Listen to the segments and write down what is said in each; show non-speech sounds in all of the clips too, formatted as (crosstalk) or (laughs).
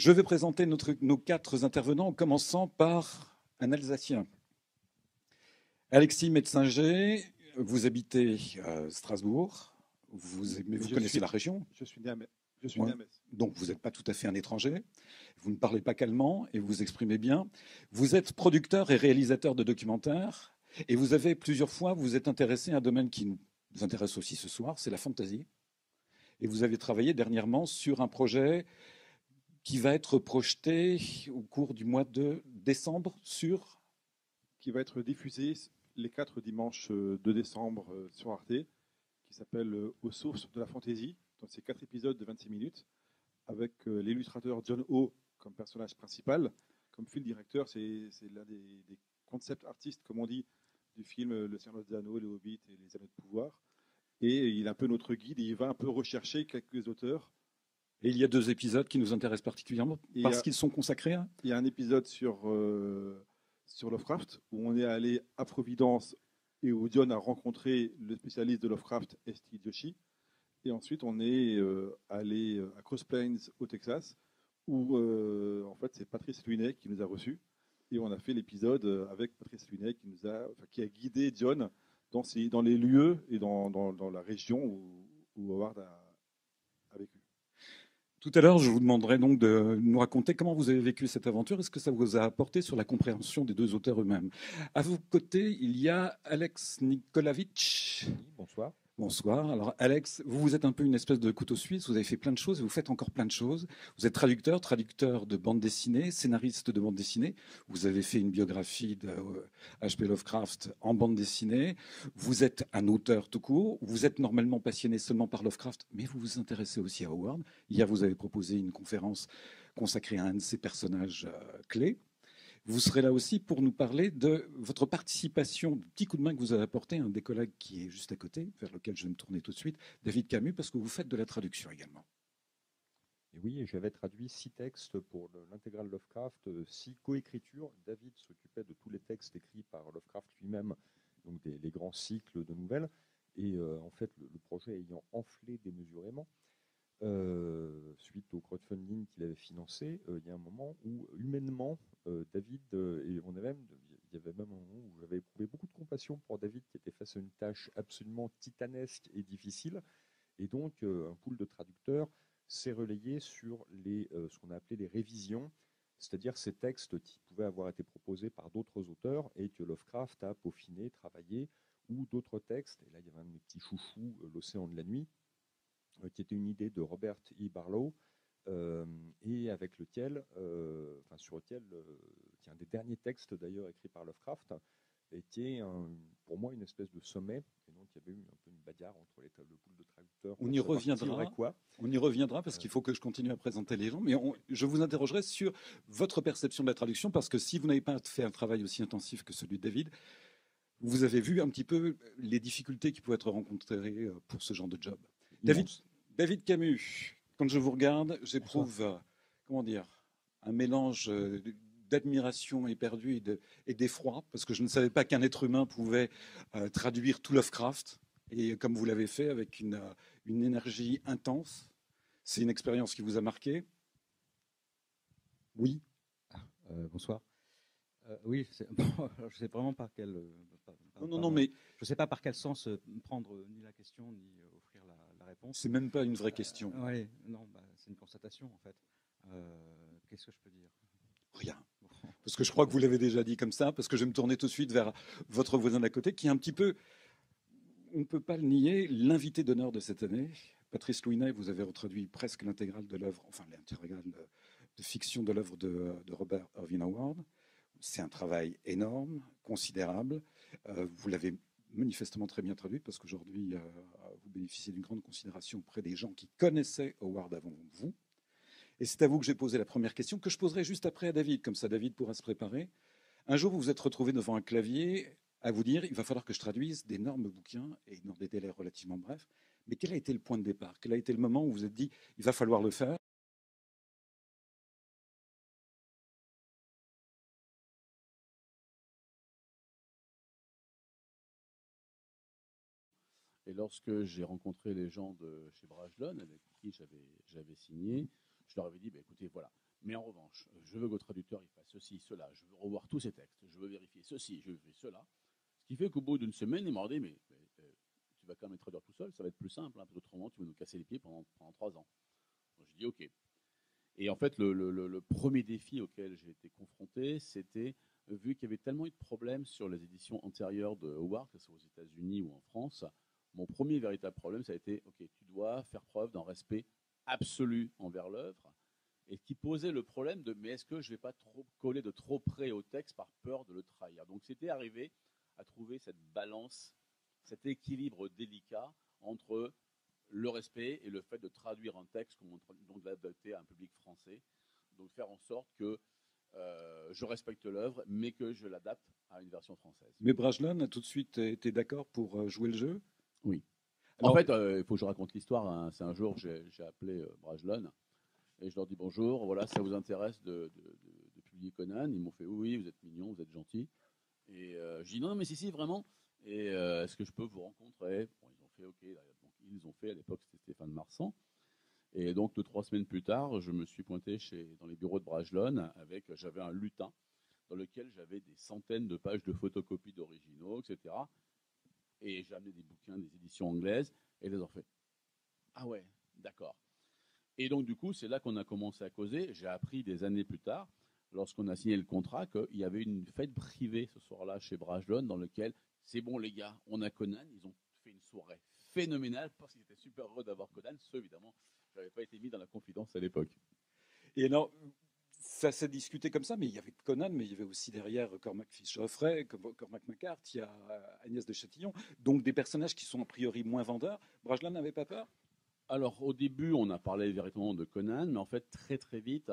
Je vais présenter notre, nos quatre intervenants en commençant par un Alsacien. Alexis Metzinger, vous habitez à Strasbourg, vous, vous connaissez suis, la région Je suis né à, je suis Ouais. né à Metz. donc vous n'êtes pas tout à fait un étranger, vous ne parlez pas qu'allemand et vous vous exprimez bien. Vous êtes producteur et réalisateur de documentaires et vous avez plusieurs fois, vous êtes intéressé à un domaine qui nous intéresse aussi ce soir, c'est la fantasy. Et vous avez travaillé dernièrement sur un projet qui va être projeté au cours du mois de décembre sur... qui va être diffusé les quatre dimanches euh, de décembre euh, sur Arte, qui s'appelle euh, Aux sources de la fantaisie. Donc c'est quatre épisodes de 26 minutes, avec l'illustrateur John O comme personnage principal. Comme film directeur, c'est l'un des, des concept artistes, comme on dit, du film Le Seigneur des Anneaux, Les Hobbits et Les Anneaux de Pouvoir. Et il est un peu notre guide, il va un peu rechercher quelques auteurs. Et il y a deux épisodes qui nous intéressent particulièrement Et, parce qu'ils sont consacrés à... Il y a un épisode sur, euh, sur Lovecraft où on est allé à Providence et où John a rencontré le spécialiste de Lovecraft, Esti Joshi. Et ensuite, on est euh, allé euh, à Cross Plains au Texas où euh, en fait c'est Patrice Luinet qui nous a reçus et on a fait l'épisode avec Patrice Luinet qui nous a, enfin, qui a guidé John dans, ses- dans les lieux et dans, dans- dans la région où, où Howard a. Tout à l'heure, je vous demanderai donc de nous raconter comment vous avez vécu cette aventure et ce que ça vous a apporté sur la compréhension des deux auteurs eux-mêmes. À vos côtés, il y a Alex Nikolaevich. Oui, bonsoir. Bonsoir. Alors, Alex, vous, vous êtes un peu une espèce de couteau suisse. Vous avez fait plein de choses et vous faites encore plein de choses. Vous êtes traducteur, traducteur de bande dessinée, scénariste de bande dessinée. Vous avez fait une biographie de euh, H.P. Lovecraft en bande dessinée. Vous êtes un auteur tout court. Vous êtes normalement passionné seulement par Lovecraft, mais vous vous intéressez aussi à Howard. Hier, vous avez proposé une conférence consacrée à un de ses personnages euh, clés. Vous serez là aussi pour nous parler de votre participation, du petit coup de main que vous avez apporté à un des collègues qui est juste à côté, vers lequel je vais me tourner tout de suite, David Camus, parce que vous faites de la traduction également. Et oui, j'avais traduit six textes pour le- l'intégrale Lovecraft, euh, six coécritures. David s'occupait de tous les textes écrits par Lovecraft lui-même, donc des, les grands cycles de nouvelles. Et euh, en fait, le, projet ayant enflé démesurément, suite au crowdfunding qu'il avait financé, euh, il y a un moment où humainement, euh, David, euh, et on a même, il y avait même un moment où j'avais éprouvé beaucoup de compassion pour David qui était face à une tâche absolument titanesque et difficile. Et donc, euh, un pool de traducteurs s'est relayé sur les, euh, ce qu'on a appelé les révisions, c'est-à-dire ces textes qui pouvaient avoir été proposés par d'autres auteurs et que Lovecraft a peaufiné, travaillé, ou d'autres textes. Et là, il y avait un de mes petits chouchous, euh, L'Océan de la nuit, euh, qui était une idée de Robert E. Barlow, euh, et avec lequel, euh, enfin, sur lequel, euh, qui est un des derniers textes d'ailleurs écrits par Lovecraft, un- pour moi une espèce de sommet. Et donc, il y avait eu un peu une bagarre entre les, le pool de traducteurs. On y reviendra. quoi. On y reviendra parce qu'il faut que je continue à présenter les gens, mais on- je vous interrogerai sur votre perception de la traduction, parce que si vous n'avez pas fait un travail aussi intensif que celui de David, vous avez vu un petit peu les difficultés qui pouvaient être rencontrées euh, pour ce genre de job. David. David Camus, quand je vous regarde, j'éprouve, euh, comment dire, un mélange euh, d'admiration éperdue et de- et d'effroi, parce que je ne savais pas qu'un être humain pouvait euh, traduire tout Lovecraft, et comme vous l'avez fait, avec une, une énergie intense. C'est une expérience qui vous a marqué Oui. Euh, bonsoir. Euh, oui, (laughs) bon, je sais vraiment par quel. par- Non, non, par- non, mais Je sais pas par quel sens prendre ni la question ni offrir la, la réponse. c'est même pas une vraie question. oui, non, bah, c'est une constatation en fait. Euh, Qu'est-ce que je peux dire? Rien. Parce que je crois que vous l'avez déjà dit comme ça, parce que je vais me tourner tout de suite vers votre voisin d'à côté, qui est un petit peu, on ne peut pas le nier, l'invité d'honneur de cette année. Patrice Louinet, vous avez retraduit presque l'intégrale de l'œuvre, enfin l'intégrale de, de fiction de l'œuvre de, de Robert Irving Howard. C'est un travail énorme, considérable. Euh, vous l'avez manifestement très bien traduite, parce qu'aujourd'hui, euh, vous bénéficiez d'une grande considération auprès des gens qui connaissaient Howard avant vous. Et c'est à vous que j'ai posé la première question, que je poserai juste après à David, comme ça David pourra se préparer. Un jour, vous vous êtes retrouvé devant un clavier à vous dire, il va falloir que je traduise d'énormes bouquins et dans des délais relativement brefs. Mais quel a été le point de départ? Quel a été le moment où vous vous êtes dit, il va falloir le faire? Lorsque j'ai rencontré les gens de chez Brajlon, avec qui j'avais, signé, je leur avais dit, bah, écoutez, voilà, Mais en revanche, je veux que le traducteur il fasse ceci, cela, je veux revoir tous ces textes, je veux vérifier ceci, je veux vérifier cela. Ce qui fait qu'au bout d'une semaine, il m'a dit, mais, euh, tu vas quand même traduire tout seul, ça va être plus simple, hein, parce qu'autrement, tu vas nous casser les pieds pendant, trois ans. Donc j'ai dit, ok. Et en fait, le, le- premier défi auquel j'ai été confronté, c'était, vu qu'il y avait tellement eu de problèmes sur les éditions antérieures de Howard, que ce soit aux États-Unis ou en France, mon premier véritable problème, ça a été, ok, tu dois faire preuve d'un respect absolu envers l'œuvre, et qui posait le problème de, mais est-ce que je ne vais pas trop coller de trop près au texte par peur de le trahir? Donc c'était arrivé à trouver cette balance, cet équilibre délicat entre le respect et le fait de traduire un texte, comme on tra- donc de l'adapter à un public français, donc faire en sorte que euh, je respecte l'œuvre, mais que je l'adapte à une version française. Mais Brajlon a tout de suite été d'accord pour euh, jouer le jeu? Oui. Alors- en fait, euh, il faut que je raconte l'histoire. hein. C'est un jour, j'ai appelé euh, Brajlon et je leur dis bonjour. Voilà, ça vous intéresse de, de- de- de publier Conan? Ils m'ont fait oui, vous êtes mignon, vous êtes gentil. Et euh, je dis non, non, mais si, si, vraiment. Et euh, est-ce que je peux vous rencontrer? Bon, Ils ont fait ok. Donc, ils ont fait à l'époque, c'était Stéphane Marsan. Et donc, deux, trois semaines plus tard, je me suis pointé chez, dans les bureaux de Brajlon avec, j'avais un lutin dans lequel j'avais des centaines de pages de photocopies d'originaux, etc. Et j'ai amené des bouquins des éditions anglaises et les ont fait. Ah ouais, d'accord. Et donc, du coup, c'est là qu'on a commencé à causer. J'ai appris des années plus tard, lorsqu'on a signé le contrat, qu'il y avait une fête privée ce soir-là chez Brajlon dans lequel c'est bon, les gars, on a Conan. Ils ont fait une soirée phénoménale parce qu'ils étaient super heureux d'avoir Conan. Ce, évidemment, je n'avais pas été mis dans la confidence à l'époque. Et alors, ça s'est discuté comme ça, mais il y avait Conan, mais il y avait aussi derrière Cormac Fischoffray, Com- Cormac McCart, il y a Agnès de Châtillon, donc des personnages qui sont a priori moins vendeurs. Brajlon n'avait pas peur? Alors, au début, on a parlé véritablement de Conan, mais en fait, très très vite,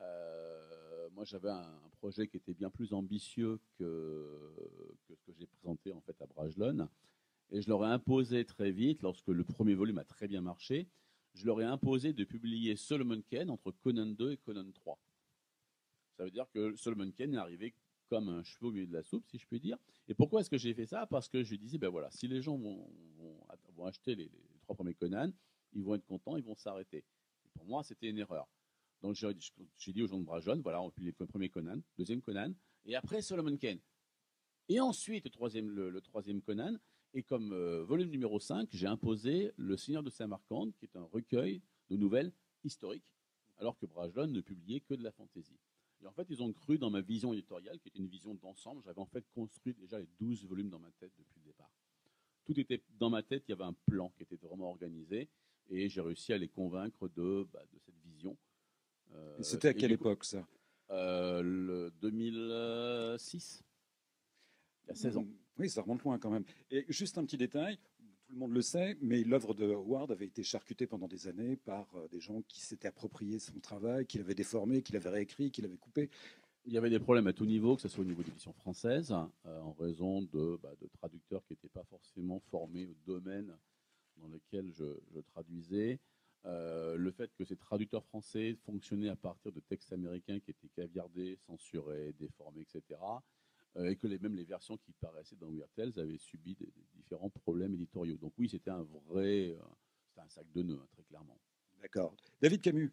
euh, moi j'avais un, projet qui était bien plus ambitieux que, que ce que j'ai présenté en fait à Brajlon. Et je leur ai imposé très vite, lorsque le premier volume a très bien marché, je leur ai imposé de publier Solomon Kane entre Conan 2 et Conan 3. Ça veut dire que Solomon Kane est arrivé comme un cheveu au milieu de la soupe, si je puis dire. Et pourquoi est-ce que j'ai fait ça? Parce que je disais, ben voilà, si les gens vont, acheter les, trois premiers Conan, ils vont être contents, ils vont s'arrêter. Pour moi, c'était une erreur. Donc j'ai dit aux gens de Brajon, voilà, on publie le premier Conan, deuxième Conan, et après Solomon Kane. Et ensuite, le troisième, Conan, et comme euh, volume numéro 5, j'ai imposé Le Seigneur de Samarcande, qui est un recueil de nouvelles historiques, alors que Brajlon ne publiait que de la fantaisie. Et en fait, ils ont cru dans ma vision éditoriale, qui était une vision d'ensemble. J'avais en fait construit déjà les 12 volumes dans ma tête depuis le départ. Tout était dans ma tête, il y avait un plan qui était vraiment organisé, et j'ai réussi à les convaincre de, bah, de cette vision. Euh, C'était à quelle coup, époque ça? euh, Le 2006, il y a 16 ans. Oui, ça remonte loin quand même. Et juste un petit détail, tout le monde le sait, mais l'œuvre de Howard avait été charcutée pendant des années par euh, des gens qui s'étaient appropriés son travail, qui l'avaient déformé, qui l'avaient réécrit, qui l'avaient coupé. Il y avait des problèmes à tout niveau, que ce soit au niveau de l'édition française, euh, en raison de, bah, de traducteurs qui n'étaient pas forcément formés au domaine dans lequel je, je traduisais. Euh, le fait que ces traducteurs français fonctionnaient à partir de textes américains qui étaient caviardés, censurés, déformés, etc. euh, et que les, même les versions qui paraissaient dans Weird Tales avaient subi des, des différents problèmes éditoriaux. Donc oui, c'était un vrai, euh, c'était un sac de nœuds, hein, très clairement. D'accord. David Camus.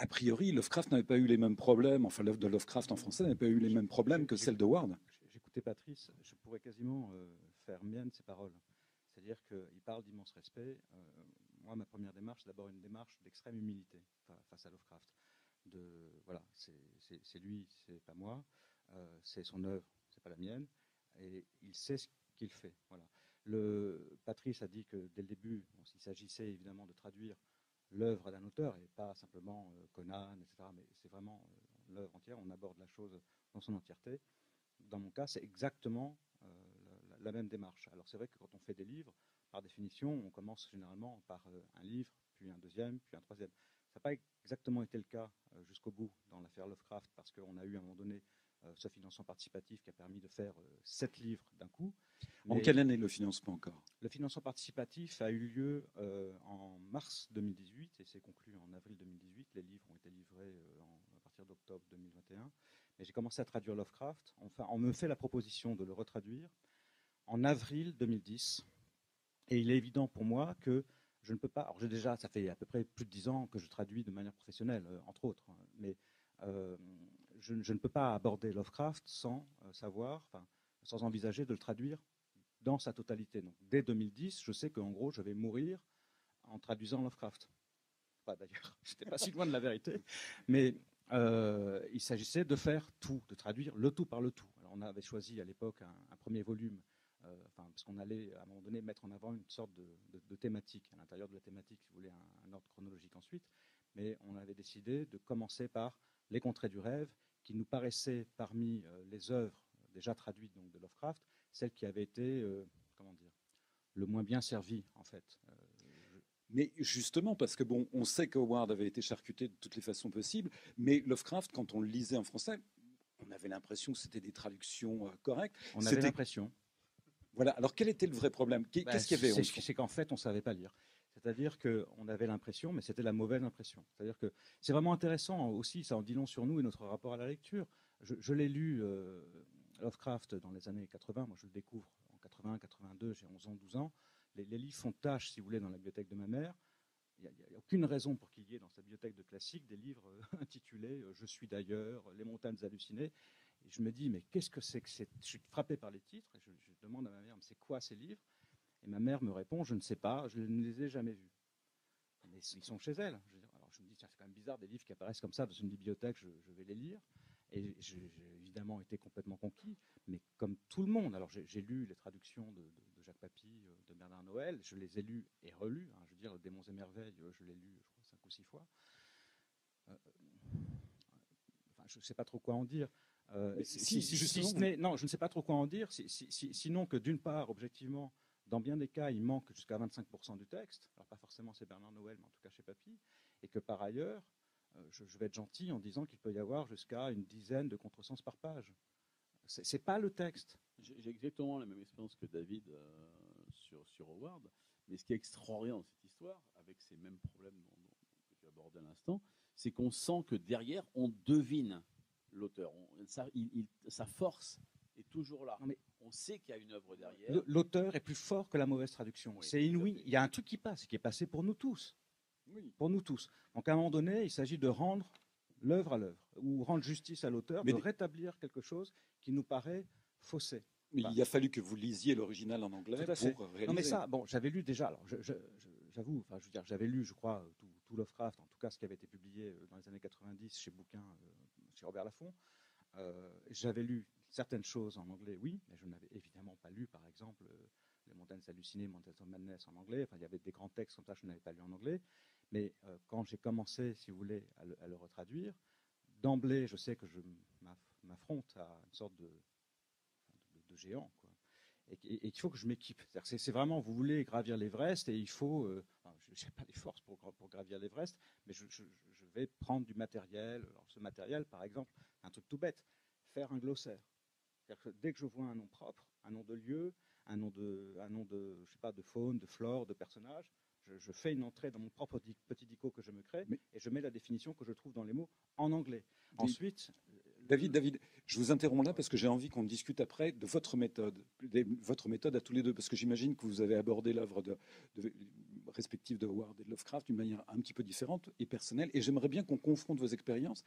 A priori, Lovecraft n'avait pas eu les mêmes problèmes, enfin l'œuvre de Lovecraft en français n'avait pas eu les mêmes problèmes que celle de Ward. J'écoutais Patrice, je pourrais quasiment euh, faire mienne ses paroles. C'est-à-dire qu'il parle d'immense respect. Euh, moi, ma première démarche, c'est d'abord une démarche d'extrême humilité fa- face à Lovecraft. De, voilà, c'est lui, c'est pas moi. Euh, c'est son œuvre, c'est pas la mienne. Et il sait ce qu'il fait. Voilà. Le, Patrice a dit que dès le début, bon, il s'agissait évidemment de traduire l'œuvre d'un auteur et pas simplement euh, Conan, etc. Mais c'est vraiment euh, l'œuvre entière. On aborde la chose dans son entièreté. Dans mon cas, c'est exactement la, même démarche. Alors c'est vrai que quand on fait des livres, par définition, on commence généralement par un livre, puis un deuxième, puis un troisième. Ça n'a pas exactement été le cas jusqu'au bout dans l'affaire Lovecraft, parce qu'on a eu à un moment donné ce financement participatif qui a permis de faire euh, sept livres d'un coup. En quelle année le financement encore? Le financement participatif a eu lieu euh, en mars 2018 et s'est conclu en avril 2018. Les livres ont été livrés euh, en- à partir d'octobre 2021. Mais j'ai commencé à traduire Lovecraft. Enfin, on me fait la proposition de le retraduire en avril 2010. Et il est évident pour moi que je ne peux pas. Alors j'ai déjà, ça fait à peu près plus de dix ans que je traduis de manière professionnelle, euh, entre autres, hein, mais euh, je, ne peux pas aborder Lovecraft sans euh, savoir, sans envisager de le traduire dans sa totalité. Donc dès 2010, je sais qu'en gros, je vais mourir en traduisant Lovecraft. Pas d'ailleurs, (laughs) j'étais pas si loin de la vérité, mais euh, il s'agissait de faire tout, de traduire le tout par le tout. On avait choisi à l'époque un, premier volume euh, parce qu'on allait à un moment donné mettre en avant une sorte de thématique. À l'intérieur de la thématique, si vous voulez, un, un, ordre chronologique ensuite. Mais on avait décidé de commencer par Les Contrées du rêve, qui nous paraissait parmi euh, les œuvres déjà traduites donc, de Lovecraft, celle qui avait été, euh, comment dire, le moins bien servie, en fait. Euh, mais justement, parce que bon, on sait qu'Howard avait été charcuté de toutes les façons possibles, mais Lovecraft, quand on le lisait en français, on avait l'impression que c'était des traductions correctes. On avait l'impression. Voilà. Alors quel était le vrai problème? Qu'est-ce bah, qu'il y avait C'est qu'en fait, on ne savait pas lire. C'est-à-dire qu'on avait l'impression, mais c'était la mauvaise impression. C'est-à-dire que c'est vraiment intéressant aussi, ça en dit long sur nous et notre rapport à la lecture. Je, l'ai lu, euh, Lovecraft, dans les années 80. Moi, je le découvre en 80, 82, j'ai 11 ans, 12 ans. Les, livres font tâche, si vous voulez, dans la bibliothèque de ma mère. Il n'y a, aucune raison pour qu'il y ait dans sa bibliothèque de classiques des livres (laughs) intitulés euh, Je suis d'ailleurs, Les montagnes hallucinées. Et je me dis, mais qu'est-ce que c'est que c'est Je suis frappé par les titres je, je demande à ma mère, mais c'est quoi ces livres? Et ma mère me répond, je ne sais pas, je ne les ai jamais vus. Mais ils sont chez elle. Alors je me dis, tiens, c'est quand même bizarre, des livres qui apparaissent comme ça dans une bibliothèque, je, je vais les lire. Et j'ai évidemment été complètement conquis, mais comme tout le monde. Alors j'ai lu les traductions de, de, de, Jacques Papy, euh, de Bernard Noël, je les ai lus et relus. Hein, je veux dire, Démons et Merveilles, euh, je l'ai lu, je crois, cinq ou six fois. Euh, enfin, je ne sais pas trop quoi en dire. Euh, si, si, si, si non, je ne sais pas trop quoi en dire, sinon que d'une part, objectivement, dans bien des cas, il manque jusqu'à 25% du texte. Alors pas forcément c'est Bernard Noël, mais en tout cas chez Papy. Et que par ailleurs, euh, je, je, vais être gentil en disant qu'il peut y avoir jusqu'à une dizaine de contresens par page. C'est pas le texte. J'ai exactement la même expérience que David euh, sur, sur Howard. Mais ce qui est extraordinaire dans cette histoire, avec ces mêmes problèmes dont, dont, que tu abordais à l'instant, c'est qu'on sent que derrière, on devine l'auteur. Sa, sa, force est toujours là. Non mais on sait qu'il y a une œuvre derrière. L'auteur est plus fort que la mauvaise traduction. Oui, c'est inouï. Il y a un truc qui passe, qui est passé pour nous tous. Oui. Pour nous tous. Donc à un moment donné, il s'agit de rendre l'œuvre à l'œuvre, ou rendre justice à l'auteur, de rétablir quelque chose qui nous paraît faussé. Mais bah. il a fallu que vous lisiez l'original en anglais pour réaliser. Non mais ça, bon, j'avais lu déjà. Alors, j'avoue, enfin, je veux dire, j'avais lu, je crois, tout, tout, Lovecraft, en tout cas ce qui avait été publié dans les années 90 chez Bouquin, euh, chez Robert Laffont. Euh, j'avais lu certaines choses en anglais, oui, mais je n'avais évidemment pas lu, par exemple, euh, Les Montagnes hallucinées, Mountains of Madness en anglais. Enfin, il y avait des grands textes comme ça, je n'avais pas lu en anglais. Mais euh, quand j'ai commencé, si vous voulez, à le, retraduire, d'emblée, je sais que je m'affronte à une sorte de, géant, quoi. Et, et, et il faut que je m'équipe. C'est vraiment, vous voulez gravir l'Everest et il faut. Euh, je n'ai pas les forces pour, gravir l'Everest, mais je, vais prendre du matériel. Ce matériel, par exemple, un truc tout bête, faire un glossaire. Que dès que je vois un nom propre, un nom de lieu, un nom de, un nom de, je sais pas, de faune, de flore, de personnage, je, je, fais une entrée dans mon propre petit dico que je me crée mais, et je mets la définition que je trouve dans les mots en anglais. Ensuite, David, David, je vous interromps là parce que j'ai envie qu'on discute après de votre méthode, de votre méthode à tous les deux, parce que j'imagine que vous avez abordé l'œuvre de, de, respective de Howard et de Lovecraft d'une manière un petit peu différente et personnelle, et j'aimerais bien qu'on confronte vos expériences.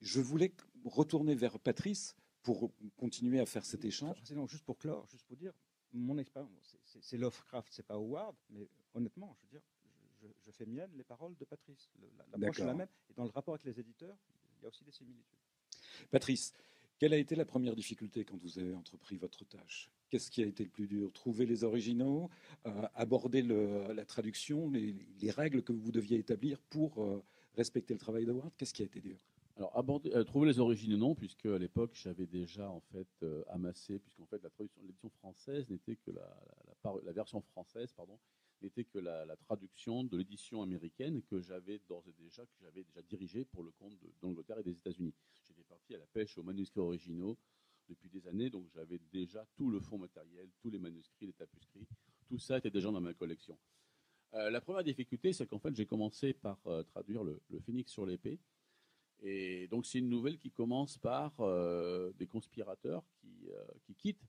Je voulais retourner vers Patrice pour continuer à faire cet échange. Non, juste pour clore, juste pour dire, mon expérience, c'est Lovecraft, c'est pas Howard, mais honnêtement, je veux dire, je, je fais mienne les paroles de Patrice. L'approche est la même, et dans le rapport avec les éditeurs, il y a aussi des similitudes. Patrice, quelle a été la première difficulté quand vous avez entrepris votre tâche? Qu'est-ce qui a été le plus dur? Trouver les originaux, euh, aborder le, la traduction, les, les, règles que vous deviez établir pour euh, respecter le travail d'Howard? Qu'est-ce qui a été dur? Alors, euh, trouver les originaux, non, puisque à l'époque, j'avais déjà en fait euh, amassé, puisqu'en fait, la traduction, l'édition française n'était que la, version française, pardon, n'était que la, traduction de l'édition américaine que j'avais d'ores et déjà, que j'avais déjà dirigée pour le compte d'Angleterre et des États-Unis. J'étais parti à la pêche aux manuscrits originaux depuis des années, donc j'avais déjà tout le fond matériel, tous les manuscrits, les tapuscrits, tout ça était déjà dans ma collection. Euh, la première difficulté, c'est qu'en fait, j'ai commencé par traduire le, le Phénix sur l'épée. Et donc c'est une nouvelle qui commence par euh, des conspirateurs qui, euh, qui quittent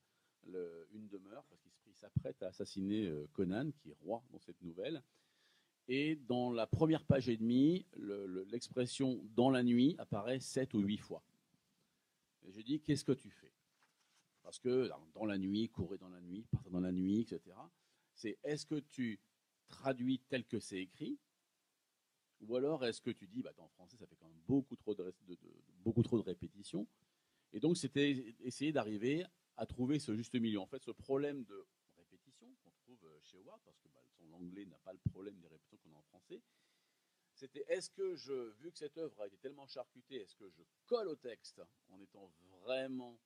une demeure parce qu'ils s'apprêtent à assassiner euh, Conan, qui est roi dans cette nouvelle. Et dans la première page et demie, l'expression dans la nuit apparaît sept ou huit fois. Et je dis, qu'est-ce que tu fais? Parce que dans la nuit, courir dans la nuit, partir dans la nuit, etc. C'est est-ce que tu traduis tel que c'est écrit? Ou alors est-ce que tu dis, bah, en français, ça fait quand même beaucoup trop de, beaucoup trop de répétitions. Et donc, c'était essayer d'arriver à trouver ce juste milieu. En fait, ce problème de répétition qu'on trouve chez Ward, parce que bah, son anglais n'a pas le problème des répétitions qu'on a en français, c'était est-ce que je, vu que cette œuvre a été tellement charcutée, est-ce que je colle au texte en étant vraiment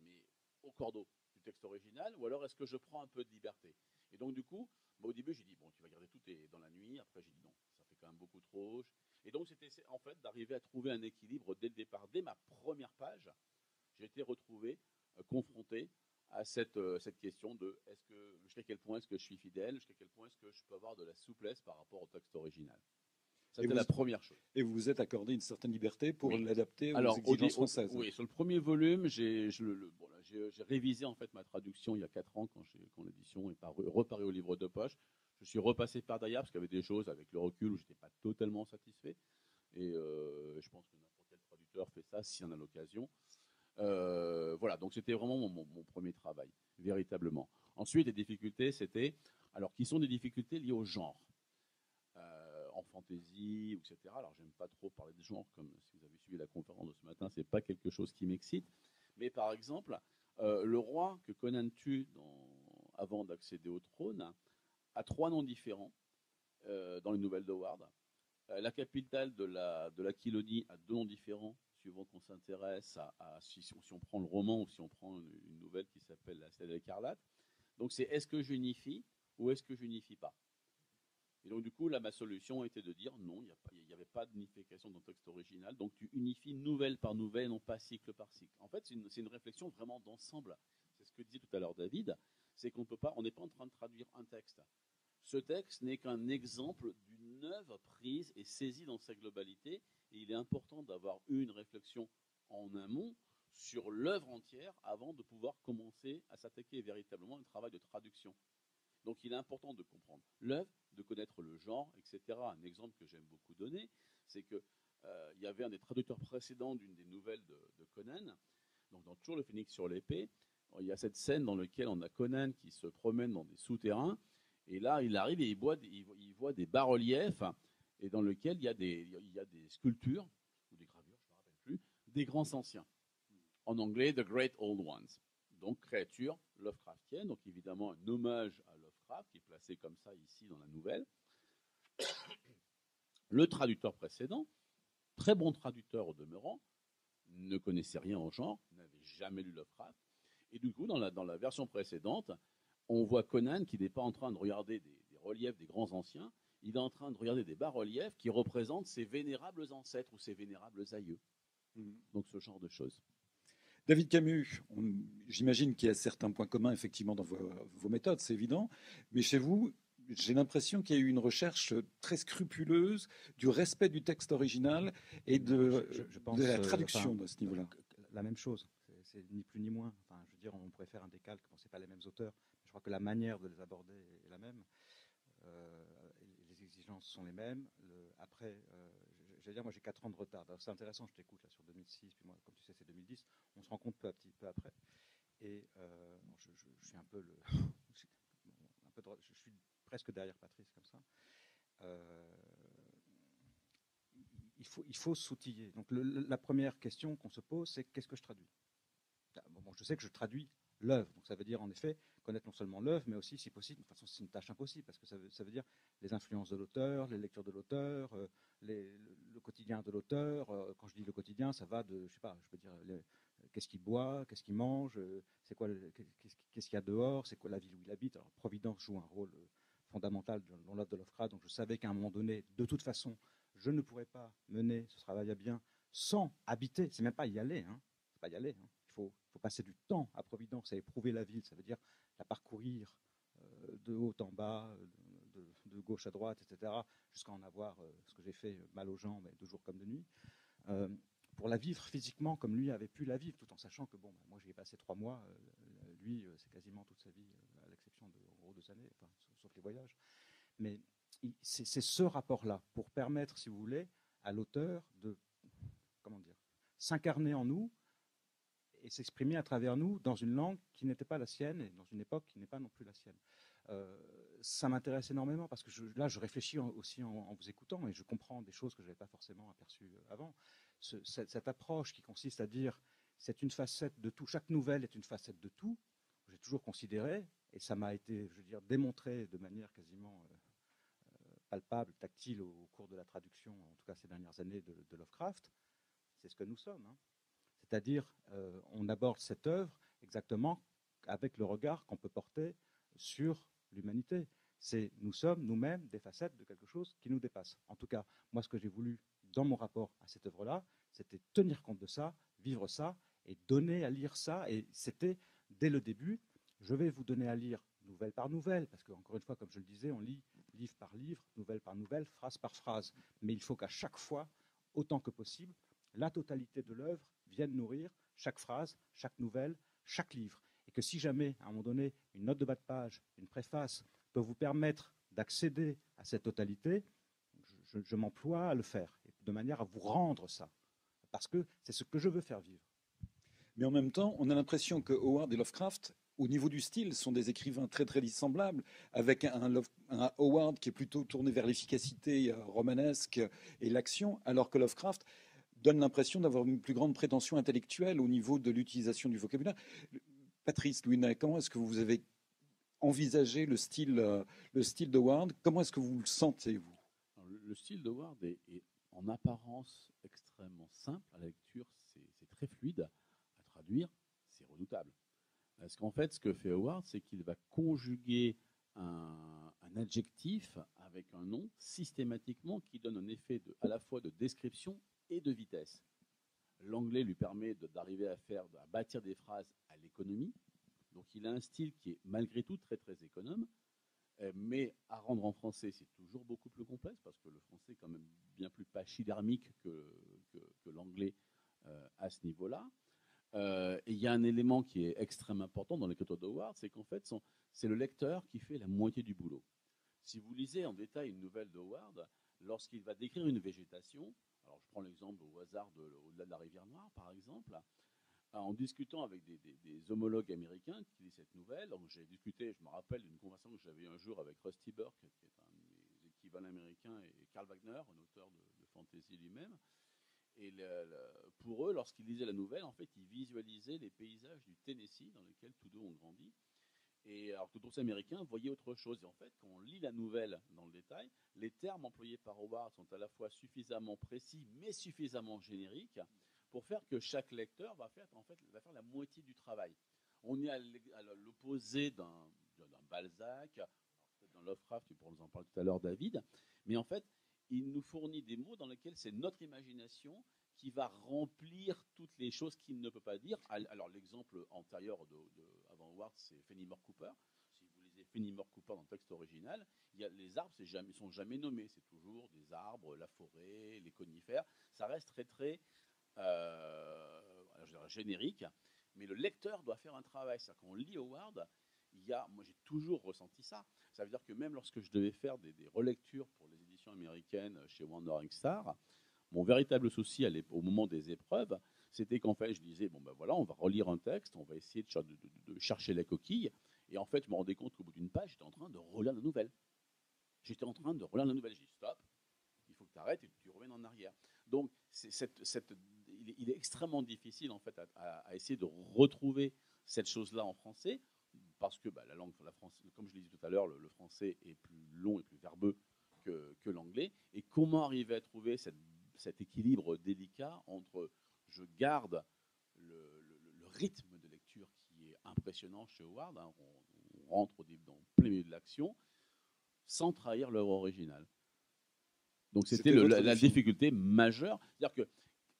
mais au cordeau du texte original, ou alors est-ce que je prends un peu de liberté? Et donc du coup, bah, au début j'ai dit bon, tu vas garder tout dans la nuit. Après j'ai dit non, quand même beaucoup trop. Et donc c'était en fait d'arriver à trouver un équilibre dès le départ, dès ma première page, j'ai été retrouvé euh, confronté à cette, euh, cette question de est-ce que jusqu'à quel point est-ce que je suis fidèle, jusqu'à quel point est-ce que je peux avoir de la souplesse par rapport au texte original. C'était la première chose. Et vous vous êtes accordé une certaine liberté pour l'adapter aux exigences françaises. Oui, sur le premier volume, j'ai bon, révisé en fait ma traduction il y a quatre ans quand, quand l'édition est paru, reparue au livre de poche. Je suis repassé par derrière parce qu'il y avait des choses avec le recul où j'étais pas totalement satisfait. Et euh, je pense que n'importe quel traducteur fait ça s'il en a l'occasion. Euh, voilà, donc c'était vraiment mon, premier travail, véritablement. Ensuite, les difficultés, c'était, alors qui sont des difficultés liées au genre en fantasy, etc. Alors, j'aime pas trop parler de genre, comme si vous avez suivi la conférence de ce matin, c'est pas quelque chose qui m'excite. Mais par exemple, euh, le roi que Conan tue avant d'accéder au trône a trois noms différents euh, dans les nouvelles de Ward. Euh, la capitale de la, de la Kilonie a deux noms différents, suivant qu'on s'intéresse à, si, si, on prend le roman ou si on prend une, une nouvelle qui s'appelle La Celle écarlate. Donc c'est est-ce que j'unifie ou est-ce que j'unifie pas? Et donc, du coup, là, ma solution était de dire non, il n'y avait pas d'unification dans le texte original. Donc, tu unifies nouvelle par nouvelle, non pas cycle par cycle. En fait, c'est une, une, réflexion vraiment d'ensemble. C'est ce que disait tout à l'heure David, c'est qu'on peut pas, on n'est pas en train de traduire un texte. Ce texte n'est qu'un exemple d'une œuvre prise et saisie dans sa globalité. Et il est important d'avoir une réflexion en amont sur l'œuvre entière avant de pouvoir commencer à s'attaquer véritablement à un travail de traduction. Donc il est important de comprendre l'œuvre, de connaître le genre, etc. Un exemple que j'aime beaucoup donner, c'est que euh, il y avait un des traducteurs précédents d'une des nouvelles de, Conan, donc dans Toujours le phénix sur l'épée, il y a cette scène dans laquelle on a Conan qui se promène dans des souterrains, et là il arrive et il voit, des bas-reliefs, et dans lequel il y, a des, sculptures, ou des gravures, je ne me rappelle plus, des grands anciens. En anglais, The Great Old Ones. Donc créature Lovecraftienne, donc évidemment un hommage à qui est placé comme ça ici dans la nouvelle. (coughs) Le traducteur précédent, très bon traducteur au demeurant, ne connaissait rien au genre, n'avait jamais lu Lovecraft. Et du coup, dans la version précédente, on voit Conan qui n'est pas en train de regarder des, reliefs des grands anciens, il est en train de regarder des bas-reliefs qui représentent ses vénérables ancêtres ou ses vénérables aïeux. Mmh. Donc ce genre de choses. David Camus, j'imagine qu'il y a certains points communs effectivement dans vos, méthodes, c'est évident, mais chez vous, j'ai l'impression qu'il y a eu une recherche très scrupuleuse du respect du texte original et de, la euh, traduction de ce niveau-là. La même chose, c'est ni plus ni moins. Enfin, je veux dire, on pourrait faire un décalque, bon, c'est pas les mêmes auteurs. Je crois que la manière de les aborder est la même. Euh, les exigences sont les mêmes. après, euh, j'allais dire, moi j'ai 4 ans de retard. C'est intéressant, je t'écoute là sur 2006, puis moi, comme tu sais, c'est 2010. On se rend compte peu à petit, peu après. Et euh, je, suis un peu (laughs) je suis presque derrière Patrice comme ça. Il faut, il faut s'outiller. Donc la première question qu'on se pose, c'est qu'est-ce que je traduis? Ah, bon, Je sais que je traduis l'œuvre. Donc ça veut dire en effet connaître non seulement l'œuvre, mais aussi, si possible, de toute façon c'est une tâche impossible, parce que ça veut, dire les influences de l'auteur, les lectures de l'auteur, euh, le, quotidien de l'auteur. Euh, quand je dis le quotidien, ça va de, je sais pas, je peux dire qu'est-ce qu'il boit, qu'est-ce qu'il mange, euh, c'est quoi, qu'est-ce qu'il y a dehors, c'est quoi la ville où il habite. Alors Providence joue un rôle fondamental dans l'œuvre de Lovecraft, donc je savais qu'à un moment donné, de toute façon, je ne pourrais pas mener ce travail à bien sans habiter. C'est même pas y aller, hein. Pas y aller. Hein. Il faut, faut, passer du temps à Providence, à éprouver la ville. Ça veut dire la parcourir euh, de haut en bas, de, gauche à droite, etc., jusqu'à en avoir euh, ce que j'ai fait mal aux jambes, de jour comme de nuit. Euh, pour la vivre physiquement comme lui avait pu la vivre, tout en sachant que bon, bah, moi j'y ai passé trois mois, lui c'est quasiment toute sa vie, à l'exception de gros deux années, sauf les voyages. Mais c'est ce rapport-là pour permettre, si vous voulez, à l'auteur de comment dire s'incarner en nous et s'exprimer à travers nous dans une langue qui n'était pas la sienne et dans une époque qui n'est pas non plus la sienne. Euh, ça m'intéresse énormément parce que là, je réfléchis aussi en, vous écoutant et je comprends des choses que je n'avais pas forcément aperçues avant. cette, approche qui consiste à dire c'est une facette de tout, chaque nouvelle est une facette de tout, j'ai toujours considéré, et ça m'a été, je veux dire, démontré de manière quasiment euh, euh, palpable, tactile au, cours de la traduction, en tout cas ces dernières années, de, Lovecraft, c'est ce que nous sommes. Hein. C'est-à-dire, on aborde cette œuvre exactement avec le regard qu'on peut porter sur l'humanité. C'est nous sommes nous-mêmes des facettes de quelque chose qui nous dépasse. En tout cas, moi, ce que j'ai voulu dans mon rapport à cette œuvre-là, c'était tenir compte de ça, vivre ça et donner à lire ça. Et c'était dès le début, je vais vous donner à lire nouvelle par nouvelle, parce qu'encore une fois, comme je le disais, on lit livre par livre, nouvelle par nouvelle, phrase par phrase. Mais il faut qu'à chaque fois, autant que possible, la totalité de l'œuvre vienne nourrir chaque phrase, chaque nouvelle, chaque livre et que si jamais, à un moment donné, une note de bas de page, une préface peut vous permettre d'accéder à cette totalité, je, m'emploie à le faire, de manière à vous rendre ça, parce que c'est ce que je veux faire vivre. Mais en même temps, on a l'impression que Howard et Lovecraft, au niveau du style, sont des écrivains très très dissemblables, avec un, un Howard qui est plutôt tourné vers l'efficacité euh, romanesque et l'action, alors que Lovecraft donne l'impression d'avoir une plus grande prétention intellectuelle au niveau de l'utilisation du vocabulaire. Patrice Louinet, comment est-ce que vous avez envisagé le style, euh, le style de Ward? Comment est-ce que vous le sentez, vous? Le style de Ward est, en apparence extrêmement simple à la lecture, c'est très fluide. À traduire, c'est redoutable. Parce qu'en fait, ce que fait Howard, c'est qu'il va conjuguer un, adjectif avec un nom systématiquement qui donne un effet à la fois de description et de vitesse. L'anglais lui permet d'arriver à faire, à bâtir des phrases à l'économie. Donc il a un style qui est malgré tout très très économe, euh, mais à rendre en français, c'est toujours beaucoup plus complexe parce que le français est quand même bien plus pachydermique que, l'anglais euh, à ce niveau-là. Euh, et il y a un élément qui est extrêmement important dans l'écriture d'Howard, c'est qu'en fait, c'est le lecteur qui fait la moitié du boulot. Si vous lisez en détail une nouvelle d'Howard, lorsqu'il va décrire une végétation, alors je prends l'exemple au hasard de, au-delà de la rivière Noire, par exemple, en discutant avec des, homologues américains qui lisent cette nouvelle. J'ai discuté, je me rappelle d'une conversation que j'avais un jour avec Rusty Burke, qui est un des équivalents américains, et Karl Wagner, un auteur de, fantasy lui-même. Et pour eux, lorsqu'ils lisaient la nouvelle, en fait, ils visualisaient les paysages du Tennessee dans lesquels tous deux ont grandi. Et alors que d'autres Américains voyaient autre chose. Et en fait, quand on lit la nouvelle dans le détail, les termes employés par Howard sont à la fois suffisamment précis, mais suffisamment génériques pour faire que chaque lecteur va faire, en fait, va faire la moitié du travail. On est à l'opposé d'un Balzac, dans Lovecraft, tu pourras nous en parler tout à l'heure, David, mais en fait, il nous fournit des mots dans lesquels c'est notre imagination qui va remplir toutes les choses qu'il ne peut pas dire. Alors l'exemple antérieur de, Howard, c'est Fenimore Cooper. Si vous lisez Fenimore Cooper dans le texte original, il y a, les arbres ne sont jamais nommés. C'est toujours des arbres, la forêt, les conifères. Ça reste très très euh, générique. Mais le lecteur doit faire un travail. C'est-à-dire qu'on lit Howard, il y a, moi j'ai toujours ressenti ça. Ça veut dire que même lorsque je devais faire des, des relectures pour les éditions américaines chez Wandering Star, mon véritable souci au moment des épreuves, c'était qu'en fait, je disais, bon ben voilà, on va relire un texte, on va essayer de, chercher les coquilles. Et en fait, je me rendais compte qu'au bout d'une page, j'étais en train de relire la nouvelle. J'étais en train de relire la nouvelle. J'ai dit, stop, il faut que tu arrêtes et que tu reviennes en arrière. Donc, cette, il, est, extrêmement difficile, en fait, à, essayer de retrouver cette chose-là en français, parce que bah, la langue, la comme je l'ai dit tout à l'heure, le, français est plus long et plus verbeux que, l'anglais. Et comment arriver à trouver cet équilibre délicat entre je garde le, rythme de lecture qui est impressionnant chez Howard, hein, on, rentre dans plein milieu de l'action, sans trahir l'œuvre originale. Donc c'était la, difficulté majeure. C'est-à-dire que,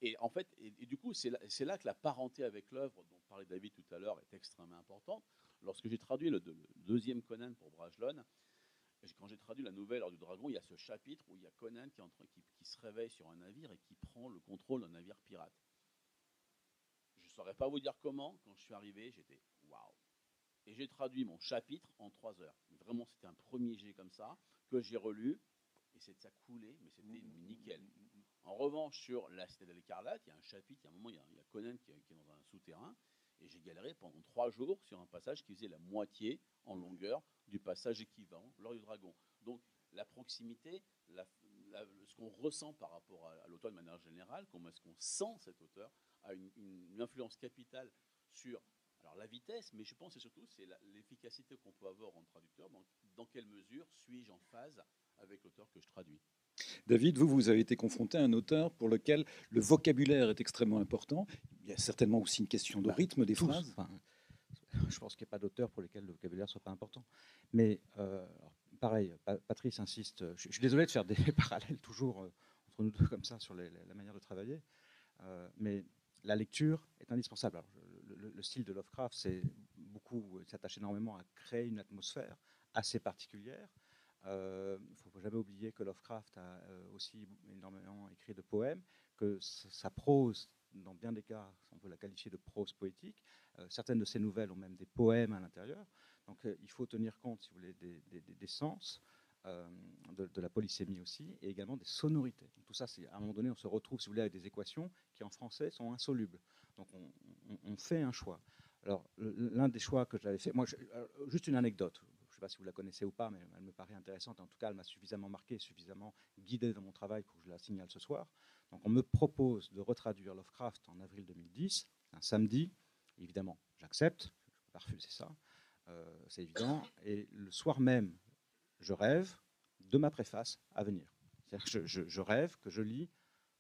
et en fait, et, du coup, c'est là, là, que la parenté avec l'œuvre dont parlait David tout à l'heure est extrêmement importante. Lorsque j'ai traduit le, deuxième Conan pour Brajlon, quand j'ai traduit la nouvelle Heure du Dragon, il y a ce chapitre où il y a Conan qui, qui, se réveille sur un navire et qui prend le contrôle d'un navire pirate. Saurais pas vous dire comment, quand je suis arrivé, j'étais waouh. Et j'ai traduit mon chapitre en trois heures. Vraiment, c'était un premier jet comme ça, que j'ai relu, et ça coulait, mais c'était nickel. En revanche, sur la Cité de l'Écarlate, il y a un chapitre, il y a un moment, il y a, il y a Conan qui, qui est dans un souterrain, et j'ai galéré pendant trois jours sur un passage qui faisait la moitié en longueur du passage équivalent, l'Or du Dragon. Donc la proximité, la- la- ce qu'on ressent par rapport à, à l'auteur de manière générale, comment est-ce qu'on sent cet auteur, a une, une influence capitale sur alors, la vitesse, mais je pense que surtout c'est l'efficacité qu'on peut avoir en traducteur. Dans, dans quelle mesure suis-je en phase avec l'auteur que je traduis? David, vous, vous avez été confronté à un auteur pour lequel le vocabulaire est extrêmement important. Il y a certainement aussi une question de Bah, rythme des tous. phrases. Enfin, je pense qu'il n'y a pas d'auteur pour lesquels le vocabulaire ne soit pas important. Mais euh, pareil, Pa- Patrice insiste. Je, suis désolé de faire des (laughs) parallèles toujours euh, entre nous deux comme ça sur la manière de travailler. Euh, mais la lecture est indispensable. Le, le- le style de Lovecraft, c'est beaucoup il s'attache énormément à créer une atmosphère assez particulière. Il ne faut jamais oublier que Lovecraft a euh, aussi énormément écrit de poèmes, que sa prose, dans bien des cas, on peut la qualifier de prose poétique. Euh, certaines de ses nouvelles ont même des poèmes à l'intérieur. Donc euh, il faut tenir compte, si vous voulez, des, sens, euh, de, la polysémie aussi, et également des sonorités. Tout ça, c'est à un moment donné, on se retrouve, si vous voulez, avec des équations qui en français sont insolubles. Donc on, fait un choix. Alors l'un des choix que j'avais fait, moi, alors, juste une anecdote. Je ne sais pas si vous la connaissez ou pas, mais elle me paraît intéressante. En tout cas, elle m'a suffisamment marqué, suffisamment guidé dans mon travail pour que je la signale ce soir. Donc, on me propose de retraduire Lovecraft en avril 2010, un samedi. Évidemment, j'accepte, je ne peux pas refuser ça, euh, c'est évident. Et le soir même, je rêve de ma préface à venir. C'est-à-dire que je, rêve que je lis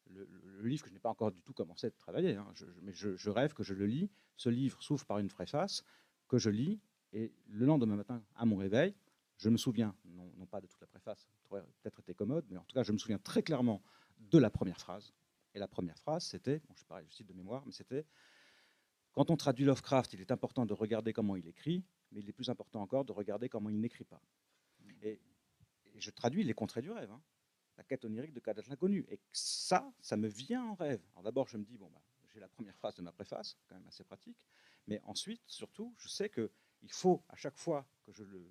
le, livre que je n'ai pas encore du tout commencé à travailler, hein. Mais je, rêve que je le lis. Ce livre s'ouvre par une préface que je lis, et le lendemain matin, à mon réveil, je me souviens, non, pas de toute la préface, peut-être été commode, mais en tout cas, je me souviens très clairement de la première phrase. Et la première phrase, c'était, bon, je, pareil, je cite de mémoire, mais c'était quand on traduit Lovecraft, il est important de regarder comment il écrit, mais il est plus important encore de regarder comment il n'écrit pas. Et, je traduis les contrées du rêve, hein. la quête onirique de Kadat l'inconnu. Et ça, ça me vient en rêve. Alors d'abord, je me dis, bon, bah, j'ai la première phrase de ma préface, quand même assez pratique. Mais ensuite, surtout, je sais qu'il faut, à chaque fois que je le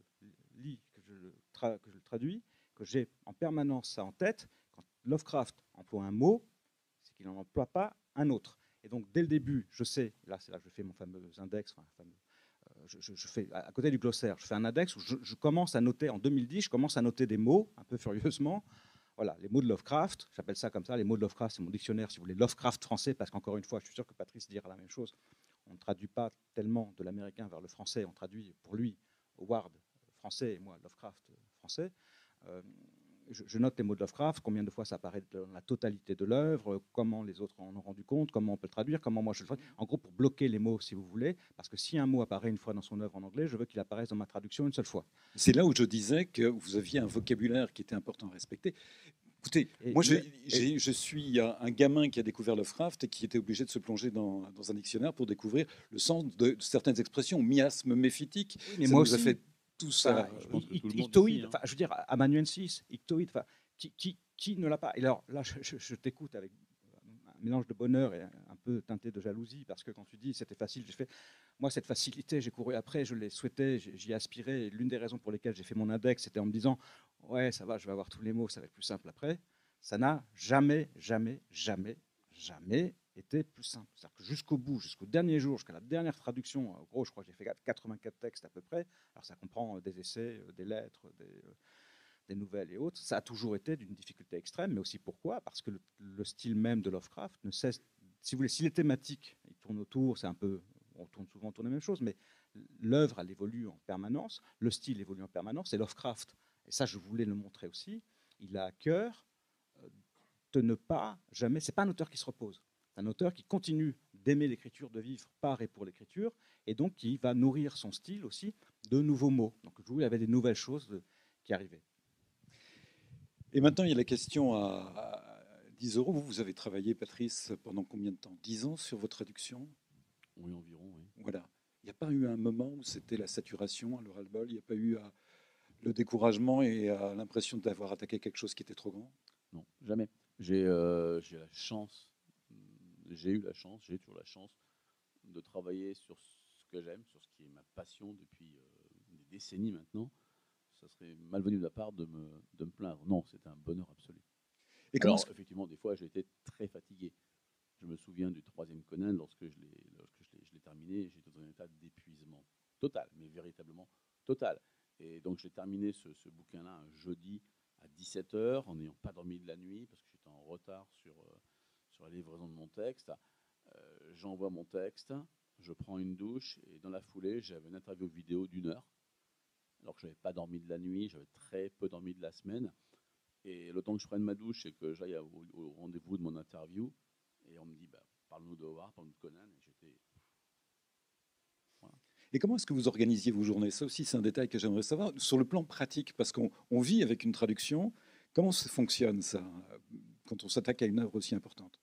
lis, que je le, que traduis, que j'ai en permanence ça en tête. Quand Lovecraft emploie un mot, c'est qu'il n'en emploie pas un autre. Et donc, dès le début, je sais, là, c'est là que je fais mon fameux index, enfin, fameux, je, fais, à côté du glossaire, je fais un index où je, je commence à noter, en 2010, je commence à noter des mots, un peu furieusement. Voilà, les mots de Lovecraft, j'appelle ça comme ça, les mots de Lovecraft, c'est mon dictionnaire, si vous voulez, Lovecraft français, parce qu'encore une fois, je suis sûr que Patrice dira la même chose. On ne traduit pas tellement de l'américain vers le français, on traduit pour lui Howard français et moi Lovecraft français. Euh, je, je note les mots de Lovecraft, combien de fois ça apparaît dans la totalité de l'œuvre, comment les autres en ont rendu compte, comment on peut le traduire, comment moi je le traduis. En gros, pour bloquer les mots, si vous voulez, parce que si un mot apparaît une fois dans son œuvre en anglais, je veux qu'il apparaisse dans ma traduction une seule fois. C'est là où je disais que vous aviez un vocabulaire qui était important à respecter. Écoutez, Et- moi, et- je suis un gamin qui a découvert Lovecraft et qui était obligé de se plonger dans, dans un dictionnaire pour découvrir le sens de, de certaines expressions, miasme méphitique. mais ça moi nous a fait tout ça. Enfin, je pense que ic- tout le monde ictoïde, hein. enfin, je veux dire, amanuensis, ictoïde, enfin, qui, qui, qui ne l'a pas? Et alors là, je, je- je t'écoute avec un mélange de bonheur et un peu teinté de jalousie, parce que quand tu dis c'était facile, j'ai fait, moi, cette facilité, j'ai couru après, je l'ai souhaité, j'y ai aspiré. Et l'une des raisons pour lesquelles j'ai fait mon index, c'était en me disant, ouais, ça va, je vais avoir tous les mots, ça va être plus simple après. Ça n'a jamais, jamais, jamais, jamais été plus simple. C'est-à-dire que jusqu'au bout, jusqu'au dernier jour, jusqu'à la dernière traduction, en gros, je crois que j'ai fait 84 textes à peu près. Alors ça comprend euh, des essais, euh, des lettres, des, euh, des nouvelles et autres. Ça a toujours été d'une difficulté extrême, mais aussi pourquoi? Parce que le, le style même de Lovecraft ne cesse. Si vous voulez, si les thématiques, ils tournent autour, c'est un peu. On tourne souvent autour des mêmes choses, mais l'œuvre, elle évolue en permanence, le style évolue en permanence, et Lovecraft, et ça je voulais le montrer aussi, il a à cœur de ne pas jamais. C'est pas un auteur qui se repose. Un auteur qui continue d'aimer l'écriture, de vivre par et pour l'écriture, et donc qui va nourrir son style aussi de nouveaux mots. Donc il y avait des nouvelles choses de- qui arrivaient. Et maintenant, il y a la question à, à 10 euros. Vous, vous avez travaillé, Patrice, pendant combien de temps? 10 ans sur vos traductions Oui, environ, oui. Voilà. Il n'y a pas eu un moment où c'était la saturation à l'oral bol? Il n'y a pas eu euh, le découragement et euh, l'impression d'avoir attaqué quelque chose qui était trop grand? Non, jamais. J'ai euh, j'ai la chance, j'ai eu la chance, j'ai toujours la chance de travailler sur ce que j'aime, sur ce qui est ma passion depuis euh, des décennies maintenant. ça serait malvenu de la part de me, de me plaindre. Non, c'était un bonheur absolu. Et Alors, que- effectivement, des fois, j'ai été très fatigué. Je me souviens du troisième Conan, lorsque je l'ai, lorsque je l'ai, je l'ai terminé, j'étais dans un état d'épuisement total, mais véritablement total. Et donc, j'ai terminé ce, ce bouquin-là un jeudi à 17h, en n'ayant pas dormi de la nuit, parce que j'étais en retard sur, euh, sur la livraison de mon texte. Euh, j'envoie mon texte, je prends une douche, et dans la foulée, j'avais une interview vidéo d'une heure, alors que je n'avais pas dormi de la nuit, j'avais très peu dormi de la semaine. Et le temps que je prenne ma douche et que j'aille au, rendez-vous de mon interview, et on me dit, bah, parle-nous de Howard, parle-nous de Conan, et. Et comment est-ce que vous organisiez vos journées? Ça aussi, c'est un détail que j'aimerais savoir. Sur le plan pratique, parce qu'on on vit avec une traduction, comment ça fonctionne ça, quand on s'attaque à une œuvre aussi importante?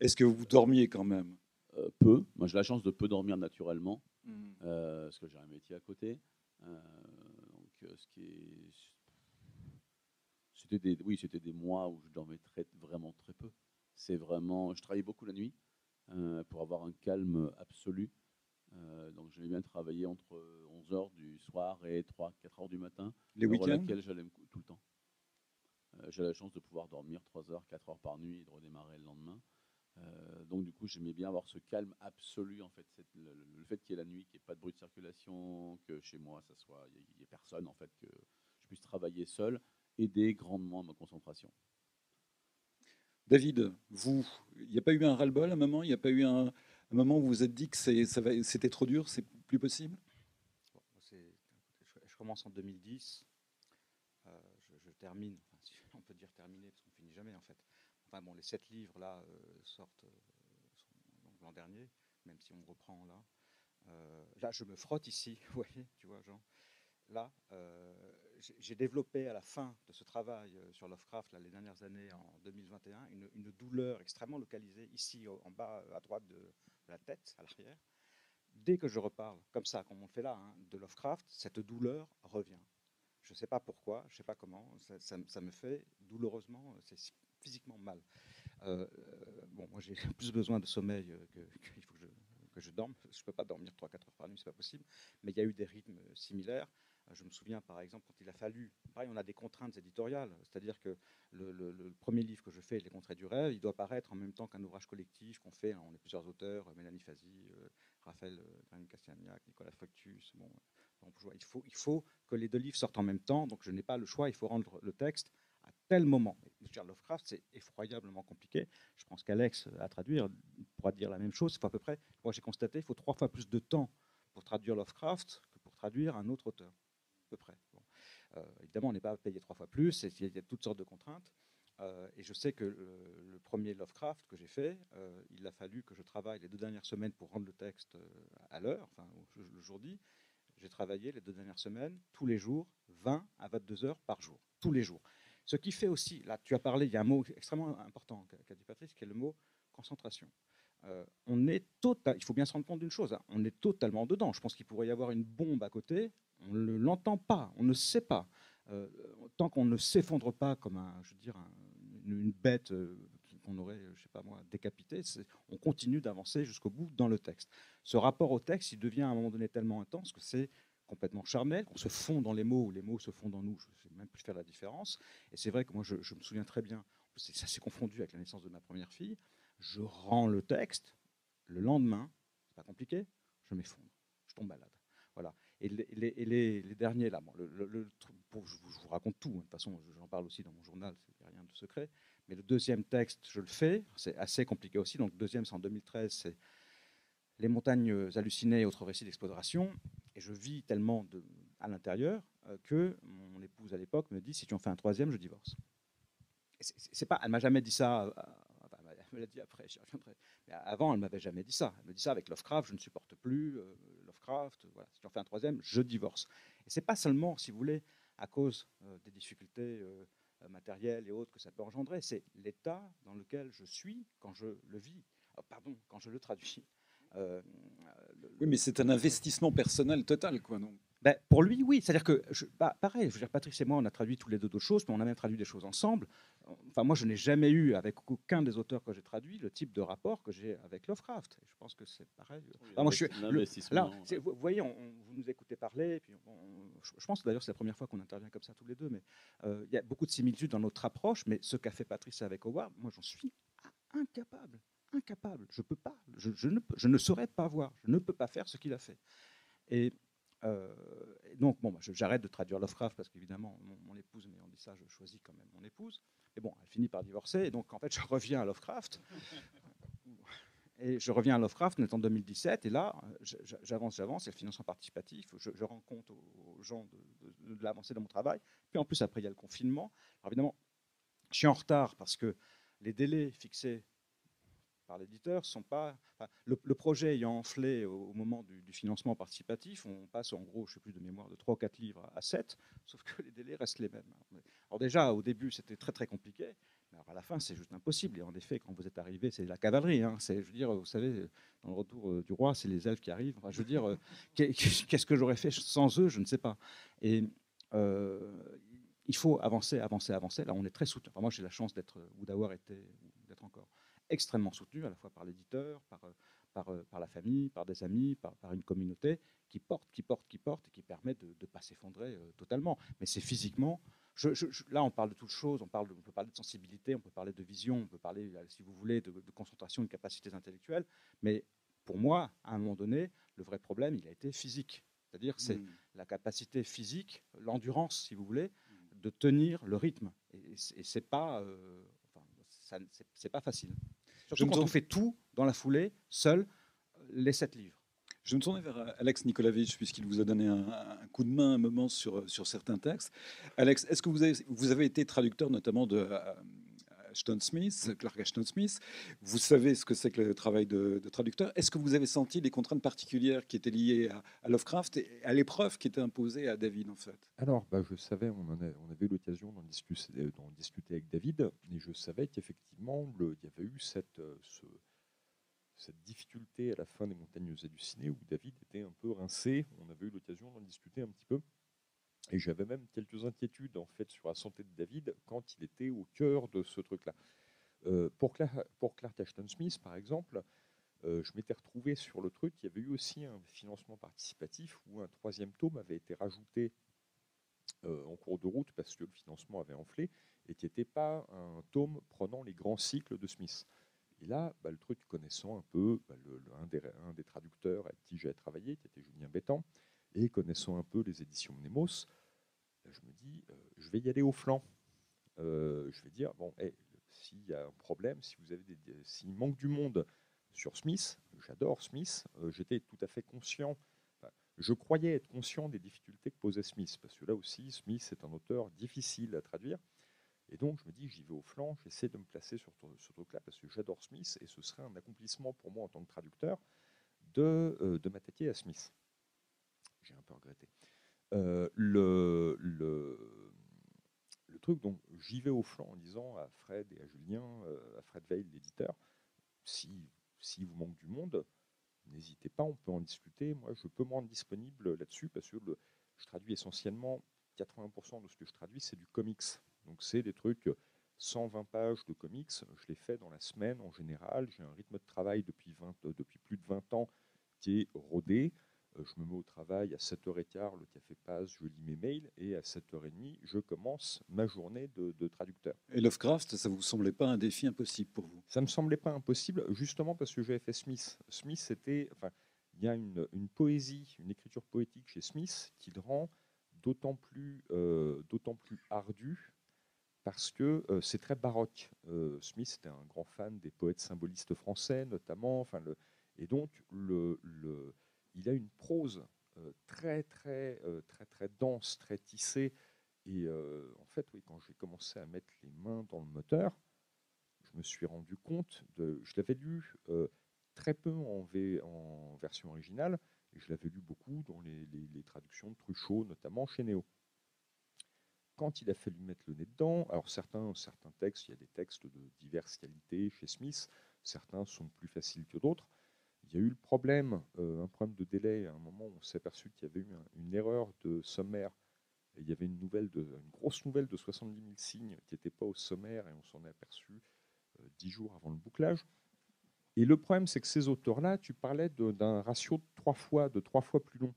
Est-ce que vous dormiez quand même? Euh, peu. Moi, j'ai la chance de peu dormir naturellement, euh, parce que j'ai un métier à côté. Euh, donc, ce qui est. C'était des, oui, c'était des mois où je dormais très, vraiment très peu. C'est vraiment. Je travaillais beaucoup la nuit pour avoir un calme absolu. Euh, donc, j'aimais bien travailler entre 11h du soir et 3-4h du matin. Les week-ends? laquelle j'allais tout le temps. Euh, j'ai la chance de pouvoir dormir 3 heures, 4 heures par nuit et de redémarrer le lendemain. Euh, donc du coup, j'aimais bien avoir ce calme absolu en fait, cette- le, fait qu'il y ait la nuit, qu'il n'y ait pas de bruit de circulation, que chez moi ça soit, il n'y ait, personne en fait, que je puisse travailler seul, aider grandement ma concentration. David, vous, il n'y a pas eu un ras-le-bol à un moment? Il n'y a pas eu un, un moment où vous vous êtes dit que c'était trop dur, c'est plus possible? Bon, je, je commence en 2010. euh, je, je termine, enfin, si on peut dire terminer, parce qu'on finit jamais en fait. Enfin bon, les sept livres là euh, sortent euh, l'an dernier, même si on reprend là. Euh, là, je me frotte ici, (laughs) vous voyez, tu vois, Jean. Là, j'ai- développé à la fin de ce travail sur Lovecraft, là, les dernières années, en 2021, une, douleur extrêmement localisée ici, en bas, à droite de, la tête, à l'arrière. Dès que je reparle, comme ça, comme on le fait là, hein, de Lovecraft, cette douleur revient. Je ne sais pas pourquoi, je ne sais pas comment, ça, me fait douloureusement, c'est physiquement mal. Euh, euh, bon, moi j'ai (laughs) plus besoin de sommeil euh, que, (laughs) qu'il faut que je, dorme. Je ne peux pas dormir 3-4 heures par nuit, c'est pas possible. Mais il y a eu des rythmes similaires. Je me souviens par exemple quand il a fallu, pareil, on a des contraintes éditoriales, c'est-à-dire que le, premier livre que je fais, Les Contrées du rêve, il doit paraître en même temps qu'un ouvrage collectif qu'on fait. On est plusieurs auteurs, Mélanie Fazi, Raphaël euh, Graham Castiagnac, Nicolas Fructus. Bon, vois, il, faut, il que les deux livres sortent en même temps, donc je n'ai pas le choix, il faut rendre le texte tel moment. Sur Lovecraft, c'est effroyablement compliqué. Je pense qu'Alex, à traduire, pourra dire la même chose. Il faut à peu près, moi j'ai constaté, il faut trois fois plus de temps pour traduire Lovecraft que pour traduire un autre auteur, à peu près. Euh, évidemment, on n'est pas payé trois fois plus, il y a- toutes sortes de contraintes. Euh, et je sais que le, premier Lovecraft que j'ai fait, euh, il a fallu que je travaille les deux dernières semaines pour rendre le texte euh, à l'heure, enfin le jour dit. J'ai travaillé les deux dernières semaines, tous les jours, 20 à 22 heures par jour, tous les jours. Ce qui fait aussi, là tu as parlé, il y a un mot extrêmement important qu'a dit Patrice, qui est le mot concentration. Euh, on est total, il faut bien se rendre compte d'une chose, hein, on est totalement dedans. Je pense qu'il pourrait y avoir une bombe à côté, on ne l'entend pas, on ne sait pas. Euh, tant qu'on ne s'effondre pas comme un, je veux dire, un- une, bête euh, qu'on aurait, je sais pas moi, décapitée, on continue d'avancer jusqu'au bout dans le texte. Ce rapport au texte, il devient à un moment donné tellement intense que c'est complètement charnel, on se fond dans les mots, ou les mots se fondent dans nous, je ne sais même plus faire la différence. Et c'est vrai que moi, je, me souviens très bien, ça s'est confondu avec la naissance de ma première fille, je rends le texte, le lendemain, c'est pas compliqué, je m'effondre, je tombe malade. Voilà. Et les, derniers, là, bon, le, pour- je, vous, je vous raconte tout, hein, de toute façon, j'en parle aussi dans mon journal, il n'y a rien de secret. Mais le deuxième texte, je le fais, c'est assez compliqué aussi. Donc, le deuxième, c'est en 2013, c'est Les montagnes hallucinées et autres récits d'exploration. Et je vis tellement à l'intérieur euh, que mon épouse à l'époque me dit si tu en fais un troisième, je divorce. C'est- pas, elle m'a jamais dit ça. euh, enfin, elle me l'a dit après. Mais avant, elle m'avait jamais dit ça. Elle me dit ça avec Lovecraft, je ne supporte plus euh, Lovecraft. Voilà, si tu en fais un troisième, je divorce. Et c'est pas seulement, si vous voulez, à cause euh, des difficultés euh, euh, matérielles et autres que ça peut engendrer. C'est l'état dans lequel je suis quand je le vis. Oh, pardon, quand je le traduis. Euh, le- Oui, mais c'est un investissement personnel total, quoi, non? Ben, pour lui, oui. C'est-à-dire que, je, bah, pareil, je veux dire, Patrice et moi, on a traduit tous les deux d'autres choses, mais on a même traduit des choses ensemble. Enfin, moi, je n'ai jamais eu, avec aucun des auteurs que j'ai traduits, le type de rapport que j'ai avec Lovecraft. Et je pense que c'est pareil. Enfin, moi, je suis, le- là, vous voyez, on- on- vous nous écoutez parler, et puis on- je, je pense que d'ailleurs c'est la première fois qu'on intervient comme ça tous les deux, mais euh, il y a beaucoup de similitudes dans notre approche, mais ce qu'a fait Patrice avec Howard, moi j'en suis incapable, incapable. Je peux pas, je, je ne, peux- je ne saurais pas voir, je ne peux pas faire ce qu'il a fait. Et, euh, et donc bon, bah, j'arrête de traduire Lovecraft parce qu'évidemment mon, mon épouse, mais on dit ça, je choisis quand même mon épouse. Et bon, elle finit par divorcer, et donc en fait je reviens à Lovecraft. (laughs) Et je reviens à Lovecraft, on est en 2017, et là, j'avance, j'avance, c'est le financement participatif, je, je rends compte aux, aux gens de, de- de l'avancée de mon travail. Puis en plus, après, il y a le confinement. Alors évidemment, je suis en retard parce que les délais fixés l'éditeur le, projet ayant enflé au, moment du, financement participatif, on passe en gros, je ne sais plus de mémoire, de 3 ou 4 livres à 7, sauf que les délais restent les mêmes. Alors déjà, au début, c'était très très compliqué. Mais à la fin, c'est juste impossible. Et en effet, quand vous êtes arrivé, c'est la cavalerie. hein. C'est, je veux dire, vous savez, dans le retour euh, du roi, c'est les elfes qui arrivent. Je veux dire, euh, (laughs) qu'est- qu'est-ce que j'aurais fait sans eux Je ne sais pas. Et euh, il faut avancer, avancer, avancer. Là, on est très soutenu. Moi, j'ai la chance d'être, ou d'avoir été, ou d'être encore extrêmement soutenu, à la fois par l'éditeur, par, euh, par, euh, par la famille, par des amis, par, par une communauté qui porte, qui porte, qui porte, et qui permet de ne pas s'effondrer euh, totalement. Mais c'est physiquement. je- je- je- là, on parle de toutes choses. On, parle de- on peut parler de sensibilité, on peut parler de vision, on peut parler, si vous voulez, de, de concentration, de capacités intellectuelles. Mais pour moi, à un moment donné, le vrai problème, il a été physique. C'est-à-dire, c'est Mm. la capacité physique, l'endurance, si vous voulez, de tenir le rythme. Et, et c'est pas, euh, enfin, c'est pas facile. Je Surtout quand tourne- on fait tout dans la foulée, seul, euh, les sept livres. Je vais me tourner vers euh, Alex Nikolavitch, puisqu'il vous a donné un, un coup de main un moment sur, sur certains textes. Alex, est-ce que vous avez, vous avez été traducteur notamment de euh, Ashton Smith, Clark Ashton Smith Vous savez ce que c'est que le travail de, traducteur. Est-ce que vous avez senti les contraintes particulières qui étaient liées à, Lovecraft et à l'épreuve qui était imposée à David, en fait? Alors, bah, je savais, on, avait eu l'occasion d'en discuter, avec David, et je savais qu'effectivement, il y avait eu cette, euh, ce- cette difficulté à la fin des Montagnes hallucinées où David était un peu rincé. On avait eu l'occasion d'en discuter un petit peu. Et j'avais même quelques inquiétudes en fait sur la santé de David quand il était au cœur de ce truc-là. Euh, pour, Cla- pour Clark Ashton Smith, par exemple, euh, je m'étais retrouvé sur le truc. Il y avait eu aussi un financement participatif où un troisième tome avait été rajouté euh, en cours de route parce que le financement avait enflé et qui n'était pas un tome prenant les grands cycles de Smith. Et là, bah, le truc connaissant un peu bah, un des traducteurs avec qui j'ai travaillé, qui était Julien Bétan, et connaissant un peu les éditions Mnemos, je me dis, euh, je vais y aller au flanc. Euh, je vais dire, bon, hey, s'il y a un problème, si vous avez s'il manque du monde sur Smith, j'adore Smith, euh, j'étais tout à fait conscient, je croyais être conscient des difficultés que posait Smith, parce que là aussi, Smith est un auteur difficile à traduire. Et donc, je me dis, j'y vais au flanc, j'essaie de me placer sur ce truc-là, parce que j'adore Smith, et ce serait un accomplissement pour moi en tant que traducteur de, de m'attaquer à Smith. J'ai un peu regretté. Euh, le, le, le truc, donc, j'y vais au flanc en disant à Fred et à Julien, euh, à Fred Veil, l'éditeur, si, si vous manque du monde, n'hésitez pas, on peut en discuter. Moi, je peux me rendre disponible là-dessus parce que je traduis essentiellement 80% de ce que je traduis, c'est du comics. Donc, c'est des trucs 120 pages de comics. Je les fais dans la semaine en général. J'ai un rythme de travail depuis, 20, euh, depuis plus de 20 ans qui est rodé. Euh, Je me mets au travail à 7h15, le café passe, je lis mes mails et à 7h30, je commence ma journée de, de traducteur. Et Lovecraft, ça vous semblait pas un défi impossible pour vous? Ça me semblait pas impossible, justement parce que j'avais fait Smith. Smith, c'était, enfin, il y a une, une poésie, une écriture poétique chez Smith qui le rend d'autant plus, euh, d'autant plus ardu parce que euh, c'est très baroque. Euh, Smith était un grand fan des poètes symbolistes français, notamment. Enfin, le, et donc, le, le- il a une prose euh, très, très, euh, très, très dense, très tissée. Et euh, en fait, oui, quand j'ai commencé à mettre les mains dans le moteur, je me suis rendu compte de. Je l'avais lu très peu en, version originale, et je l'avais lu beaucoup dans les traductions de Truchot, notamment chez Néo. Quand il a fallu mettre le nez dedans, alors certains, certains textes, il y a des textes de diverses qualités chez Smith, certains sont plus faciles que d'autres. Il y a eu le problème, un problème de délai. À un moment, on s'est aperçu qu'il y avait eu une erreur de sommaire. Il y avait une, nouvelle une grosse nouvelle de 70 000 signes qui n'était pas au sommaire et on s'en est aperçu dix jours avant le bouclage. Et le problème, c'est que ces auteurs-là, tu parlais d'un ratio de trois fois, de trois fois plus long.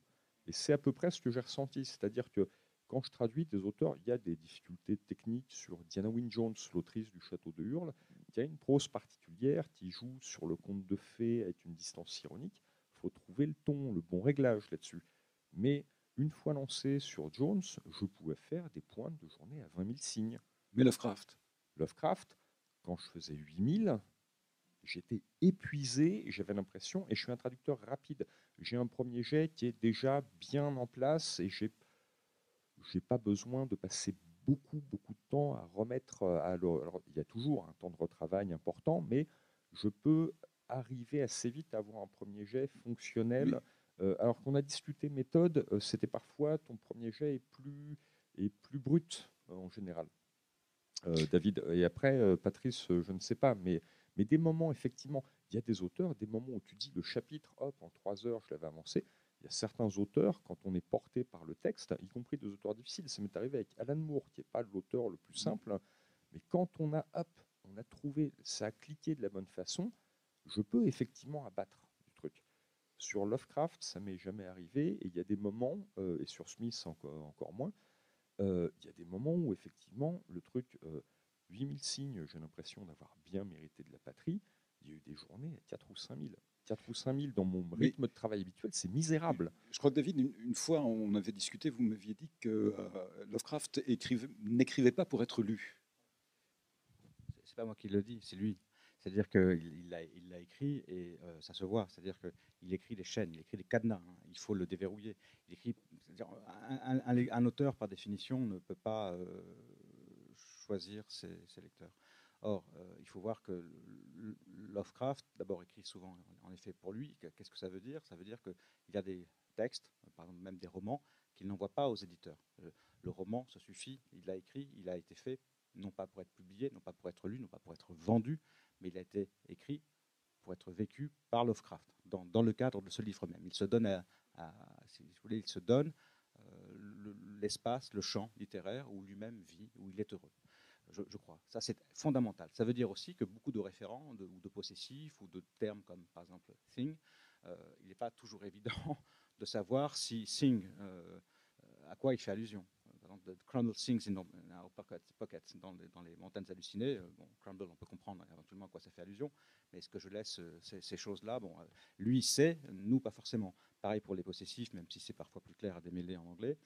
Et c'est à peu près ce que j'ai ressenti. C'est-à-dire que quand je traduis des auteurs, il y a des difficultés techniques sur Diana Wynne Jones, l'autrice du Château de Hurle, qui a une prose particulière, qui joue sur le conte de fées avec une distance ironique. Il faut trouver le ton, le bon réglage là-dessus. Mais une fois lancé sur Jones, je pouvais faire des pointes de journée à 20 000 signes. Mais Lovecraft Lovecraft, quand je faisais 8000, j'étais épuisé, j'avais l'impression, et je suis un traducteur rapide. J'ai un premier jet qui est déjà bien en place et j'ai n'ai pas besoin de passer beaucoup, beaucoup de temps à remettre à Alors, il y a toujours un temps de retravail important, mais je peux arriver assez vite à avoir un premier jet fonctionnel. Euh, alors qu'on a discuté méthode, euh, c'était parfois ton premier jet est plus, est plus brut euh, en général. David, et après, Patrice, je ne sais pas, mais mais des moments, effectivement, il y a des auteurs, des moments où tu dis le chapitre, hop, en trois heures, je l'avais avancé. Il y a certains auteurs, quand on est porté par le texte, y compris des auteurs difficiles, ça m'est arrivé avec Alan Moore, qui n'est pas l'auteur le plus simple, mais quand on a, hop, on a trouvé, ça a cliqué de la bonne façon, je peux effectivement abattre du truc. Sur Lovecraft, ça m'est jamais arrivé, et il y a des moments, euh, et sur Smith encore, encore moins, euh, il y a des moments où effectivement le truc, euh, 8000 signes, j'ai l'impression d'avoir bien mérité de la patrie. Il y a eu des journées à 4 ou 5000. 4 ou 5000 dans mon rythme de travail habituel, c'est misérable. Je crois que David, une, fois, on avait discuté, vous m'aviez dit que euh, Lovecraft n'écrivait pas pour être lu. C'est pas moi qui le dis, c'est lui. C'est-à-dire qu'il l'a il écrit et euh, ça se voit. C'est-à-dire qu'il écrit des chaînes, il écrit des cadenas. Hein. Il faut le déverrouiller. Il écrit, un, un, auteur, par définition, ne peut pas euh, choisir ses, lecteurs. Or, euh, il faut voir que Lovecraft, d'abord, écrit souvent, en effet, pour lui. Qu'est-ce que ça veut dire? Ça veut dire qu'il y a des textes, par exemple même des romans, qu'il n'envoie pas aux éditeurs. Euh, le roman, ça suffit, il l'a écrit, il a été fait, non pas pour être publié, non pas pour être lu, non pas pour être vendu, mais il a été écrit pour être vécu par Lovecraft, dans, le cadre de ce livre même. Il se donne, à, si vous voulez, il se donne euh, l'espace, le champ littéraire où lui-même vit, où il est heureux je, crois. Ça, c'est fondamental. Ça veut dire aussi que beaucoup de référents ou de possessifs ou de termes comme par exemple thing, euh, il n'est pas toujours (laughs) évident de savoir si thing, euh, à quoi il fait allusion. Par exemple, Crumble sings in our pockets, dans, les, montagnes hallucinées. Euh, bon, Crumble, on peut comprendre éventuellement à quoi ça fait allusion, mais est-ce que je laisse ces, choses-là? Bon, lui sait, nous pas forcément. Pareil pour les possessifs, même si c'est parfois plus clair à démêler en anglais.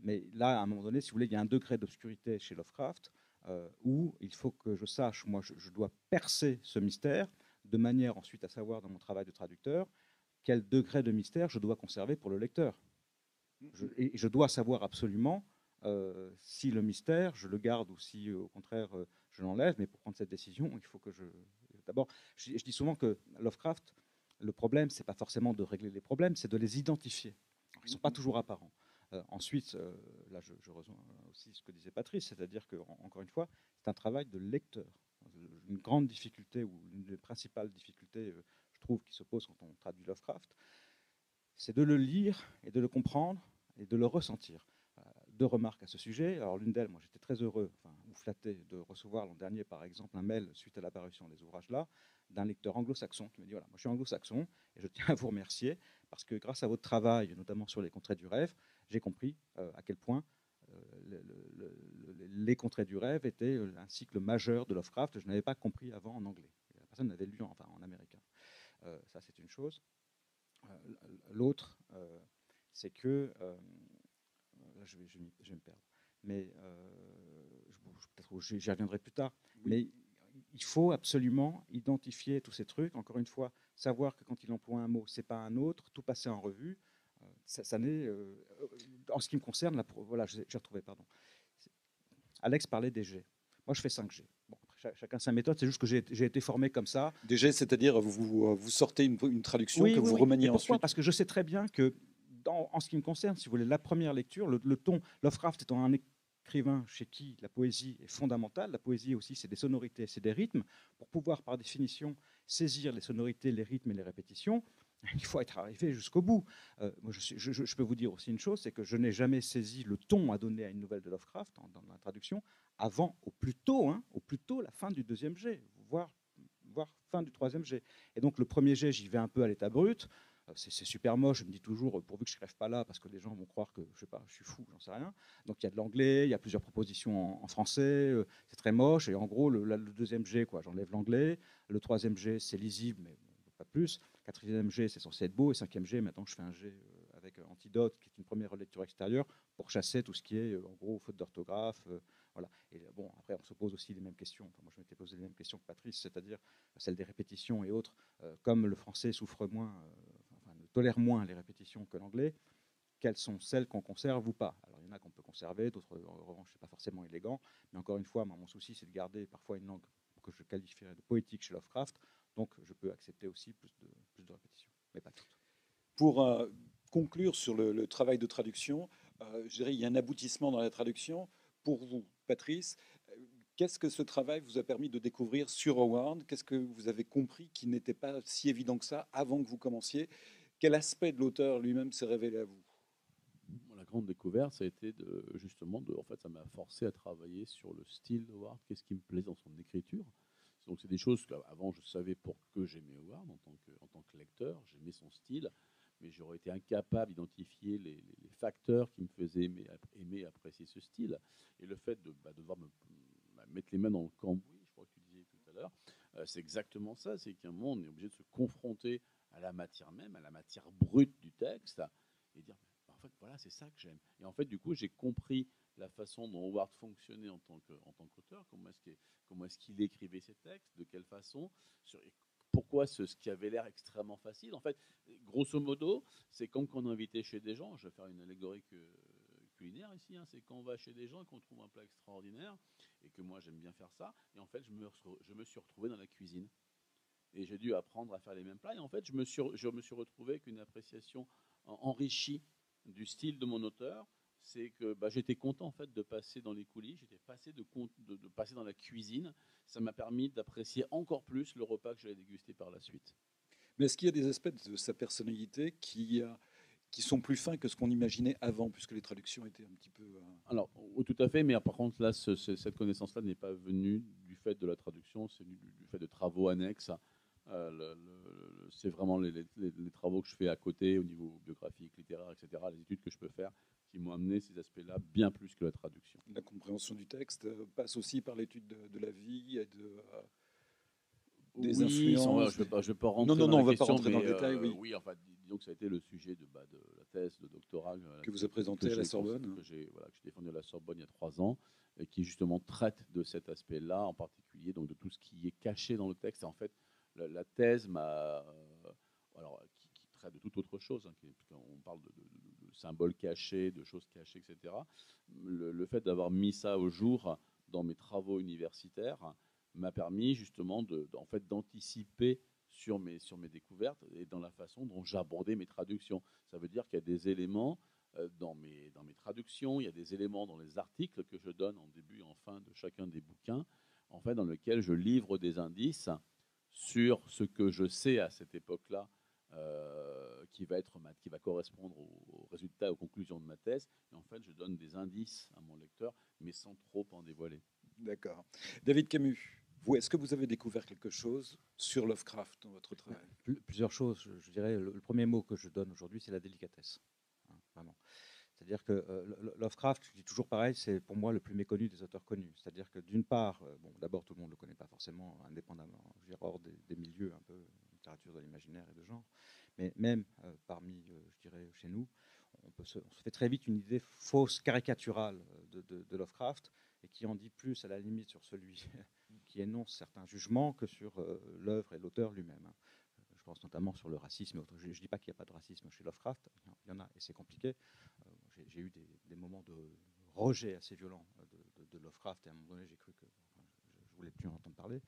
mais là, à un moment donné, si vous voulez, il y a un degré d'obscurité chez Lovecraft euh, où il faut que je sache, moi je, dois percer ce mystère de manière ensuite à savoir dans mon travail de traducteur quel degré de mystère je dois conserver pour le lecteur. Je, et je dois savoir absolument euh, si le mystère, je le garde ou si au contraire euh, je l'enlève, mais pour prendre cette décision, il faut que je... D'abord, je, dis souvent que Lovecraft, le problème, c'est pas forcément de régler les problèmes, c'est de les identifier. ils ne sont pas toujours apparents. Euh, ensuite, euh, là, je, rejoins aussi ce que disait Patrice, c'est-à-dire que, encore une fois, c'est un travail de lecteur. Une grande difficulté, ou une des principales difficultés, euh, je trouve, qui se pose quand on traduit Lovecraft, c'est de le lire et de le comprendre et de le ressentir. deux remarques à ce sujet. Alors, l'une d'elles, moi, j'étais très heureux, enfin, ou flatté, de recevoir l'an dernier, par exemple, un mail suite à l'apparition des ouvrages-là, d'un lecteur anglo-saxon qui me dit voilà, moi je suis anglo-saxon et je tiens à vous remercier parce que grâce à votre travail, notamment sur les contrées du rêve, j'ai compris euh, à quel point euh, les contrées du rêve étaient euh, un cycle majeur de Lovecraft. Je n'avais pas compris avant en anglais. La personne n'avait lu enfin, en américain. ça, c'est une chose. L'autre, c'est que. là, je vais, je, vais, me perdre. Mais j'y reviendrai plus tard. Mais il faut absolument identifier tous ces trucs. Encore une fois, savoir que quand il emploie un mot, c'est pas un autre, tout passer en revue ça, n'est, euh, en ce qui me concerne, la, voilà, j'ai retrouvé, pardon. Alex parlait des G. Moi, je fais 5 G. Bon, chacun sa méthode, c'est juste que j'ai été formé comme ça. Des G, c'est-à-dire vous, vous sortez une, traduction que vous remaniez ensuite Parce que je sais très bien que, dans, en ce qui me concerne, si vous voulez, la première lecture, le, ton, Lovecraft étant un, écrivain chez qui la poésie est fondamentale. La poésie aussi, c'est des sonorités, c'est des rythmes. Pour pouvoir, par définition, saisir les sonorités, les rythmes et les répétitions, il faut être arrivé jusqu'au bout. Euh, moi, je, peux vous dire aussi une chose, c'est que je n'ai jamais saisi le ton à donner à une nouvelle de Lovecraft dans la traduction avant, au plus tôt, hein, au plus tôt, la fin du deuxième jet, voire, fin du troisième jet. Et donc le premier jet, j'y vais un peu à l'état brut. Euh, c'est super moche, je me dis toujours, euh, pourvu que je ne crève pas là, parce que les gens vont croire que je sais pas, je suis fou, j'en sais rien. Donc il y a de l'anglais, il y a plusieurs propositions en, français, c'est très moche. Et en gros, le, deuxième quoi, j'enlève l'anglais. Le troisième jet, c'est lisible, mais pas plus. Quatrième G, c'est censé être beau. Et cinquième G, maintenant, je fais un G euh, avec euh, Antidote, qui est une première lecture extérieure, pour chasser tout ce qui est, euh, en gros, faute d'orthographe. voilà. Et bon, après, on se pose aussi les mêmes questions. Moi, je m'étais posé les mêmes questions que Patrice, c'est-à-dire celle des répétitions et autres. comme le français souffre moins, enfin, tolère moins les répétitions que l'anglais, quelles sont celles qu'on conserve ou pas? Alors, il y en a qu'on peut conserver, d'autres, en revanche, c'est pas forcément élégant. Mais encore une fois, mon souci, c'est de garder parfois une langue que je qualifierais de poétique chez Lovecraft, donc je peux accepter aussi plus de, plus de répétitions, mais pas toutes. Pour euh, conclure sur le, travail de traduction, euh, je dirais il y a un aboutissement dans la traduction. Pour vous, Patrice, euh, qu'est-ce que ce travail vous a permis de découvrir sur Howard? Qu'est-ce que vous avez compris qui n'était pas si évident que ça avant que vous commenciez? Quel aspect de l'auteur lui-même s'est révélé à vous? La grande découverte, ça a été de, justement, de, en fait, ça m'a forcé à travailler sur le style d'Howard. Qu'est-ce qui me plaît dans son écriture? Donc c'est des choses qu'avant je savais pour que j'aimais Howard en tant que, tant que lecteur, j'aimais son style, mais j'aurais été incapable d'identifier les, facteurs qui me faisaient aimer, aimer, apprécier ce style. Et le fait de, bah, devoir me, bah, mettre les mains dans le cambouis, je crois que tu disais tout à l'heure, euh, c'est exactement ça, c'est qu'à un moment on est obligé de se confronter à la matière même, à la matière brute du texte, et dire en fait voilà c'est ça que j'aime. Et en fait du coup j'ai compris la façon dont Howard fonctionnait en tant qu'auteur, comment est-ce qu'il écrivait ses textes, de quelle façon, pourquoi ce, ce, qui avait l'air extrêmement facile. En fait, grosso modo, c'est comme quand on invité chez des gens, je vais faire une allégorie culinaire ici, hein, c'est quand on va chez des gens et qu'on trouve un plat extraordinaire, et que moi j'aime bien faire ça, et en fait je me, suis retrouvé dans la cuisine. Et j'ai dû apprendre à faire les mêmes plats, et en fait je me suis retrouvé avec une appréciation enrichie du style de mon auteur, c'est que bah, j'étais content en fait de passer dans les coulisses, j'étais passé de, de, de, passer dans la cuisine. Ça m'a permis d'apprécier encore plus le repas que j'allais déguster par la suite. Mais est-ce qu'il y a des aspects de sa personnalité qui, qui sont plus fins que ce qu'on imaginait avant, puisque les traductions étaient un petit peu... Euh, Alors, tout à fait, mais par contre, là, cette connaissance-là n'est pas venue du fait de la traduction, c'est du, fait de travaux annexes. Euh, c'est vraiment les, les, travaux que je fais à côté au niveau biographique, littéraire, etc., les études que je peux faire qui m'ont amené ces aspects-là bien plus que la traduction. La compréhension du texte euh, passe aussi par l'étude de, la vie et de, euh, des influences. je ne vais, pas rentrer non, non, dans non, la on va pas rentrer dans le détail. Euh, oui, oui enfin, disons que ça a été le sujet de, bah, de la thèse de doctorat que vous avez présenté à la Sorbonne. Que j'ai voilà, défendu à la Sorbonne il y a trois ans et qui justement traite de cet aspect-là en particulier, donc de tout ce qui est caché dans le texte. Et en fait, la, thèse m'a. alors, de toute autre chose, hein, on parle de symboles cachés, de choses cachées, etc. Le, fait d'avoir mis ça au jour dans mes travaux universitaires m'a permis justement de, en fait, d'anticiper sur mes, sur mes découvertes et dans la façon dont j'abordais mes traductions. Ça veut dire qu'il y a des éléments euh, dans mes, dans mes traductions, il y a des éléments dans les articles que je donne en début et en fin de chacun des bouquins, en fait, dans lesquels je livre des indices sur ce que je sais à cette époque-là euh, qui va être qui va correspondre aux, résultats, aux conclusions de ma thèse. Et en fait, je donne des indices à mon lecteur, mais sans trop en dévoiler. D'accord. David Camus, vous, est-ce que vous avez découvert quelque chose sur Lovecraft dans votre travail? Plusieurs choses. Je, dirais le, premier mot que je donne aujourd'hui, c'est la délicatesse. Hein, vraiment. C'est-à-dire que euh, Lovecraft, je dis toujours pareil, c'est pour moi le plus méconnu des auteurs connus. C'est-à-dire que d'une part, euh, bon, d'abord tout le monde ne le connaît pas forcément, indépendamment, je veux dire, hors des, des milieux un peu littérature de l'imaginaire et de genre, mais même euh, parmi, euh, je dirais, chez nous, on, peut se, fait très vite une idée fausse, caricaturale euh, de, Lovecraft, et qui en dit plus à la limite sur celui (laughs) qui énonce certains jugements que sur l'œuvre et l'auteur lui-même. Hein. Je pense notamment sur le racisme. Je ne dis pas qu'il n'y a pas de racisme chez Lovecraft, il y en a, et c'est compliqué. J'ai eu des, moments de rejet assez violents de, Lovecraft, et à un moment donné, j'ai cru que je ne voulais plus en entendre parler.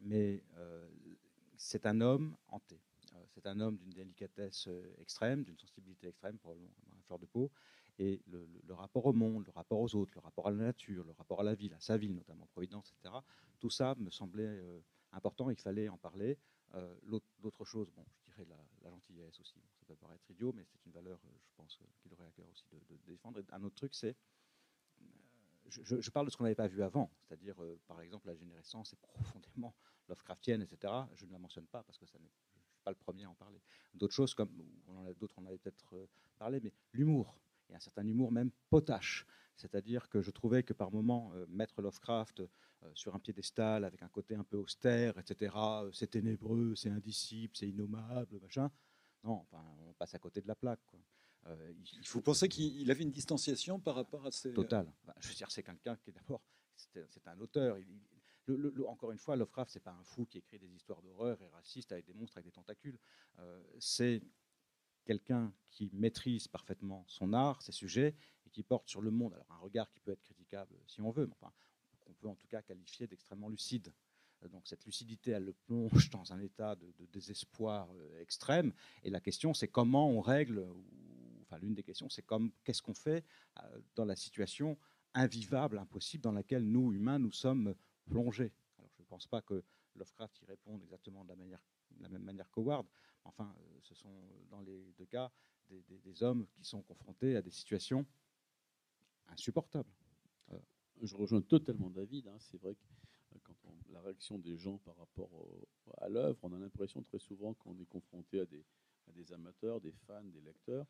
mais c'est un homme hanté. Euh, c'est un homme d'une délicatesse euh, extrême, d'une sensibilité extrême, probablement à fleur de peau, Et le, rapport au monde, le rapport aux autres, le rapport à la nature, le rapport à la ville, à sa ville notamment, Providence, etc., tout ça me semblait important, il fallait en parler. L'autre chose, bon, je dirais la, gentillesse aussi, ça peut paraître idiot, mais c'est une valeur, je pense, qu'il aurait à cœur aussi de, défendre. Et un autre truc, c'est je, parle de ce qu'on n'avait pas vu avant, c'est-à-dire, euh, par exemple, la générescence est profondément Lovecraftienne, etc. Je ne la mentionne pas parce que ça n'est, je ne suis pas le premier à en parler. D'autres choses, comme d'autres en avaient peut-être euh, parlé, mais l'humour, et un certain humour même potache. C'est-à-dire que je trouvais que par moments, euh, mettre Lovecraft sur un piédestal avec un côté un peu austère, etc., c'est ténébreux, c'est indicible, c'est innommable, machin. Non, enfin, on passe à côté de la plaque. Quoi. Euh, il faut penser qu'il avait une distanciation par rapport à ces. Total. je veux dire, c'est quelqu'un qui est d'abord, c'est un auteur. Encore une fois, Lovecraft, c'est pas un fou qui écrit des histoires d'horreur et raciste avec des monstres avec des tentacules. Euh, c'est quelqu'un qui maîtrise parfaitement son art, ses sujets, et qui porte sur le monde. Un regard qui peut être critiquable si on veut, mais qu'on peut en tout cas qualifier d'extrêmement lucide. Euh, donc cette lucidité, elle le plonge dans un état de, désespoir extrême. Et la question, c'est comment on règle enfin l'une des questions, c'est qu'est-ce qu'on fait euh, dans la situation invivable, impossible dans laquelle nous, humains, nous sommes plongés. Alors je ne pense pas que Lovecraft y réponde exactement de la, même manière qu'Howard. Enfin, euh, ce sont dans les deux cas des, hommes qui sont confrontés à des situations insupportables. Euh, je rejoins totalement David. Hein. C'est vrai que quand on, la réaction des gens par rapport à l'œuvre, on a l'impression très souvent qu'on est confronté à des amateurs, des fans, des lecteurs,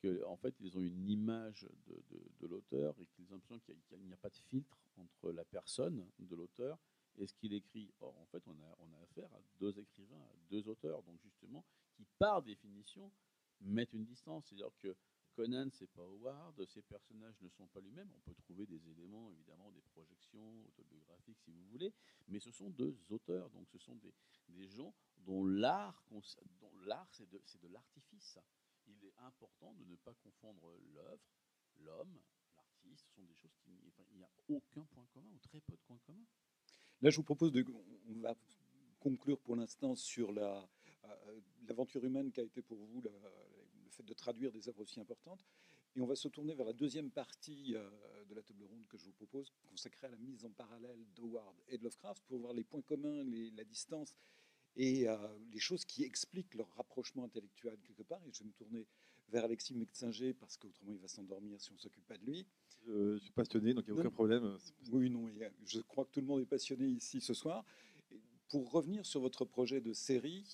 qu'en en fait, ils ont une image de, l'auteur et qu'ils ont l'impression qu'il n'y a, pas de filtre entre la personne de l'auteur et ce qu'il écrit. Or, en fait, on a, affaire à deux écrivains, à deux auteurs, donc justement, qui par définition mettent une distance. C'est-à-dire que Conan, c'est pas Howard, ses personnages ne sont pas lui-même. On peut trouver des éléments, évidemment, des projections autobiographiques, si vous voulez, mais ce sont deux auteurs, donc ce sont des, gens dont l'art, c'est de l'artifice il est important de ne pas confondre l'œuvre, l'homme, l'artiste. Ce sont des choses qui. Il n'y a aucun point commun ou très peu de points communs. Là, je vous propose de. On va conclure pour l'instant sur la, euh, l'aventure humaine qu'a été pour vous le fait de traduire des œuvres aussi importantes. Et on va se tourner vers la deuxième partie euh, de la table ronde que je vous propose, consacrée à la mise en parallèle d'Howard et de Lovecraft, pour voir les points communs, la distance et euh, les choses qui expliquent leur rapprochement intellectuel quelque part. Et je vais me tourner vers Alexis Mexinger parce qu'autrement il va s'endormir si on ne s'occupe pas de lui. je suis passionné, donc il n'y a aucun problème. Oui, non, je crois que tout le monde est passionné ici ce soir. Pour revenir sur votre projet de série,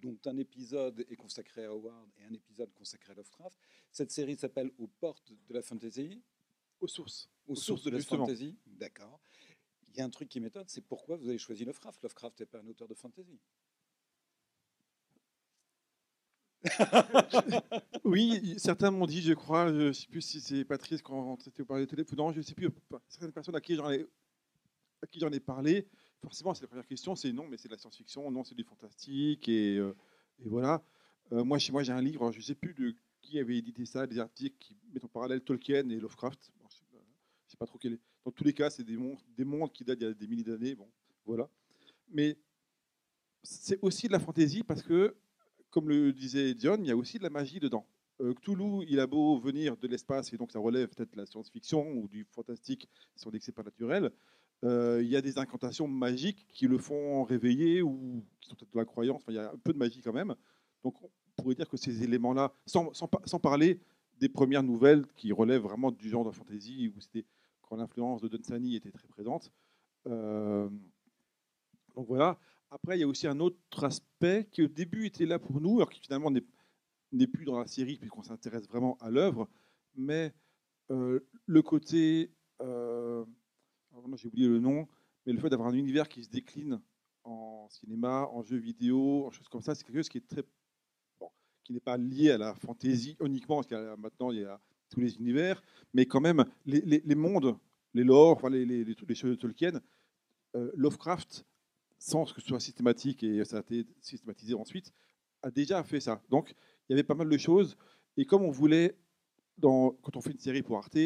dont un épisode est consacré à Howard et un épisode consacré à Lovecraft, cette série s'appelle Aux portes de la fantasy. Aux sources. Aux, sources, de la fantasy. D'accord il y a un truc qui m'étonne, c'est pourquoi vous avez choisi Lovecraft? Lovecraft n'est pas un auteur de fantasy. (laughs) oui, certains m'ont dit, je crois, je ne sais plus si c'est Patrice quand on parlé de téléphone, non, je ne sais plus, certaines personnes à qui j'en ai, parlé, forcément, c'est la première question, c'est non, mais c'est de la science-fiction, non, c'est du fantastique, et, euh, voilà. Euh, moi, chez moi, j'ai un livre, je ne sais plus de qui avait édité ça, des articles qui mettent en parallèle Tolkien et Lovecraft. je ne sais pas trop quel est. Dans tous les cas, c'est des mondes, des mondes qui datent d'il y a des milliers d'années. Bon, voilà. Mais c'est aussi de la fantaisie parce que, comme le disait Dion, il y a aussi de la magie dedans. Euh, Cthulhu, il a beau venir de l'espace, et donc ça relève peut-être de la science-fiction ou du fantastique, si on dit que c'est pas naturel. Euh, il y a des incantations magiques qui le font réveiller ou qui sont peut-être de la croyance. Il y a un peu de magie quand même. Donc on pourrait dire que ces éléments-là, sans, sans, sans, parler des premières nouvelles qui relèvent vraiment du genre de fantasy, où c'était l'influence de Dunsany était très présente. Euh, donc voilà. Après, il y a aussi un autre aspect qui au début était là pour nous, alors qui finalement n'est plus dans la série puisqu'on s'intéresse vraiment à l'œuvre, mais euh, le côté, euh, j'ai oublié le nom, mais le fait d'avoir un univers qui se décline en cinéma, en jeu vidéo, en choses comme ça, c'est quelque chose qui est très qui n'est pas lié à la fantaisie uniquement, parce que maintenant il y a tous les univers, mais quand même, les, mondes, les lores, les, choses de Tolkien, euh, Lovecraft, sans que ce soit systématique et ça a été systématisé ensuite, a déjà fait ça. Donc, il y avait pas mal de choses. Et comme on voulait, quand on fait une série pour Arte,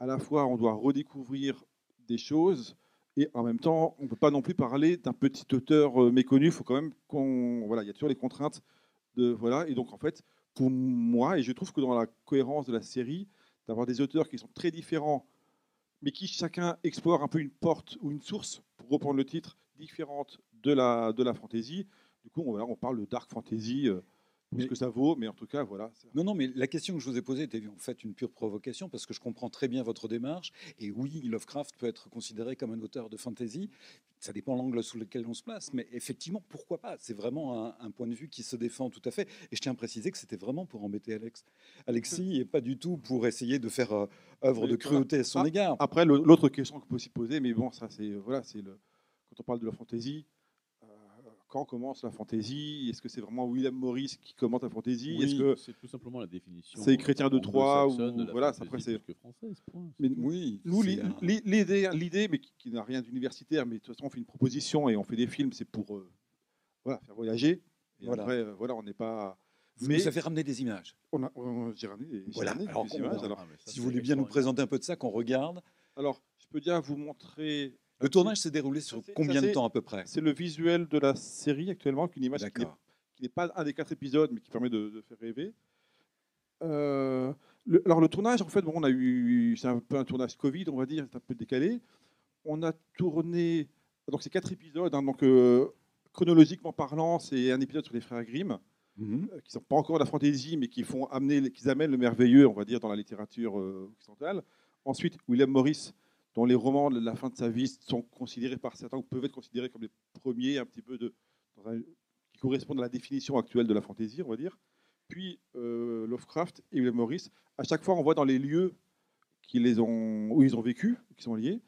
à la fois on doit redécouvrir des choses et en même temps on ne peut pas non plus parler d'un petit auteur euh, méconnu. Il faut quand même qu'on voilà, il y a toujours les contraintes de voilà. Et donc en fait, pour moi, et je trouve que dans la cohérence de la série, d'avoir des auteurs qui sont très différents, mais qui chacun explore un peu une porte ou une source, pour reprendre le titre, différente de la, de la fantasy. Du coup, on, parle de dark fantasy, euh, Mais- ce que ça vaut, mais en tout cas, voilà. Non, non, mais la question que je vous ai posée était en fait une pure provocation parce que je comprends très bien votre démarche. Et oui, Lovecraft peut être considéré comme un auteur de fantasy. Ça dépend l'angle sous lequel on se place, mais effectivement, pourquoi pas? C'est vraiment un, un point de vue qui se défend tout à fait. Et je tiens à préciser que c'était vraiment pour embêter Alex. Alexis, et pas du tout pour essayer de faire euh, œuvre de cruauté à son Ah, égard. Après, l'autre question qu'on peut aussi poser, mais bon, ça, c'est voilà, c'est le quand on parle de la fantasy. Quand commence la fantasy Est-ce que c'est vraiment William Morris qui commente la fantasy Est-ce que c'est tout simplement la définition. c'est Chrétien de Troyes ou- de voilà, après, c'est-. Mais Oui, Nous, l'idée, l'idée, mais qui, qui n'a rien d'universitaire, mais de toute façon, on fait une proposition et on fait des films, c'est pour euh, voilà, faire voyager. Et Voilà. après, euh, voilà, on n'est pas. vous mais nous avez ramené des images. on a, on- j'ai ramené des, Voilà, ramené alors des images. Ah, ça, Si vous voulez bien nous présenter un peu de ça, qu'on regarde. alors, je peux déjà vous montrer. Le tournage s'est déroulé sur combien de temps à peu près? C'est le visuel de la série actuellement, avec une image qui n'est pas un des quatre épisodes, mais qui permet de, de faire rêver. Euh, le- alors le tournage, en fait, bon, on a eu, c'est un peu un tournage Covid, on va dire, c'est un peu décalé. On a tourné, donc c'est quatre épisodes, hein, donc euh, chronologiquement parlant, c'est un épisode sur les frères Grimm, Mhm. euh, qui sont pas encore de la fantaisie, mais qui font amener, qui amènent le merveilleux, on va dire, dans la littérature occidentale. Ensuite, William Morris, dont les romans de la fin de sa vie sont considérés par certains, ou peuvent être considérés comme les premiers, un petit peu de, un- qui correspondent à la définition actuelle de la fantaisie, on va dire. Puis euh, Lovecraft et William Morris. À chaque fois, on voit dans les lieux qui les ont, où ils ont vécu, qui sont liés.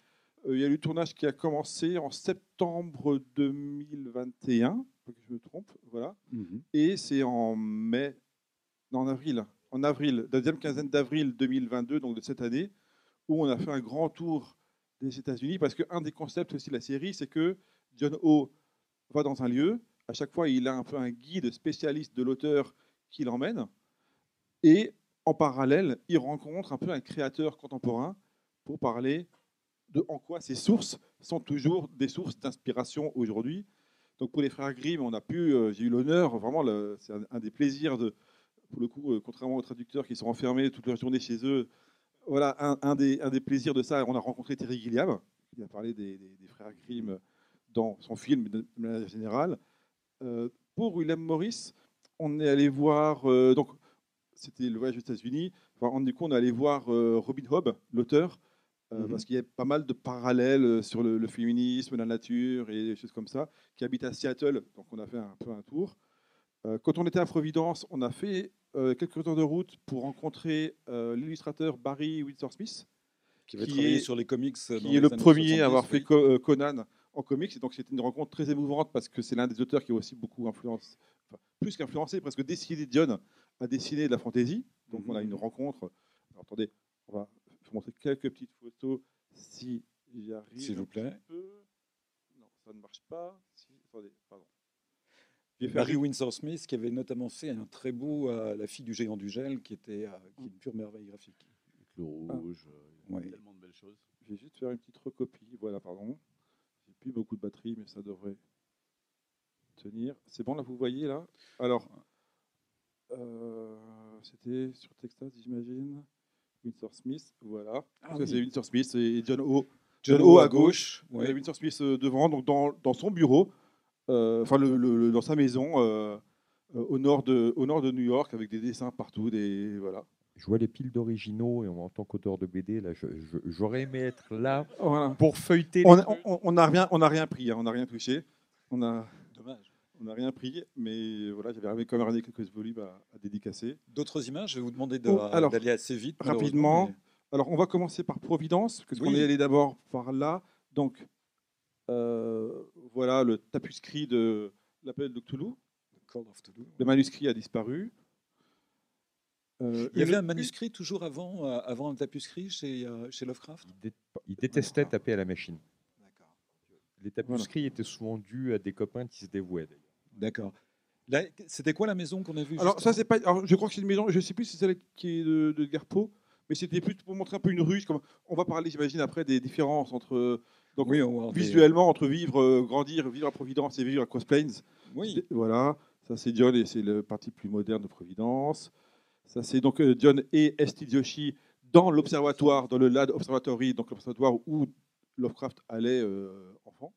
Euh, il y a eu le tournage qui a commencé en septembre 2021, pas que je me trompe, voilà. Mhm. Et c'est en mai, non, en avril, en avril, deuxième quinzaine d'avril 2022, donc de cette année, où on a fait un grand tour des États-Unis, parce qu'un des concepts aussi de la série, c'est que John O va dans un lieu, à chaque fois il a un peu un guide spécialiste de l'auteur qui l'emmène, et en parallèle, il rencontre un peu un créateur contemporain pour parler de en quoi ces sources sont toujours des sources d'inspiration aujourd'hui. Donc pour les frères Grimm, on a pu, euh, j'ai eu l'honneur, vraiment, c'est un, un des plaisirs de, pour le coup, euh, contrairement aux traducteurs qui sont enfermés toute leur journée chez eux, voilà, un, un des, un des plaisirs de ça, on a rencontré Terry Gilliam, qui a parlé des, des- des frères Grimm dans son film de manière générale. Euh, pour William Morris, on est allé voir, euh, donc c'était le voyage aux États-Unis, enfin, on, du coup on est allé voir euh, Robin Hobb, l'auteur, Mhm. parce qu'il y a pas mal de parallèles sur le, le féminisme, la nature et des choses comme ça, qui habite à Seattle, donc on a fait un peu un tour. Euh, quand on était à Providence, on a fait euh, quelques heures de route pour rencontrer euh, l'illustrateur Barry Windsor Smith, Qui va Qui travailler est- sur les comics. dans qui les est le premier à avoir 70, fait Conan en comics. Et donc c'était une rencontre très émouvante parce que c'est l'un des auteurs qui a aussi beaucoup influencé, enfin, plus qu'influencé, presque décidé John à dessiner de la fantaisie. Donc on a Mhm. une rencontre. Alors, attendez, on va vous montrer quelques petites photos si j'y arrive. S'il vous plaît. Non, ça ne marche pas. Si, attendez, pardon. Barry Windsor Smith, qui avait notamment fait un très beau euh, La fille du géant du gel, qui était euh, qui est une pure merveille graphique. Avec le rouge, euh, il y a Ouais. tellement de belles choses. Je vais juste faire une petite recopie. Voilà, pardon. J'ai plus beaucoup de batterie, mais ça devrait tenir. C'est bon, là, vous voyez, là? Alors, euh, c'était sur Texas, j'imagine. Winsor Smith, voilà. Ah oui. c'est Winsor Smith et John O. John O O à gauche. Et ouais. Winsor Smith euh, devant, donc dans, dans son bureau, enfin, le- le- le- dans sa maison, euh, euh, au, nord de, au nord de New York, avec des dessins partout, des, voilà. Je vois les piles d'originaux et en tant qu'auteur de BD, là, je- je- j'aurais aimé être là Voilà. pour feuilleter. On n'a on, on a rien, on a rien pris, hein, on n'a rien touché. On a, Dommage. On n'a rien pris, mais voilà, j'avais quand même ramené quelques volumes à, à dédicacer. D'autres images, je vais vous demander de- Oh, alors, d'aller assez vite. rapidement, Alors, on va commencer par Providence, parce qu'on est allé d'abord par là. Donc, euh, voilà le tapuscrit de l'appel de Cthulhu. mais Call of Cthulhu. Le manuscrit a disparu. Euh, Il y avait un manuscrit toujours avant, euh, avant un tapuscrit chez, euh, chez Lovecraft Il, dé- il détestait taper à la machine. Les tapuscrits étaient souvent dus à des copains qui se dévouaient. d'ailleurs. D'accord. C'était quoi la maison qu'on a vue Alors, ça, c'est pas. alors, je crois que c'est une maison, je ne sais plus si c'est celle qui est de, de Garpo, mais c'était plus pour montrer un peu une ruse. Comme, on va parler, j'imagine, après des différences entre. Donc, Oui, on visuellement, entre vivre, euh, grandir, vivre à Providence et vivre à Cross Plains. Oui. Voilà, ça c'est John et c'est le parti plus moderne de Providence. Ça c'est donc euh, John et Esti Joshi dans l'observatoire, dans le LAD Observatory, donc l'observatoire où Lovecraft allait euh, enfant.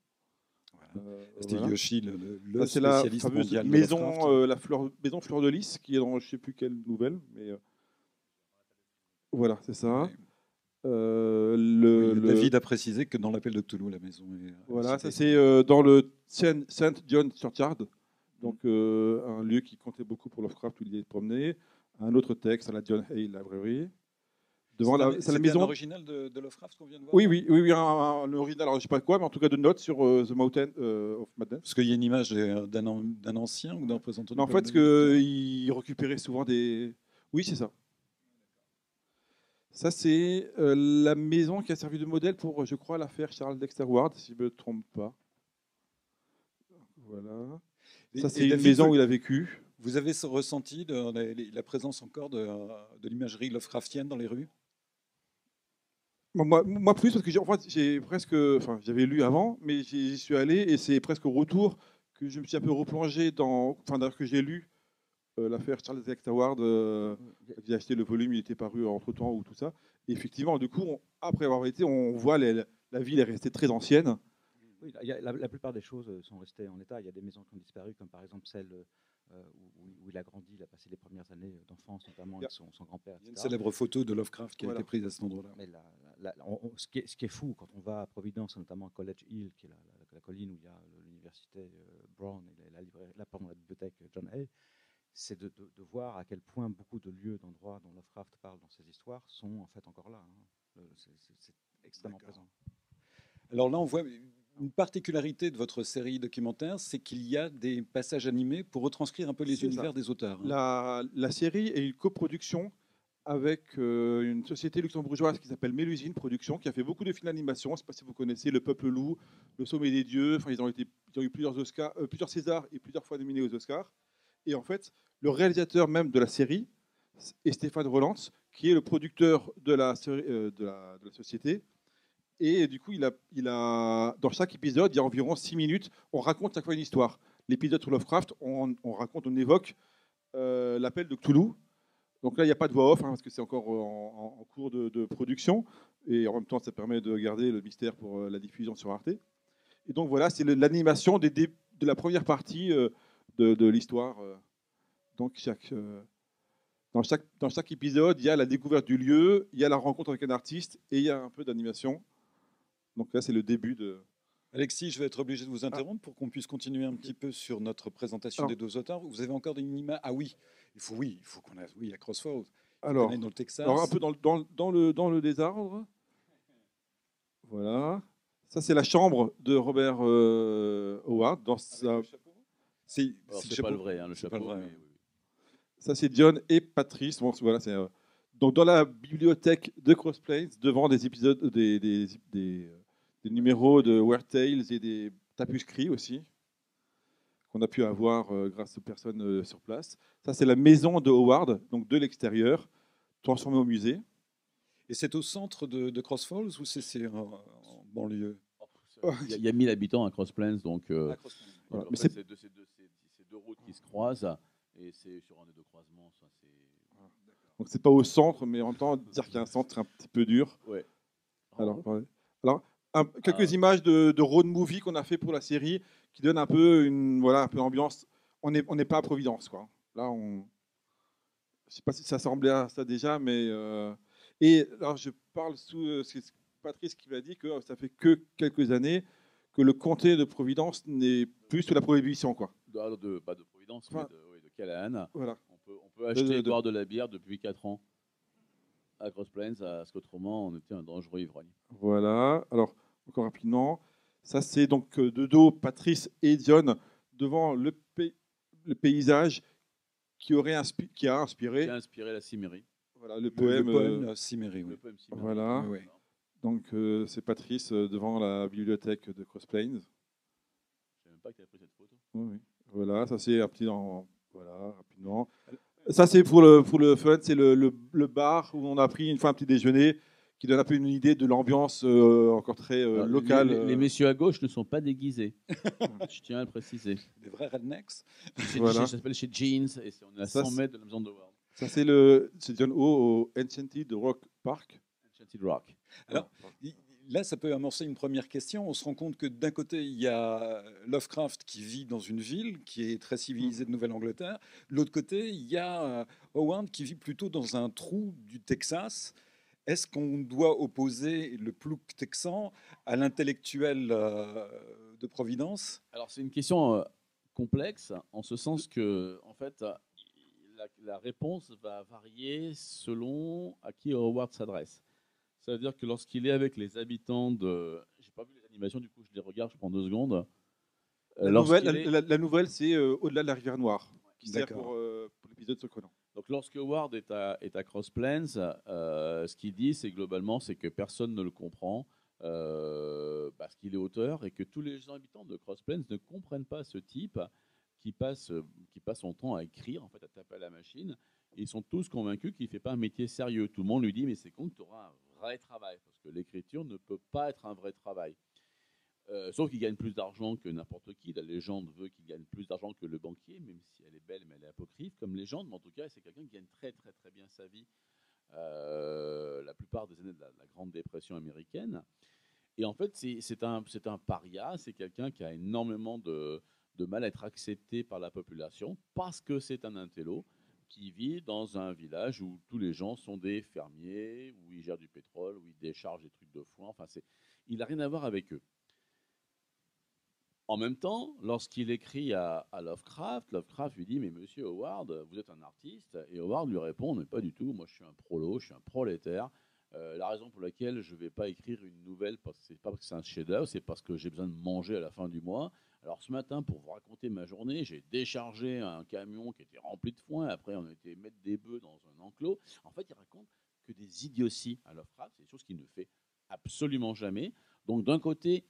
Euh, voilà. Yoshi, le, Ça, la fameuse mondial maison, euh, la fleur, maison Fleur de Lys, qui est dans je ne sais plus quelle nouvelle, mais euh, voilà, c'est ça. Ouais. Euh, le, Oui, le- David a précisé que dans l'appel de Cthulhu, la maison est. Voilà, ça c'est euh, dans le Saint Saint John Churchyard, donc euh, un lieu qui comptait beaucoup pour Lovecraft où il est promené. Un autre texte à la John Hay Library. Devant C'est la, la un maison. original de, de Lovecraft qu'on vient de voir Oui, oui, oui, oui, un, un original, alors je sais pas quoi, mais en tout cas de notes sur The Mountain of Madness. Parce qu'il y a une image d'un an- d'un ancien ou d'un représentant Non, en fait, peuple que il récupérait souvent des. Oui, c'est ça. Ça, c'est euh, la maison qui a servi de modèle pour, je crois, l'affaire Charles Dexter Ward, si je ne me trompe pas. Voilà. Et- Ça, c'est une David, maison où il a vécu. Vous avez ressenti de la, la présence encore de, de l'imagerie Lovecraftienne dans les rues? Moi, plus, parce que j'ai en fait, j'ai presque. Enfin, j'avais lu avant, mais j'y j'y suis allé et c'est presque au retour que je me suis un peu replongé dans. Enfin, d'ailleurs, que j'ai lu euh, l'affaire Charles Dexter Ward. euh, J'ai acheté le volume, il était paru entre temps ou tout ça. Et effectivement, du coup, on- après avoir été, on voit les- la ville est restée très ancienne. Oui, la, la plupart des choses euh, sont restées en état. Il y a des maisons qui ont disparu, comme par exemple celle euh, où, où il a grandi, il a passé les premières années d'enfance, notamment avec son, son grand-père. Il y a une célèbre photo de Lovecraft qui Voilà. a été prise à cet endroit-là. Mais la- la- la- on- on- ce, qui est, ce qui est fou, quand on va à Providence, notamment à College Hill, qui est la, colline où il y a l'université Brown et pardon, la bibliothèque John Hay, c'est de, de- de voir à quel point beaucoup de lieux, d'endroits dont Lovecraft parle dans ses histoires sont en fait encore là. hein. Le- C'est extrêmement présent. Alors là, on voit une particularité de votre série documentaire, c'est qu'il y a des passages animés pour retranscrire un peu les C'est ça. univers des auteurs. hein. La, la série est une coproduction avec euh, une société luxembourgeoise qui s'appelle Mélusine Productions, qui a fait beaucoup de films d'animation. Je ne sais pas si vous connaissez Le Peuple Loup, Le Sommet des Dieux. Enfin, ils ont, été, ils ont eu plusieurs, Oscars, euh, plusieurs Césars et plusieurs fois nominés aux Oscars. Et en fait, le réalisateur même de la série est Stéphane Roland, qui est le producteur de la, euh, société. Et du coup, il a, dans chaque épisode, il y a environ six minutes, on raconte chaque fois une histoire. L'épisode sur Lovecraft, on, on raconte, on évoque euh, l'appel de Cthulhu. Donc là, il n'y a pas de voix off, hein, parce que c'est encore en, en- cours de, production. Et en même temps, ça permet de garder le mystère pour euh, la diffusion sur Arte. Et donc voilà, c'est l'animation de la première partie euh, de, l'histoire. euh. Donc chaque, euh, dans, chaque, dans chaque épisode, il y a la découverte du lieu, il y a la rencontre avec un artiste et il y a un peu d'animation. Donc là, c'est le début de... Alexis, je vais être obligé de vous interrompre pour qu'on puisse continuer un petit peu sur notre présentation Alors- des deux auteurs. Vous avez encore une image? Ah oui, il faut oui, il faut qu'on a oui à Crossroads. Alors, On est dans le Texas. Alors un peu dans, le- dans, le- dans le, dans le désordre. Voilà. Ça, c'est la chambre de Robert euh, Howard. Dans sa- C'est Alors, c'est c'est le pas le chapeau. vrai, hein, le C'est pas chapeau. le vrai. mais oui, oui. Ça, c'est John et Patrice. Bon, voilà, c'est, euh, donc, dans la bibliothèque de Cross Plains, devant des épisodes, des, des, des, euh, des numéros de Weird Tales et des tapuscrits aussi, qu'on a pu avoir euh, grâce aux personnes euh, sur place. Ça, c'est la maison de Howard, donc de l'extérieur, transformée au musée. Et c'est au centre de, de Cross Falls ou c'est c'est en, en banlieue? Il y, a- il y a 1000 habitants à Cross Plains, donc euh, Ah, Cross Falls. Voilà. en Mais fait, c'est- c'est deux, c'est deux- c'est- c'est deux routes qui se croisent et c'est sur un des deux croisements. Ça, c'est Donc, c'est pas au centre, mais en même temps, dire qu'il y a un centre, c'est un petit peu dur. ouais. Alors, ouais. Alors un- quelques Ah. images de, de road movie qu'on a fait pour la série qui donnent un peu une voilà un peu l'ambiance. On n'est on n'est pas à Providence quoi. Là on, je sais pas si ça semblait à ça déjà, mais euh, et alors je parle sous euh, c'est Patrice qui m'a dit que ça fait que quelques années que le comté de Providence n'est plus sous la prohibition quoi. de, de, pas de Providence, Enfin- mais de Callahan. Voilà. On peut, on peut acheter de- et de- boire de la bière depuis 4 ans à Cross Plains, parce qu'autrement, on était un dangereux ivrogne. Voilà. Alors, encore rapidement, ça c'est donc euh, de dos Patrice et John devant le, pay- le paysage qui, aurait inspi- qui a inspiré Qui a inspiré la Cimérie. voilà, le Le poème. euh, oui. Le poème Cimérie. Voilà. Oui, donc, euh, c'est Patrice euh, devant la bibliothèque de Cross Plains. Je ne savais même pas que tu avais pris cette photo. Oui, oui. Voilà, ça c'est un petit. en- Voilà, rapidement. Ça c'est pour le, pour le fun, c'est le, le- le bar où on a pris une fois un petit déjeuner qui donne un peu une idée de l'ambiance euh, encore très euh, Alors, les- locale. Les, les euh, messieurs à gauche ne sont pas déguisés. (laughs) Je tiens à le préciser. Des vrais rednecks. Voilà. chez- Ça s'appelle chez Jeans et c'est- on est à Ça, 100 c'est- mètres de la maison de Ward. Ça, c'est John O au Enchanted Rock Park. Enchanted Rock. Alors, Là, ça peut amorcer une première question. On se rend compte que d'un côté, il y a Lovecraft qui vit dans une ville qui est très civilisée de Nouvelle-Angleterre. De l'autre côté, il y a euh, Howard qui vit plutôt dans un trou du Texas. Est-ce qu'on doit opposer le plouc texan à l'intellectuel euh, de Providence? Alors c'est une question euh, complexe en ce sens que en fait la, la réponse va varier selon à qui Howard s'adresse. Ça veut dire que lorsqu'il est avec les habitants de, j'ai pas vu les animations du coup je les regarde, je prends deux secondes. Euh, La nouvelle, est- la, la- la nouvelle, c'est euh, au-delà de la rivière Noire, qui sert pour, euh, pour l'épisode sur Conan. Donc lorsque Ward est à, est à Cross Plains, euh, ce qu'il dit, c'est globalement, c'est que personne ne le comprend parce qu'il est auteur et que tous les habitants de Cross Plains ne comprennent pas ce type qui passe, qui passe son temps à écrire, en fait, à taper à la machine. Et ils sont tous convaincus qu'il ne fait pas un métier sérieux. Tout le monde lui dit, mais c'est con que tu auras un vrai travail, parce que l'écriture ne peut pas être un vrai travail. Euh, sauf qu'il gagne plus d'argent que n'importe qui. La légende veut qu'il gagne plus d'argent que le banquier, même si elle est belle, mais elle est apocryphe comme légende. Mais en tout cas, c'est quelqu'un qui gagne très très très bien sa vie euh, la plupart des années de la, Grande Dépression américaine. Et en fait, c'est un, un paria, c'est quelqu'un qui a énormément de mal à être accepté par la population parce que c'est un intello qui vit dans un village où tous les gens sont des fermiers, où ils gèrent du pétrole, où ils déchargent des trucs de foin. Enfin, il n'a rien à voir avec eux. En même temps, lorsqu'il écrit à, à Lovecraft, Lovecraft lui dit Mais monsieur Howard, vous êtes un artiste Et Howard lui répond Mais pas du tout, moi je suis un prolo, je suis un prolétaire. Euh, la raison pour laquelle je ne vais pas écrire une nouvelle, parce que c'est pas parce que c'est un chef-d'œuvre, c'est parce que j'ai besoin de manger à la fin du mois. Alors ce matin, pour vous raconter ma journée, j'ai déchargé un camion qui était rempli de foin. Après, on a été mettre des bœufs dans un enclos. En fait, il raconte que des idioties à Lovecraft. C'est des choses qu'il ne fait absolument jamais. Donc d'un côté,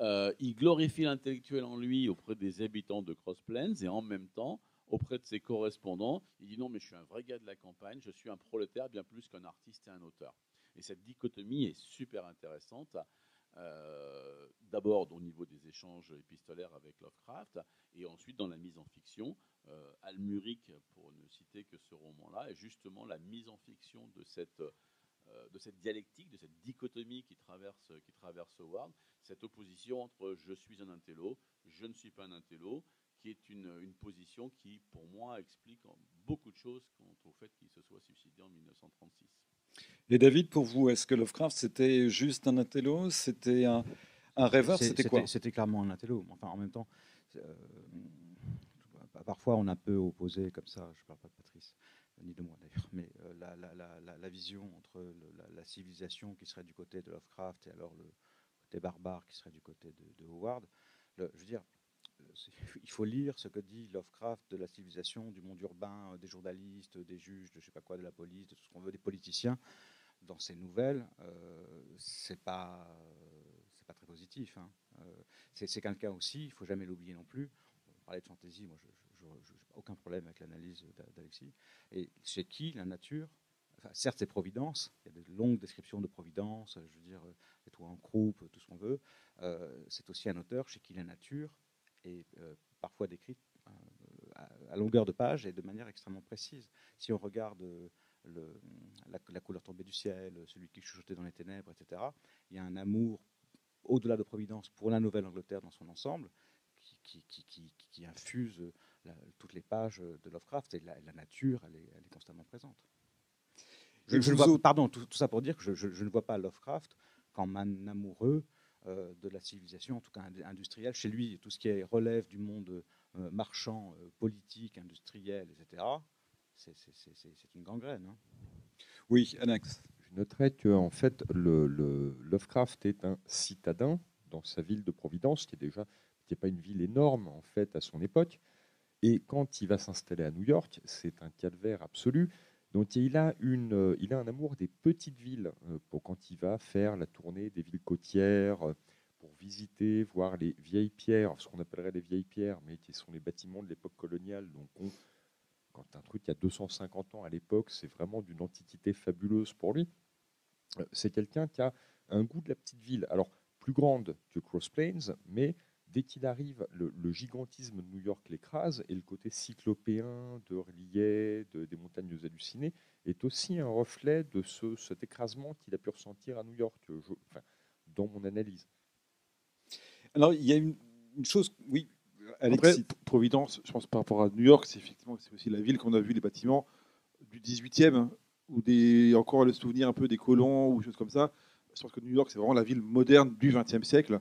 euh, il glorifie l'intellectuel en lui auprès des habitants de Cross Plains et en même temps, auprès de ses correspondants, il dit non, mais je suis un vrai gars de la campagne, je suis un prolétaire bien plus qu'un artiste et un auteur. Et cette dichotomie est super intéressante. Euh, D'abord au niveau des échanges épistolaires avec Lovecraft, et ensuite dans la mise en fiction. Euh, Almuric, pour ne citer que ce roman-là, est justement la mise en fiction de cette, euh, dialectique, de cette dichotomie qui traverse, qui traverse Howard, cette opposition entre je suis un intello, je ne suis pas un intello, qui est une, une position qui, pour moi, explique beaucoup de choses quant au fait qu'il se soit suicidé en 1936. Et David, pour vous, est-ce que Lovecraft, c'était juste un intello? C'était un, un rêveur? C'était quoi? C'était clairement un intello. Enfin, en même temps, euh, parfois on a peu opposé comme ça. Je ne parle pas de Patrice ni de moi d'ailleurs, mais euh, la, la- la- la- la vision entre le- la, civilisation qui serait du côté de Lovecraft et alors le côté barbare qui serait du côté de, de Howard. Le- je veux dire, il faut lire ce que dit Lovecraft de la civilisation, du monde urbain, euh, des journalistes, des juges, de je sais pas quoi, de la police, de tout ce qu'on veut, des politiciens. Dans ces nouvelles, euh, c'est pas, euh, c'est pas très positif. hein. Euh, c'est quelqu'un aussi, il faut jamais l'oublier non plus. On parlait de fantaisie, moi, je n'ai aucun problème avec l'analyse d'A- d'Alexis. Et chez qui la nature, certes, c'est Providence, il y a de longues descriptions de Providence, je veux dire, les toits en croupe, tout ce qu'on veut. C'est aussi un auteur chez qui la nature est euh, parfois décrite euh, à, longueur de page et de manière extrêmement précise. Si on regarde euh, le- la, la couleur tombée du ciel, celui qui chuchotait dans les ténèbres, etc., il y a un amour au-delà de Providence pour la Nouvelle-Angleterre dans son ensemble qui, qui, qui, qui- qui infuse la- toutes les pages de Lovecraft et la, la nature, elle est, elle est constamment présente. Je, ne vois, pardon, tout, tout ça pour dire que je, je- je ne vois pas Lovecraft comme un amoureux de la civilisation, en tout cas ind- industrielle. Chez lui, tout ce qui est relève du monde euh, marchand, euh, politique, industriel, etc., c'est- une gangrène. hein. Oui, Anax. Je noterais que en fait, le, le- Lovecraft est un citadin dans sa ville de Providence, qui est déjà qui n'est pas une ville énorme en fait à son époque. Et quand il va s'installer à New York, c'est un calvaire absolu. Donc il a, une, euh, il a un amour des petites villes euh, pour quand il va faire la tournée des villes côtières, euh, pour visiter, voir les vieilles pierres, ce qu'on appellerait les vieilles pierres, mais qui sont les bâtiments de l'époque coloniale. Donc on- quand un truc qui a 250 ans à l'époque, c'est vraiment d'une antiquité fabuleuse pour lui. C'est quelqu'un qui a un goût de la petite ville. Alors, plus grande que Cross Plains, mais dès qu'il arrive, le, gigantisme de New York l'écrase et le côté cyclopéen de de, des montagnes hallucinées, est aussi un reflet de ce, cet écrasement qu'il a pu ressentir à New York, dans mon analyse. Alors, il y a une, chose, oui, Après, Providence, je pense par rapport à New York, c'est effectivement c'est aussi la ville qu'on a vu les bâtiments du 18e, ou des, encore le souvenir un peu des colons ou choses comme ça. Je pense que New York, c'est vraiment la ville moderne du 20e siècle.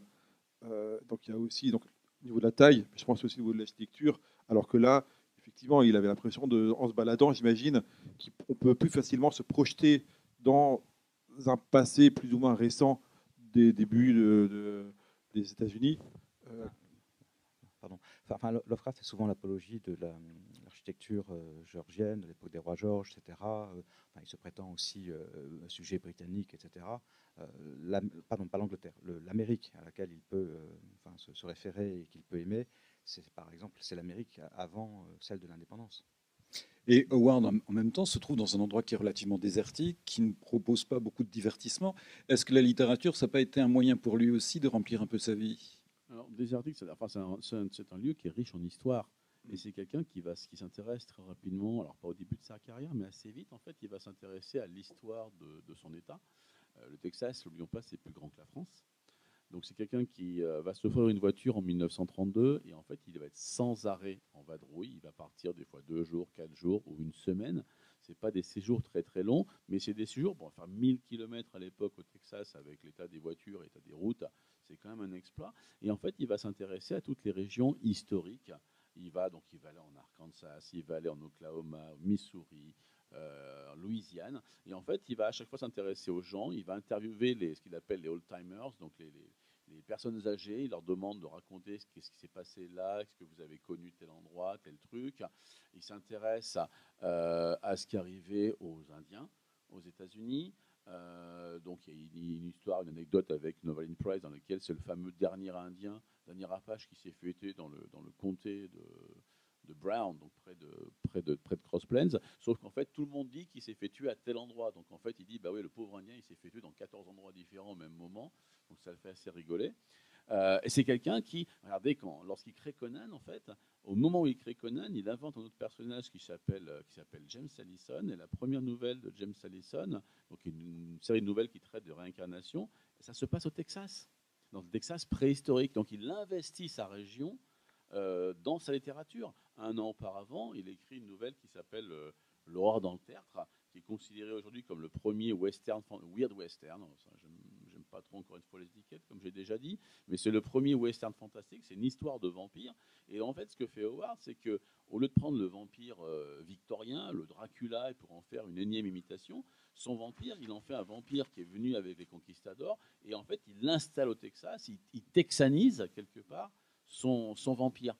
Euh, donc il y a aussi, donc, au niveau de la taille, je pense aussi au niveau de l'architecture, alors que là, effectivement, il avait l'impression, de, en se baladant, j'imagine, qu'on peut plus facilement se projeter dans un passé plus ou moins récent des débuts de, des États-Unis. Euh, Pardon. Enfin, Lovecraft est souvent l'apologie de l'architecture euh, géorgienne, de l'époque des rois Georges, etc. il se prétend aussi sujet britannique, etc. Euh, pardon, pas l'Angleterre, l'Amérique à laquelle il peut euh, se, référer et qu'il peut aimer, c'est par exemple c'est l'Amérique avant euh, celle de l'indépendance. Et Howard, en même temps, se trouve dans un endroit qui est relativement désertique, qui ne propose pas beaucoup de divertissement. Est-ce que la littérature, ça n'a pas été un moyen pour lui aussi de remplir un peu sa vie? Alors, désertique, c'est un, un, lieu qui est riche en histoire. Et c'est quelqu'un qui, va, qui s'intéresse très rapidement, alors pas au début de sa carrière, mais assez vite, en fait, il va s'intéresser à l'histoire de, son État. Euh, le Texas, n'oublions pas, c'est plus grand que la France. Donc c'est quelqu'un qui euh, va s'offrir une voiture en 1932 et en fait il va être sans arrêt en vadrouille. Il va partir des fois deux jours, quatre jours ou une semaine. C'est pas des séjours très très longs, mais c'est des séjours. Bon, faire 1000 km à l'époque au Texas avec l'état des voitures, l'état des routes, c'est quand même un exploit. Et en fait il va s'intéresser à toutes les régions historiques. Il va donc il va aller en Arkansas, il va aller en Oklahoma, Missouri, euh, Louisiane. Et en fait, il va à chaque fois s'intéresser aux gens, il va interviewer les, ce qu'il appelle les old-timers, donc les, personnes âgées, il leur demande de raconter ce, qui s'est passé là, est-ce que vous avez connu tel endroit, tel truc. Il s'intéresse à, euh, ce qui arrivait aux Indiens aux États-Unis. Euh, donc il y a une, une, histoire, une anecdote avec Novaline Price dans laquelle c'est le fameux dernier Indien, dernier Apache qui s'est fêté dans le, dans le comté de, Brown, donc près de, près de, près de Cross Plains. Sauf qu'en fait, tout le monde dit qu'il s'est fait tuer à tel endroit. Donc en fait, il dit, bah oui, le pauvre Indien, il s'est fait tuer dans 14 endroits différents au même moment. Donc ça le fait assez rigoler. Euh, et c'est quelqu'un qui, regardez, quand, lorsqu'il crée Conan, en fait, au moment où il crée Conan, il invente un autre personnage qui s'appelle, euh, qui s'appelle James Allison. Et la première nouvelle de James Allison, donc une, série de nouvelles qui traite de réincarnation, ça se passe au Texas, dans le Texas préhistorique. Donc il investit sa région euh, dans sa littérature. Un an auparavant, il écrit une nouvelle qui s'appelle euh, L'horreur dans le tertre, qui est considéré aujourd'hui comme le premier western, weird western. Pas trop encore une fois les étiquettes, comme j'ai déjà dit, mais c'est le premier western fantastique. C'est une histoire de vampire. Et en fait, ce que fait Howard, c'est que au lieu de prendre le vampire euh, victorien, le Dracula, et pour en faire une énième imitation, son vampire, il en fait un vampire qui est venu avec les conquistadors, et en fait, il l'installe au Texas, il texanise quelque part son, vampire.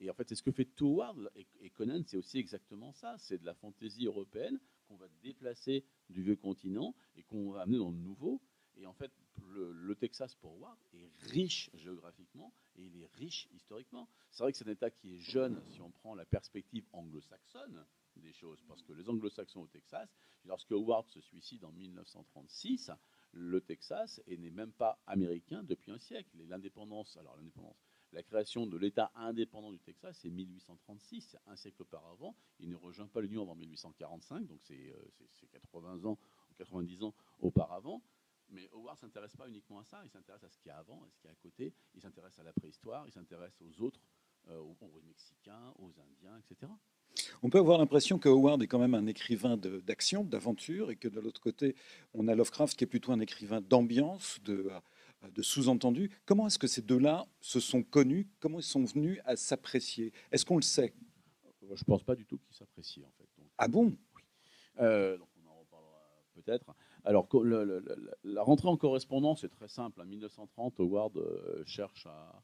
Et en fait, c'est ce que fait Toward et, Conan, c'est aussi exactement ça. C'est de la fantaisie européenne qu'on va déplacer du vieux continent et qu'on va amener dans le nouveau. Et en fait, le, Texas pour Ward est riche géographiquement et il est riche historiquement. C'est vrai que c'est un État qui est jeune si on prend la perspective anglo-saxonne des choses, parce que les anglo-saxons au Texas, lorsque Howard se suicide en 1936, le Texas n'est même pas américain depuis un siècle. L'indépendance, alors l'indépendance, la création de l'État indépendant du Texas, c'est 1836, c'est un siècle auparavant. Il ne rejoint pas l'Union avant 1845, donc c'est 80 euh, ans ou 90 ans auparavant. Mais Howard ne s'intéresse pas uniquement à ça, il s'intéresse à ce qu'il y a avant, à ce qu'il y a à côté, il s'intéresse à la préhistoire, il s'intéresse aux autres, euh, aux, Mexicains, aux Indiens, etc. On peut avoir l'impression que Howard est quand même un écrivain d'action, d'aventure, et que de l'autre côté, on a Lovecraft qui est plutôt un écrivain d'ambiance, de, de sous-entendu. Comment est-ce que ces deux-là se sont connus? Comment ils sont venus à s'apprécier? Est-ce qu'on le sait? Je ne pense pas du tout qu'ils s'apprécient, en fait. ah bon? oui. Euh, donc on en reparlera peut-être. Alors, la rentrée en correspondance est très simple. En 1930, Howard euh, cherche à,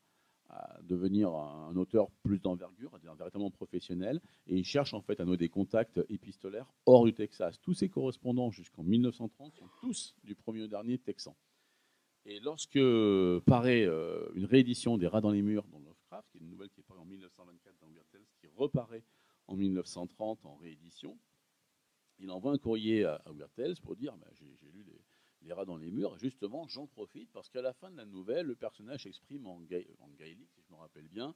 devenir un auteur plus d'envergure, un véritablement professionnel, et il cherche en fait à nouer des contacts épistolaires hors du Texas. Tous ses correspondants jusqu'en 1930 sont tous du premier au dernier texan. Et lorsque paraît euh, une réédition des Rats dans les murs dans Lovecraft, qui est une nouvelle qui est parue en 1924 dans Weird qui reparaît en 1930 en réédition, il envoie un courrier à, à pour dire bah, j'ai lu les rats dans les murs. justement, j'en profite parce qu'à la fin de la nouvelle, le personnage s'exprime en, gaélique, si je me rappelle bien.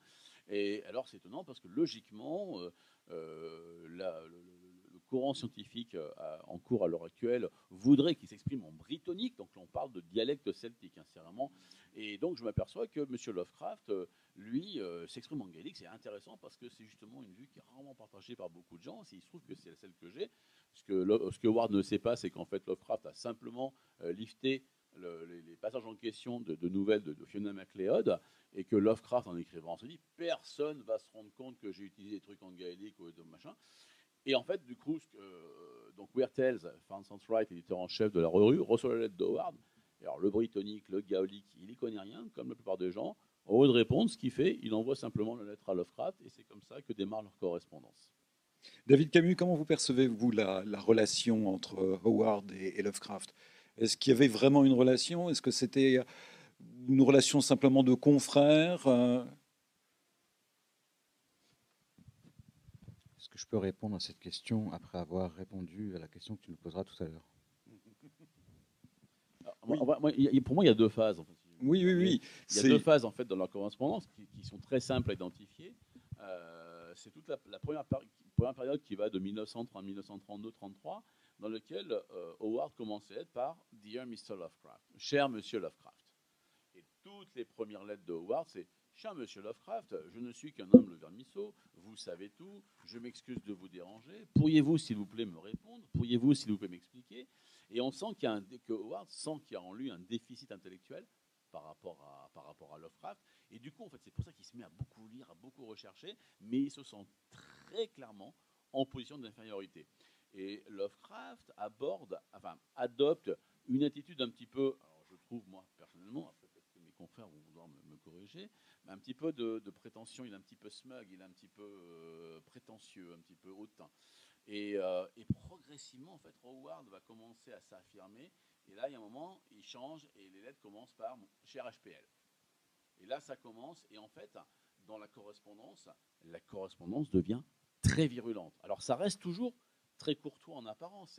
Et alors, c'est étonnant parce que logiquement, euh, euh, le, courant scientifique euh, en cours à l'heure actuelle voudrait qu'il s'exprime en brittonique. Donc, on parle de dialecte celtique, hein. Et donc, je m'aperçois que M. Lovecraft, lui, s'exprime en gaélique. C'est intéressant parce que c'est justement une vue qui est rarement partagée par beaucoup de gens. Il se trouve que c'est celle que j'ai. Ce que, ce Ward ne sait pas, c'est qu'en fait, Lovecraft a simplement lifté les, passages en question de, nouvelles de, Fiona MacLeod et que Lovecraft, en écrivant, se dit personne va se rendre compte que j'ai utilisé des trucs en gaélique ou de machin. Et en fait, du coup, euh, donc Weird Tales, Wright, éditeur en chef de la revue, reçoit la lettre d'Howard. Alors, le britannique, le gaélique, il n'y connaît rien, comme la plupart des gens. Au lieu de répondre, ce qu'il fait, il envoie simplement la lettre à Lovecraft, et c'est comme ça que démarre leur correspondance. David Camus, comment vous percevez-vous la, relation entre Howard et Lovecraft? Est-ce qu'il y avait vraiment une relation? Est-ce que c'était une relation simplement de confrères euh? Est-ce que je peux répondre à cette question après avoir répondu à la question que tu nous poseras tout à l'heure? Pour moi, il y a deux phases. Oui, oui, oui. Il y a deux phases en fait dans la correspondance qui, sont très simples à identifier. Euh, c'est toute la, première, période qui va de 1930 à 1932-33, dans laquelle euh, Howard être par Dear Mr. Lovecraft, cher Monsieur Lovecraft toutes les premières lettres de Howard, c'est Cher monsieur Lovecraft, je ne suis qu'un humble vermisseau, vous savez tout, je m'excuse de vous déranger. Pourriez-vous, s'il vous plaît, me répondre Pourriez-vous, s'il vous plaît, m'expliquer? Et on sent qu'il y a un, que Howard sent qu'il y a en lui un déficit intellectuel par rapport à, par rapport à Lovecraft. Et du coup, en fait, c'est pour ça qu'il se met à beaucoup lire, à beaucoup rechercher, mais il se sent très clairement en position d'infériorité. Et Lovecraft aborde, enfin, adopte une attitude un petit peu, je trouve moi personnellement, confrères vont vouloir me, corriger, un petit peu de, prétention, il est un petit peu smug, il est un petit peu euh, prétentieux, un petit peu hautain. Euh, et, progressivement, en fait, Howard va commencer à s'affirmer. Et là, il y a un moment, il change et les lettres commencent par cher HPL. Et là, ça commence. Et en fait, dans la correspondance, la correspondance devient très virulente. Alors, ça reste toujours très courtois en apparence.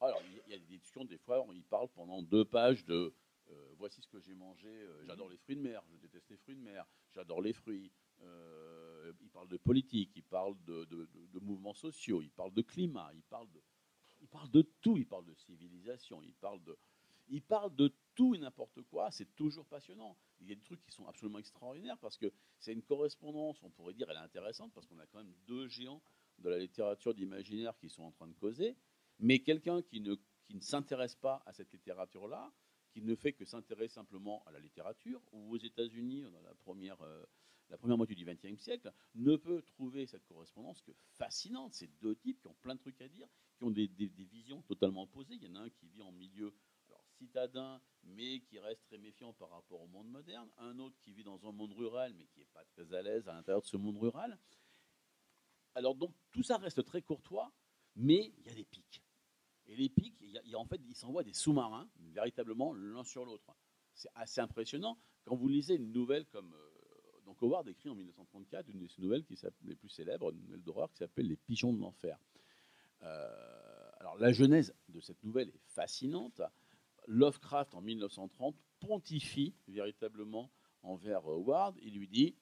alors, il y a des discussions, des fois, il parle pendant deux pages de euh, voici ce que j'ai mangé. Euh, j'adore les fruits de mer, je déteste les fruits de mer, j'adore les fruits. Euh, il parle de politique, il parle de, mouvements sociaux, il parle de climat, il parle de, il parle de tout, il parle de civilisation, il parle de, il parle de tout et n'importe quoi, c'est toujours passionnant. Il y a des trucs qui sont absolument extraordinaires parce que c'est une correspondance, on pourrait dire, elle est intéressante parce qu'on a quand même deux géants de la littérature d'imaginaire qui sont en train de causer, mais quelqu'un qui ne, qui ne s'intéresse pas à cette littérature-là, qui ne fait que s'intéresser simplement à la littérature, ou aux États-Unis, dans la première, euh, la première moitié du XXe siècle, ne peut trouver cette correspondance que fascinante. Ces deux types qui ont plein de trucs à dire, qui ont des, visions totalement opposées. Il y en a un qui vit en milieu citadin, mais qui reste très méfiant par rapport au monde moderne. Un autre qui vit dans un monde rural, mais qui n'est pas très à l'aise à l'intérieur de ce monde rural. Alors donc tout ça reste très courtois, mais il y a des pics. Et les pics, y a, en fait, ils s'envoient des sous-marins, véritablement l'un sur l'autre. C'est assez impressionnant. Quand vous lisez une nouvelle comme. Euh, donc Howard écrit en 1934 une de ses nouvelles qui les plus célèbres, une nouvelle d'horreur qui s'appelle Les pigeons de l'enfer. Euh, alors la genèse de cette nouvelle est fascinante. Lovecraft en 1930 pontifie véritablement envers Howard. Il lui dit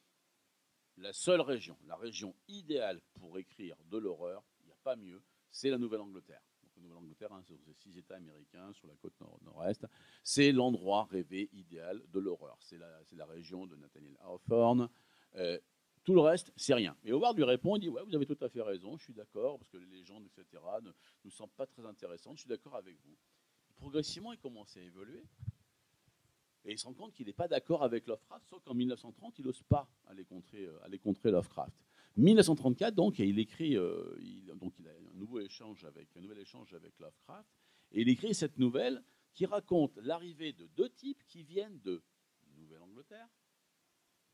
la seule région, la région idéale pour écrire de l'horreur, il n'y a pas mieux, c'est la Nouvelle-Angleterre. Nouvelle-Angleterre, hein, sur ces six États américains, sur la côte nord-est. C'est l'endroit rêvé idéal de l'horreur. C'est la, région de Nathaniel Hawthorne. Euh, tout le reste, c'est rien. Et Howard lui répond, il dit, ouais, vous avez tout à fait raison, je suis d'accord, parce que les légendes, etc., ne nous semblent pas très intéressantes, je suis d'accord avec vous. progressivement, il commence à évoluer. Et il se rend compte qu'il n'est pas d'accord avec Lovecraft, sauf qu'en 1930, il n'ose pas aller contrer, euh, aller contrer Lovecraft. 1934, donc, il écrit, euh, donc il a un nouveau échange avec un nouvel échange avec Lovecraft, et il écrit cette nouvelle qui raconte l'arrivée de deux types qui viennent de Nouvelle-Angleterre,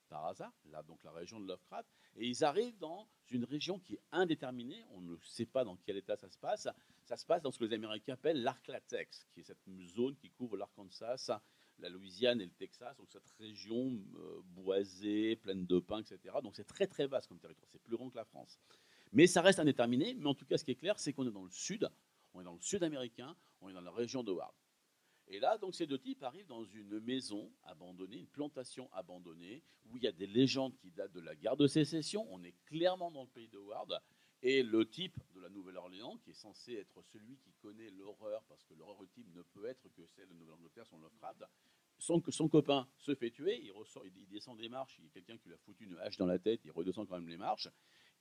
par hasard, là donc la région de Lovecraft, et ils arrivent dans une région qui est indéterminée, on ne sait pas dans quel état ça se passe, ça se passe dans ce que les Américains appellent l'Arklatex, qui est cette zone qui couvre l'Arkansas, la Louisiane et le Texas, donc cette région euh, boisée, pleine de pins, etc. Donc c'est très très vaste comme territoire, c'est plus grand que la France. Mais ça reste indéterminé, mais en tout cas ce qui est clair, c'est qu'on est dans le sud, on est dans le sud américain, on est dans la région de. Et là, donc, ces deux types arrivent dans une maison abandonnée, une plantation abandonnée, où il y a des légendes qui datent de la guerre de sécession. On est clairement dans le pays de. Et le type de la Nouvelle-Orléans, qui est censé être celui qui connaît l'horreur, parce que l'horreur ultime ne peut être que celle de Nouvelle-Angleterre, son Lovecraft, son, son copain se fait tuer, il, descend des marches, il y a quelqu'un qui lui a foutu une hache dans la tête, il redescend quand même les marches.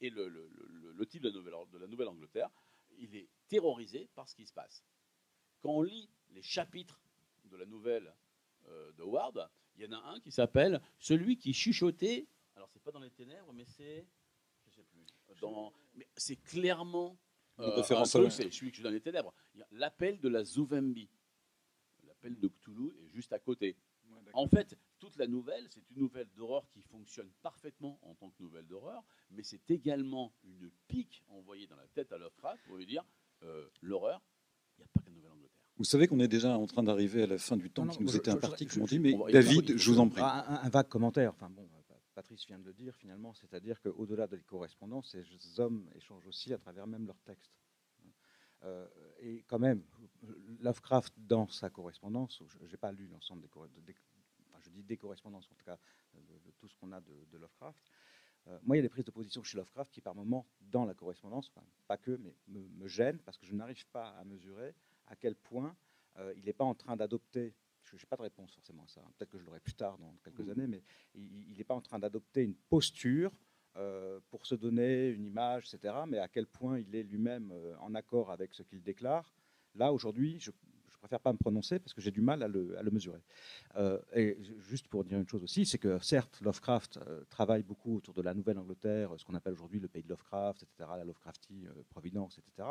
Et le, type de la Nouvelle-Angleterre, il est terrorisé par ce qui se passe. Quand on lit les chapitres de la nouvelle euh, de Ward, il y en a un qui s'appelle Celui qui chuchotait. Alors, c'est pas dans les ténèbres, mais c'est. Je sais plus. Dans, mais c'est clairement. Euh, c'est celui qui joue dans les ténèbres. L'appel de la Zouvembi. L'appel de Cthulhu est juste à côté. Ouais, en fait, toute la nouvelle, c'est une nouvelle d'horreur qui fonctionne parfaitement en tant que nouvelle d'horreur, mais c'est également une pique envoyée dans la tête à Lovecraft pour lui dire euh, l'horreur, il n'y a pas qu'à Nouvelle-Angleterre. Vous savez qu'on est déjà en train d'arriver à la fin du temps non, non, qui nous je, était imparti, comme on dit, mais David, je vous en prie. Un, un, vague commentaire. Enfin bon, Patrice vient de le dire finalement, c'est-à-dire qu'au-delà des correspondances, ces hommes échangent aussi à travers même leurs textes. Euh, et quand même, Lovecraft, dans sa correspondance, je n'ai pas lu l'ensemble des, des, enfin, je dis des correspondances, en tout cas, de, tout ce qu'on a de, Lovecraft. Euh, moi, il y a des prises de position chez Lovecraft qui, par moments, dans la correspondance, pas que, mais me, me gênent parce que je n'arrive pas à mesurer à quel point euh, il n'est pas en train d'adopter je n'ai pas de réponse forcément à ça. Peut-être que je l'aurai plus tard dans quelques mmh. années, mais il n'est pas en train d'adopter une posture euh, pour se donner une image, etc. Mais à quel point il est lui-même euh, en accord avec ce qu'il déclare. Là, aujourd'hui, je ne préfère pas me prononcer parce que j'ai du mal à le, à le mesurer. Euh, et juste pour dire une chose aussi, c'est que certes, Lovecraft euh, travaille beaucoup autour de la Nouvelle-Angleterre, ce qu'on appelle aujourd'hui le pays de Lovecraft, etc., la Lovecraftie, euh, Providence, etc.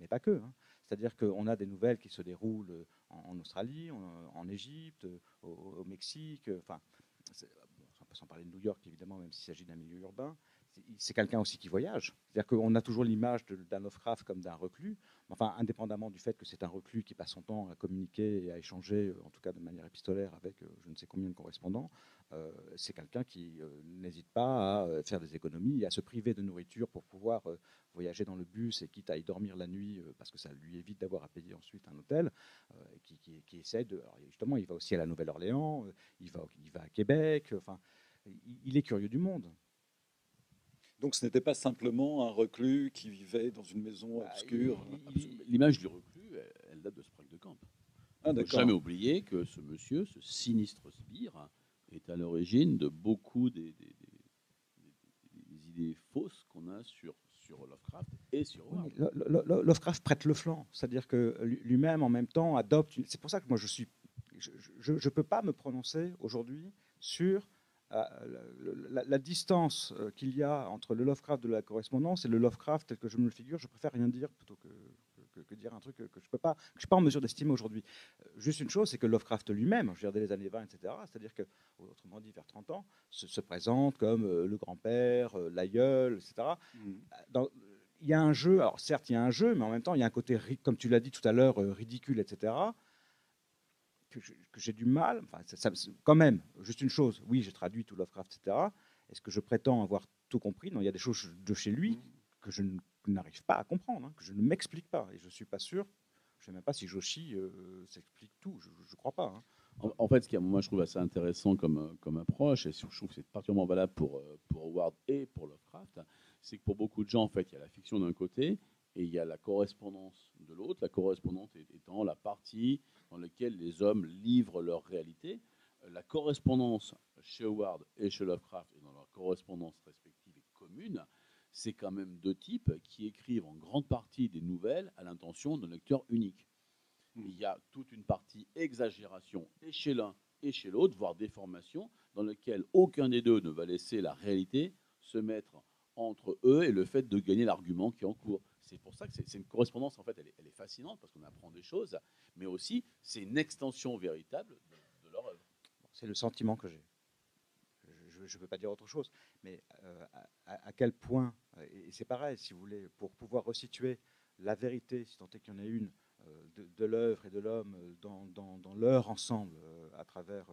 Mais pas que. Hein. C'est-à-dire qu'on a des nouvelles qui se déroulent en, en Australie, en, en Égypte, au, au, Mexique, enfin, s'en parler de New York évidemment, même s'il s'agit d'un milieu urbain. C'est quelqu'un aussi qui voyage. C'est-à-dire qu'on a toujours l'image d'un Lovecraft comme d'un reclus, enfin, indépendamment du fait que c'est un reclus qui passe son temps à communiquer et à échanger, en tout cas de manière épistolaire, avec je ne sais combien de correspondants, euh, c'est quelqu'un qui euh, n'hésite pas à faire des économies et à se priver de nourriture pour pouvoir euh, voyager dans le bus et quitte à y dormir la nuit parce que ça lui évite d'avoir à payer ensuite un hôtel, qui, qui, essaie de... Justement, il va aussi à la Nouvelle-Orléans, il, va, il va à Québec, enfin, il est curieux du monde. Donc ce n'était pas simplement un reclus qui vivait dans une maison bah, obscure. L'image du reclus, elle date de Sprague de Camp. Ah, Il ne faut jamais oublier que ce monsieur, ce sinistre sbire, est à l'origine de beaucoup des, des, des, des idées fausses qu'on a sur, sur Lovecraft et sur oui, Lovecraft prête le flanc, c'est-à-dire que lui-même en même temps adopte. C'est pour ça que moi je suis, je ne peux pas me prononcer aujourd'hui sur la, la, distance euh, qu'il y a entre le Lovecraft de la correspondance et le Lovecraft tel que je me le figure, je préfère rien dire plutôt que, que, que dire un truc que, je ne suis pas en mesure d'estimer aujourd'hui. Euh, juste une chose, c'est que Lovecraft lui-même, je veux dire dès les années 20, etc., c'est-à-dire que, autrement dit, vers 30 ans, se, se présente comme euh, le grand-père, euh, l'aïeul, etc. Dans, il y a un jeu, alors certes, il y a un jeu, mais en même temps, il y a un côté, comme tu l'as dit tout à l'heure, ridicule, etc que j'ai du mal, enfin, ça, ça, quand même, juste une chose, oui, j'ai traduit tout Lovecraft, etc. Est-ce que je prétends avoir tout compris? Non, il y a des choses de chez lui que je n'arrive pas à comprendre, hein, que je ne m'explique pas, et je ne suis pas sûr, je ne sais même pas si Joshi euh, s'explique tout, je ne crois pas. Hein. En, en, fait, ce qui, moi, je trouve assez intéressant comme, comme approche, et je trouve que c'est particulièrement valable pour, euh, pour Howard et pour Lovecraft, c'est que pour beaucoup de gens, en fait, il y a la fiction d'un côté, et il y a la correspondance de l'autre, la correspondance étant la partie dans laquelle les hommes livrent leur réalité. Euh, la correspondance chez Howard et chez Lovecraft, et dans leur correspondance respective et commune, c'est quand même deux types qui écrivent en grande partie des nouvelles à l'intention d'un lecteur unique. Mmh. Il y a toute une partie exagération et chez l'un et chez l'autre, voire déformation, dans lequel aucun des deux ne va laisser la réalité se mettre entre eux et le fait de gagner l'argument qui est en cours c'est pour ça que c'est une correspondance, en fait, elle est, fascinante parce qu'on apprend des choses, mais aussi c'est une extension véritable de, de leur œuvre. C'est le sentiment que j'ai. Je ne peux pas dire autre chose, mais euh, à, quel point, et c'est pareil, si vous voulez, pour pouvoir resituer la vérité, si tant est qu'il y en a une, euh, de, l'œuvre et de l'homme dans, leur ensemble, euh, à travers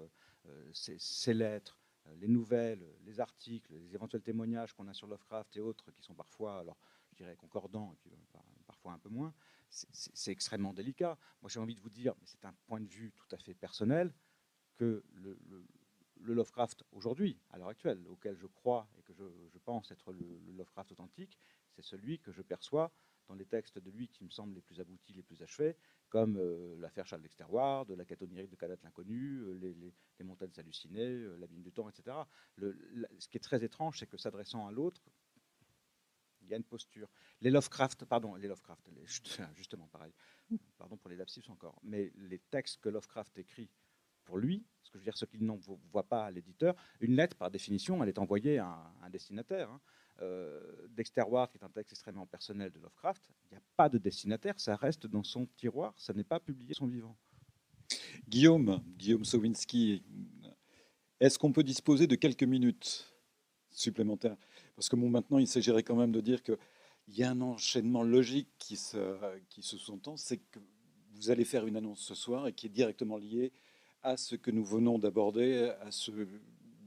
euh, ces, ces, lettres, euh, les nouvelles, les articles, les éventuels témoignages qu'on a sur Lovecraft et autres, qui sont parfois, alors, dirais, concordants, et puis, euh, parfois un peu moins, c'est extrêmement délicat. Moi, j'ai envie de vous dire, mais c'est un point de vue tout à fait personnel, que le, Lovecraft aujourd'hui, à l'heure actuelle, auquel je crois et que je, pense être le, Lovecraft authentique, c'est celui que je perçois dans les textes de lui qui me semblent les plus aboutis, les plus achevés, comme euh, l'affaire Charles Dexter-Ward, la quête onirique de Calat l'inconnu, euh, les, montagnes hallucinées, euh, la mine du temps, etc. ce qui est très étrange, c'est que s'adressant à l'autre, il y a une posture. Les Lovecraft, pardon, les Lovecraft, (laughs) justement pareil, pardon pour les lapsus encore, mais les textes que Lovecraft écrit pour lui, ce que je veux dire, ce qu'il n'envoie pas à l'éditeur, une lettre, par définition, elle est envoyée à un, destinataire. Hein. Euh, Dexter Ward, qui est un texte extrêmement personnel de Lovecraft, il n'y a pas de destinataire, ça reste dans son tiroir, ça n'est pas publié son vivant. Guillaume, Guillaume Sowinski, est-ce qu'on peut disposer de quelques minutes supplémentaires? Parce que bon, maintenant, il s'agirait quand même de dire qu'il y a un enchaînement logique qui se, qui se sous-entend, c'est que vous allez faire une annonce ce soir et qui est directement liée à ce que nous venons d'aborder, à ce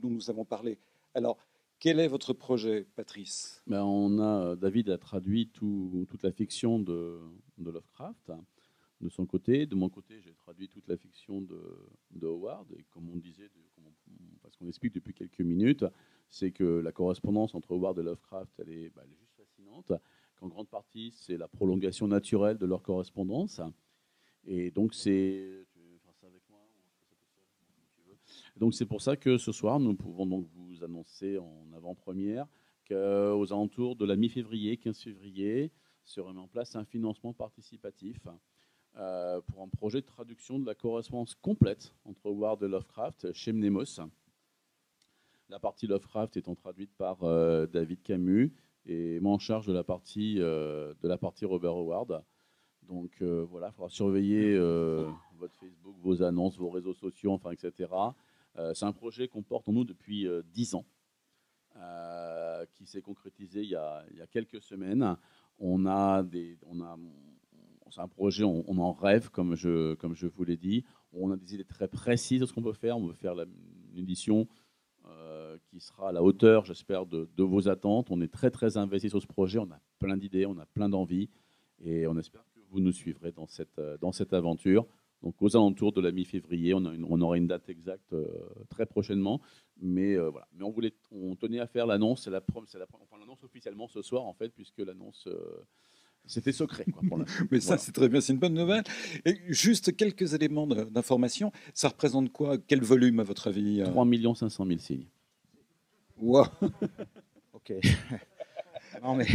dont nous avons parlé. Alors, quel est votre projet, Patrice? Ben, on a, David a traduit toute la fiction de, Lovecraft de son côté. De mon côté, j'ai traduit toute la fiction de, Howard. Et comme on disait, parce qu'on explique depuis quelques minutes, c'est que la correspondance entre Howard et Lovecraft, elle est, ben, elle est juste fascinante. Qu'en grande partie, c'est la prolongation naturelle de leur correspondance. Et donc, c'est donc c'est pour ça que ce soir, nous pouvons donc vous annoncer en avant-première qu'aux alentours de la mi-février, 15 février, sera mis en place un financement participatif euh, pour un projet de traduction de la correspondance complète entre Ward et Lovecraft chez Mnemos. La partie Lovecraft étant traduite par euh, David Camus et moi en charge de la partie, euh, de la partie Robert Howard. Donc voilà, il faudra surveiller votre Facebook, vos annonces, vos réseaux sociaux, enfin, etc. Euh, c'est un projet qu'on porte en nous depuis euh, dix ans, euh, qui s'est concrétisé il y, a, quelques semaines. On a des, on a, c'est un projet, on, en rêve, comme je, comme je vous l'ai dit. On a des idées très précises de ce qu'on peut faire. On veut faire une édition qui sera à la hauteur, j'espère, de, de, vos attentes. On est très, très investi sur ce projet. On a plein d'idées, on a plein d'envies. Et on espère que vous nous suivrez dans cette, dans cette aventure. Donc aux alentours de la mi-février, on, on, aura une date exacte euh, très prochainement. Mais euh, voilà. Mais on voulait, on tenait à faire l'annonce. C'est la, la, enfin, l'annonce officiellement ce soir en fait, puisque l'annonce euh, c'était secret. (laughs) Mais ça, c'est très bien, c'est une bonne nouvelle. Et juste quelques éléments d'information. Ça représente quoi? Quel volume, à votre avis 3 500 000 signes. Wow (laughs) Ok. (laughs) non, mais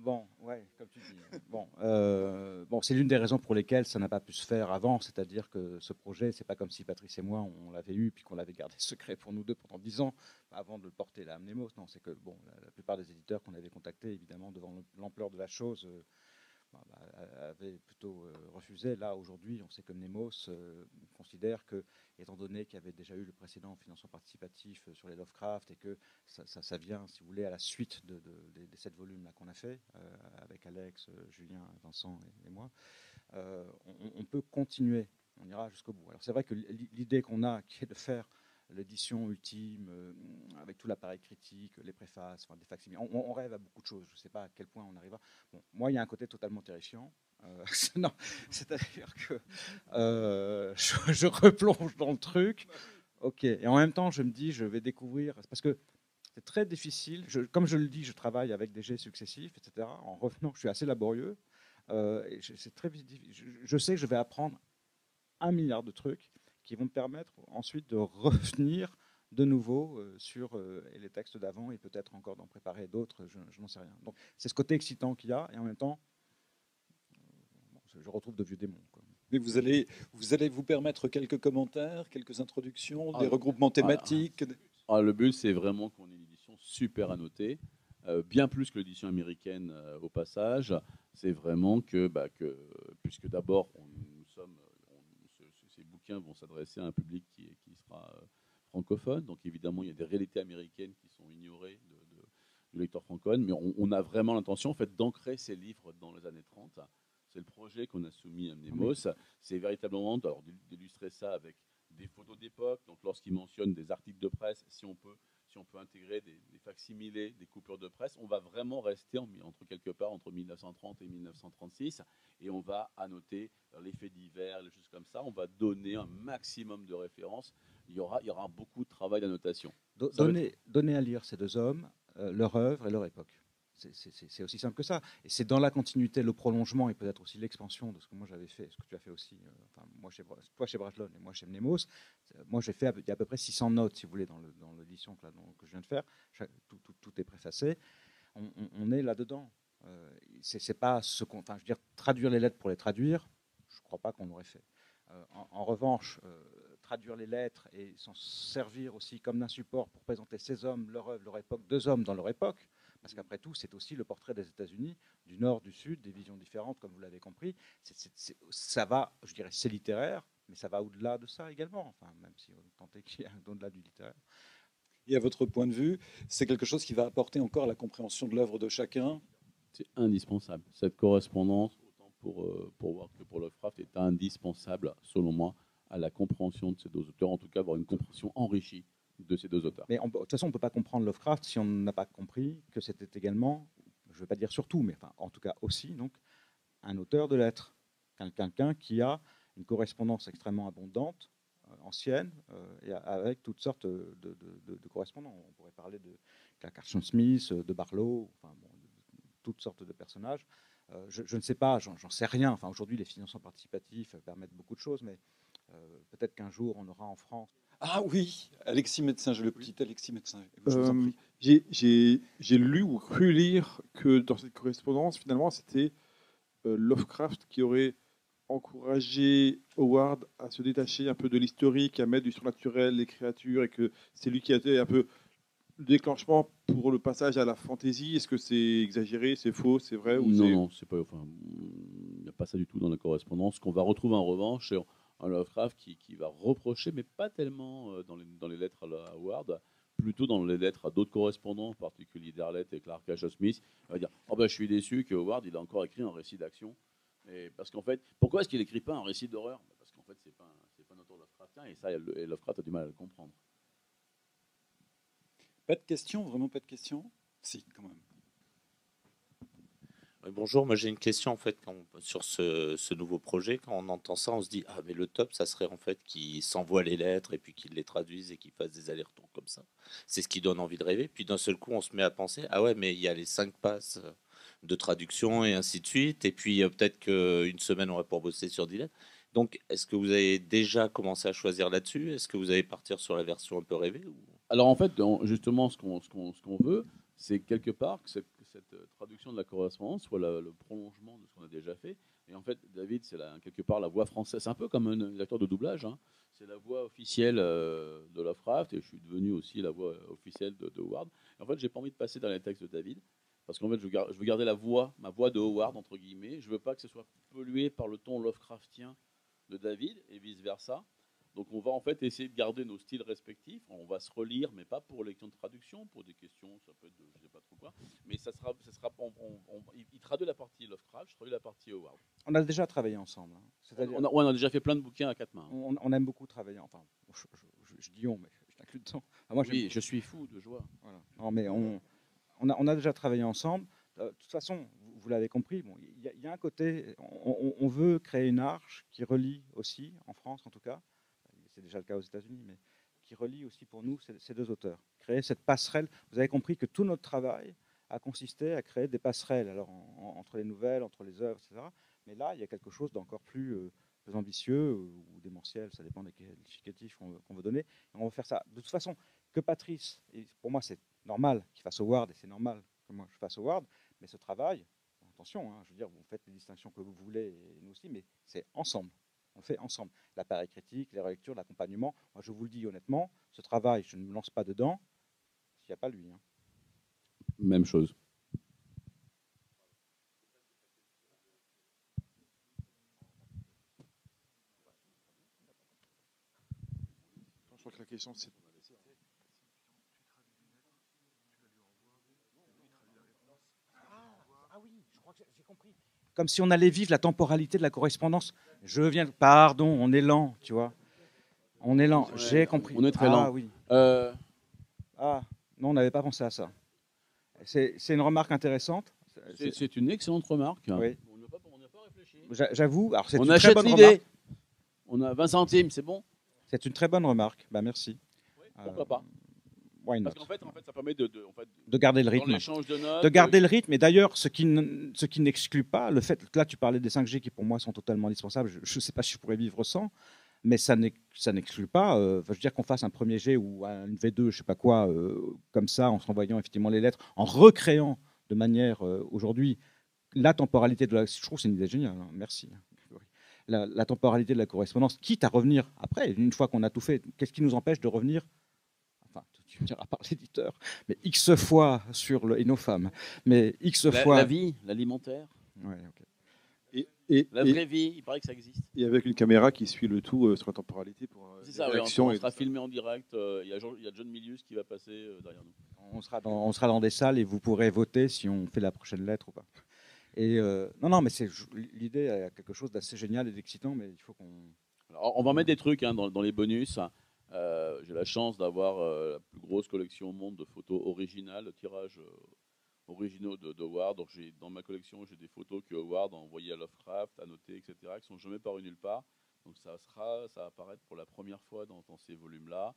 bon, ouais, comme tu dis. Bon, euh, bon c'est l'une des raisons pour lesquelles ça n'a pas pu se faire avant, c'est-à-dire que ce projet, c'est pas comme si Patrice et moi on l'avait eu puis qu'on l'avait gardé (laughs) secret pour nous deux pendant dix ans avant de le porter à Amnemos. Non, c'est que bon, la, plupart des éditeurs qu'on avait contactés, évidemment, devant l'ampleur de la chose, euh, avait plutôt euh, refusé. Là, aujourd'hui, on sait que Nemos euh, considère que, étant donné qu'il y avait déjà eu le précédent financement participatif euh, sur les Lovecraft et que ça, vient, si vous voulez, à la suite de, des sept volumes qu'on a fait avec Alex, Julien, Vincent et, moi, on, peut continuer, on ira jusqu'au bout. Alors c'est vrai que l'idée qu'on a, qui est de faire l'édition ultime, euh, avec tout l'appareil critique, les préfaces, enfin, des facsimiles. On, rêve à beaucoup de choses. Je ne sais pas à quel point on arrivera. Bon, moi, il y a un côté totalement terrifiant. Euh, (laughs) c'est-à-dire que euh, je, replonge dans le truc. Ok. Et en même temps, je me dis, je vais découvrir. Parce que c'est très difficile. Comme je le dis, je travaille avec des jets successifs, etc. En revenant, je suis assez laborieux. c'est très, je sais que je vais apprendre un milliard de trucs qui vont me permettre ensuite de revenir de nouveau euh, sur euh, les textes d'avant et peut-être encore d'en préparer d'autres, je, n'en sais rien. Donc c'est ce côté excitant qu'il y a et en même temps, je retrouve de vieux démons. Mais vous allez, vous allez vous permettre quelques commentaires, quelques introductions, des ah, regroupements thématiques ah, Le but, c'est vraiment qu'on ait une édition super annotée, euh, bien plus que l'édition américaine au passage. C'est vraiment que, bah, que puisque d'abord, sommes vont s'adresser à un public qui, qui sera euh, francophone. Donc évidemment, il y a des réalités américaines qui sont ignorées de, du lecteur francophone, mais on, a vraiment l'intention en fait, d'ancrer ces livres dans les années 30. C'est le projet qu'on a soumis à Mnemos. C'est véritablement d'illustrer ça avec des photos d'époque. Donc lorsqu'il mentionne des articles de presse, si on peut si on peut intégrer des, des facsimilés, des coupures de presse, on va vraiment rester en- entre quelque part entre 1930 et 1936 et on va annoter les faits divers, les choses comme ça. On va donner un maximum de références. Il y aura, il y aura beaucoup de travail d'annotation. Donner, donner à lire ces deux hommes, euh, leur œuvre et leur époque. C'est- aussi simple que ça. Et c'est dans la continuité, le prolongement et peut-être aussi l'expansion de ce que moi j'avais fait, ce que tu as fait aussi, euh, moi chez, toi chez Brajlon et moi chez Mnemos. Euh, Moi j'ai fait, à peu- il y a à peu près 600 notes, si vous voulez, dans l'édition que, je viens de faire. Tout, est préfacé. On, est là-dedans. Euh, c'est pas ce qu'on. Enfin, je veux dire, traduire les lettres pour les traduire, je ne crois pas qu'on l'aurait fait. En, revanche, traduire les lettres et s'en servir aussi comme d'un support pour présenter ces hommes, leur œuvre, leur époque, deux hommes dans leur époque, parce qu'après tout, c'est aussi le portrait des États-Unis, du Nord, du Sud, des visions différentes, comme vous l'avez compris. Ça va, je dirais, c'est littéraire, mais ça va au-delà de ça également, enfin, même si on tentait qu'il y ait un au-delà du littéraire. Et à votre point de vue, c'est quelque chose qui va apporter encore à la compréhension de l'œuvre de chacun? C'est indispensable. Cette correspondance, autant pour, euh, pour Ward que pour Lovecraft, est indispensable, selon moi, à la compréhension de ces deux auteurs, en tout cas avoir une compréhension enrichie de ces deux auteurs. Mais de toute façon, on ne peut pas comprendre Lovecraft si on n'a pas compris que c'était également, je ne veux pas dire surtout, mais enfin, en tout cas aussi, donc, un auteur de lettres. Quel- Quelqu'un qui a une correspondance extrêmement abondante, euh, ancienne, euh, et avec toutes sortes de, correspondants. On pourrait parler de Carson Smith, de Barlow, enfin, toutes sortes de personnages. Euh, je, je ne sais pas, j'en sais rien. Enfin, aujourd'hui, les financements participatifs permettent beaucoup de choses, mais peut-être qu'un jour, on aura en France Ah oui, Alexis Médecin, j'ai le petit Alexis Médecin. Je vous en Euh, prie. J'ai- J'ai j'ai lu ou cru lire que dans cette correspondance, finalement, c'était euh, Lovecraft qui aurait encouragé Howard à se détacher un peu de l'historique, à mettre du surnaturel, les créatures, et que c'est lui qui a été un peu le déclenchement pour le passage à la fantaisie. Est-ce que c'est exagéré, c'est faux, c'est vrai ou non, c'est- non, c'est pas. Enfin, il n'y a pas ça du tout dans la correspondance. Ce qu'on va retrouver en revanche, c'est un Lovecraft qui, va reprocher, mais pas tellement euh, dans les, dans les lettres à Howard, plutôt dans les lettres à d'autres correspondants, en particulier Darlett et Clark H. Smith. Va dire Oh ben, je suis déçu que Howard il a encore écrit un récit d'action. Parce qu'en fait, pourquoi est-ce qu'il n'écrit pas un récit d'horreur? Parce qu'en fait, c'est pas, un- c'est pas un auteur Lovecraftien, et ça, et Lovecraft a du mal à le comprendre. Pas de questions, vraiment pas de questions? Si, quand même. Bonjour, moi j'ai une question en fait sur ce, nouveau projet. Quand on entend ça, on se dit ah mais le top, ça serait en fait qu'ils s'envoient les lettres et puis qu'ils les traduisent et qu'ils fassent des allers-retours comme ça. C'est ce qui donne envie de rêver. Puis d'un seul coup, on se met à penser ah ouais mais il y a les cinq passes de traduction et ainsi de suite. Et puis euh, peut-être qu'une semaine on va pour bosser sur 10 lettres. Donc est-ce que vous avez déjà commencé à choisir là-dessus? Est-ce que vous allez partir sur la version un peu rêvée. Alors en fait, justement, ce qu'on ce qu'on- ce qu'on veut, c'est quelque part que cette, euh, traduction de la correspondance soit le prolongement de ce qu'on a déjà fait. Et en fait, David, c'est quelque part la voix française. Un peu comme un, acteur de doublage. hein. C'est la voix officielle euh, de Lovecraft et je suis devenu aussi la voix euh, officielle de, Howard. Et en fait, j'ai pas envie de passer dans les textes de David parce qu'en fait, je, je veux garder la voix, ma voix de Howard entre guillemets. Je veux pas que ce soit pollué par le ton Lovecraftien de David et vice versa. Donc on va en fait essayer de garder nos styles respectifs. On va se relire, mais pas pour les questions de traduction, pour des questions, ça peut être de je sais pas trop quoi. Mais ça sera, ça sera, on- on- on- il traduit la partie Lovecraft, je traduis la partie Howard. On a déjà travaillé ensemble. hein. On, a, ouais, on a déjà fait plein de bouquins à quatre mains. on, on aime beaucoup travailler. Enfin, je, je- je- je dis on, mais je t'inclus dedans. Ah, moi, oui, je suis fou de joie. Voilà. Non, mais on, a, on a déjà travaillé ensemble. Euh, de toute façon, vous, vous l'avez compris, bon, il y, a- il y a un côté, on veut créer une arche qui relie aussi, en France en tout cas, c'est déjà le cas aux États-Unis, mais qui relie aussi pour nous ces, deux auteurs. Créer cette passerelle. Vous avez compris que tout notre travail a consisté à créer des passerelles alors en- en- entre les nouvelles, entre les œuvres, etc. Mais là, il y a quelque chose d'encore plus, euh, ambitieux ou démentiel, ça dépend des qualificatifs qu'on veut, donner. On va faire ça. De toute façon, que Patrice, pour moi c'est normal qu'il fasse Howard et c'est normal que moi je fasse Howard, mais ce travail, attention, hein, je veux dire, vous faites les distinctions que vous voulez et nous aussi, mais c'est ensemble. On le fait ensemble. L'appareil critique, les relectures, l'accompagnement. Moi, je vous le dis honnêtement, ce travail, je ne me lance pas dedans s'il n'y a pas lui. hein. Même chose. Je crois que la question c'est Ah oui, je crois que j'ai compris. Comme si on allait vivre la temporalité de la correspondance. Je viens, pardon, on est lent, tu vois. On est lent, j'ai compris. on est très Ah lent. oui. Euh, Ah, Non, on n'avait pas pensé à ça. C'est une remarque intéressante. C'est une excellente remarque. Oui. On n'a pas, réfléchi. J'a- J'avoue, alors c'est On une très bonne remarque. On a 20 centimes, c'est bon? C'est une très bonne remarque. Bah merci. Pourquoi Euh, pas? Why not? Parce qu'en fait, en fait, ça permet de, de- en fait, De garder le rythme. de notes, de garder le rythme. Et d'ailleurs, ce qui, ne- ce qui n'exclut pas le fait que là, tu parlais des 5G qui pour moi sont totalement indispensables. Je ne sais pas si je pourrais vivre sans, mais ça n'ex- ça n'exclut pas. euh, je veux dire qu'on fasse un premier G ou un V2, je sais pas quoi, euh, comme ça, en s'envoyant effectivement les lettres, en recréant de manière euh, aujourd'hui la temporalité de la. Je trouve que c'est une idée géniale. hein, merci. La, la temporalité de la correspondance, quitte à revenir après, une fois qu'on a tout fait, qu'est-ce qui nous empêche de revenir Enfin, tu me diras par l'éditeur, mais X fois sur le. et nos femmes, mais X la, fois. la vie, l'alimentaire, Ouais, ok. Et, et, la et- vraie vie, il paraît que ça existe. et avec une caméra qui suit le tout euh, sur la temporalité pour euh, C'est ça, oui, on, sera filmé en direct. euh, Il y, a y John Milius qui va passer euh, derrière nous. On sera, dans, on sera dans des salles et vous pourrez voter si on fait la prochaine lettre ou pas. Et euh, non, non, mais c'est l'idée a quelque chose d'assez génial et d'excitant, mais il faut qu'on. On va mettre des trucs hein, dans, dans les bonus. Euh, J'ai la chance d'avoir euh, la plus grosse collection au monde de photos originales, tirages euh, originaux de, de Howard. Donc, dans ma collection, j'ai des photos que Howard a envoyées à Lovecraft, annoté, etc., qui sont jamais parues nulle part. Donc, ça sera, ça va apparaître pour la première fois dans, ces volumes-là.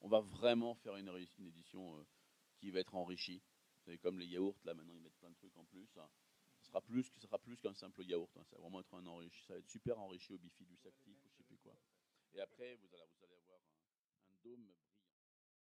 On va vraiment faire une, édition qui va être enrichie. Vous savez, comme les yaourts, là maintenant ils mettent plein de trucs en plus. hein. Ce sera plus, ce sera plus qu'un simple yaourt. hein. Ça va vraiment être un enrichi, ça va être super enrichi au bifi. dumme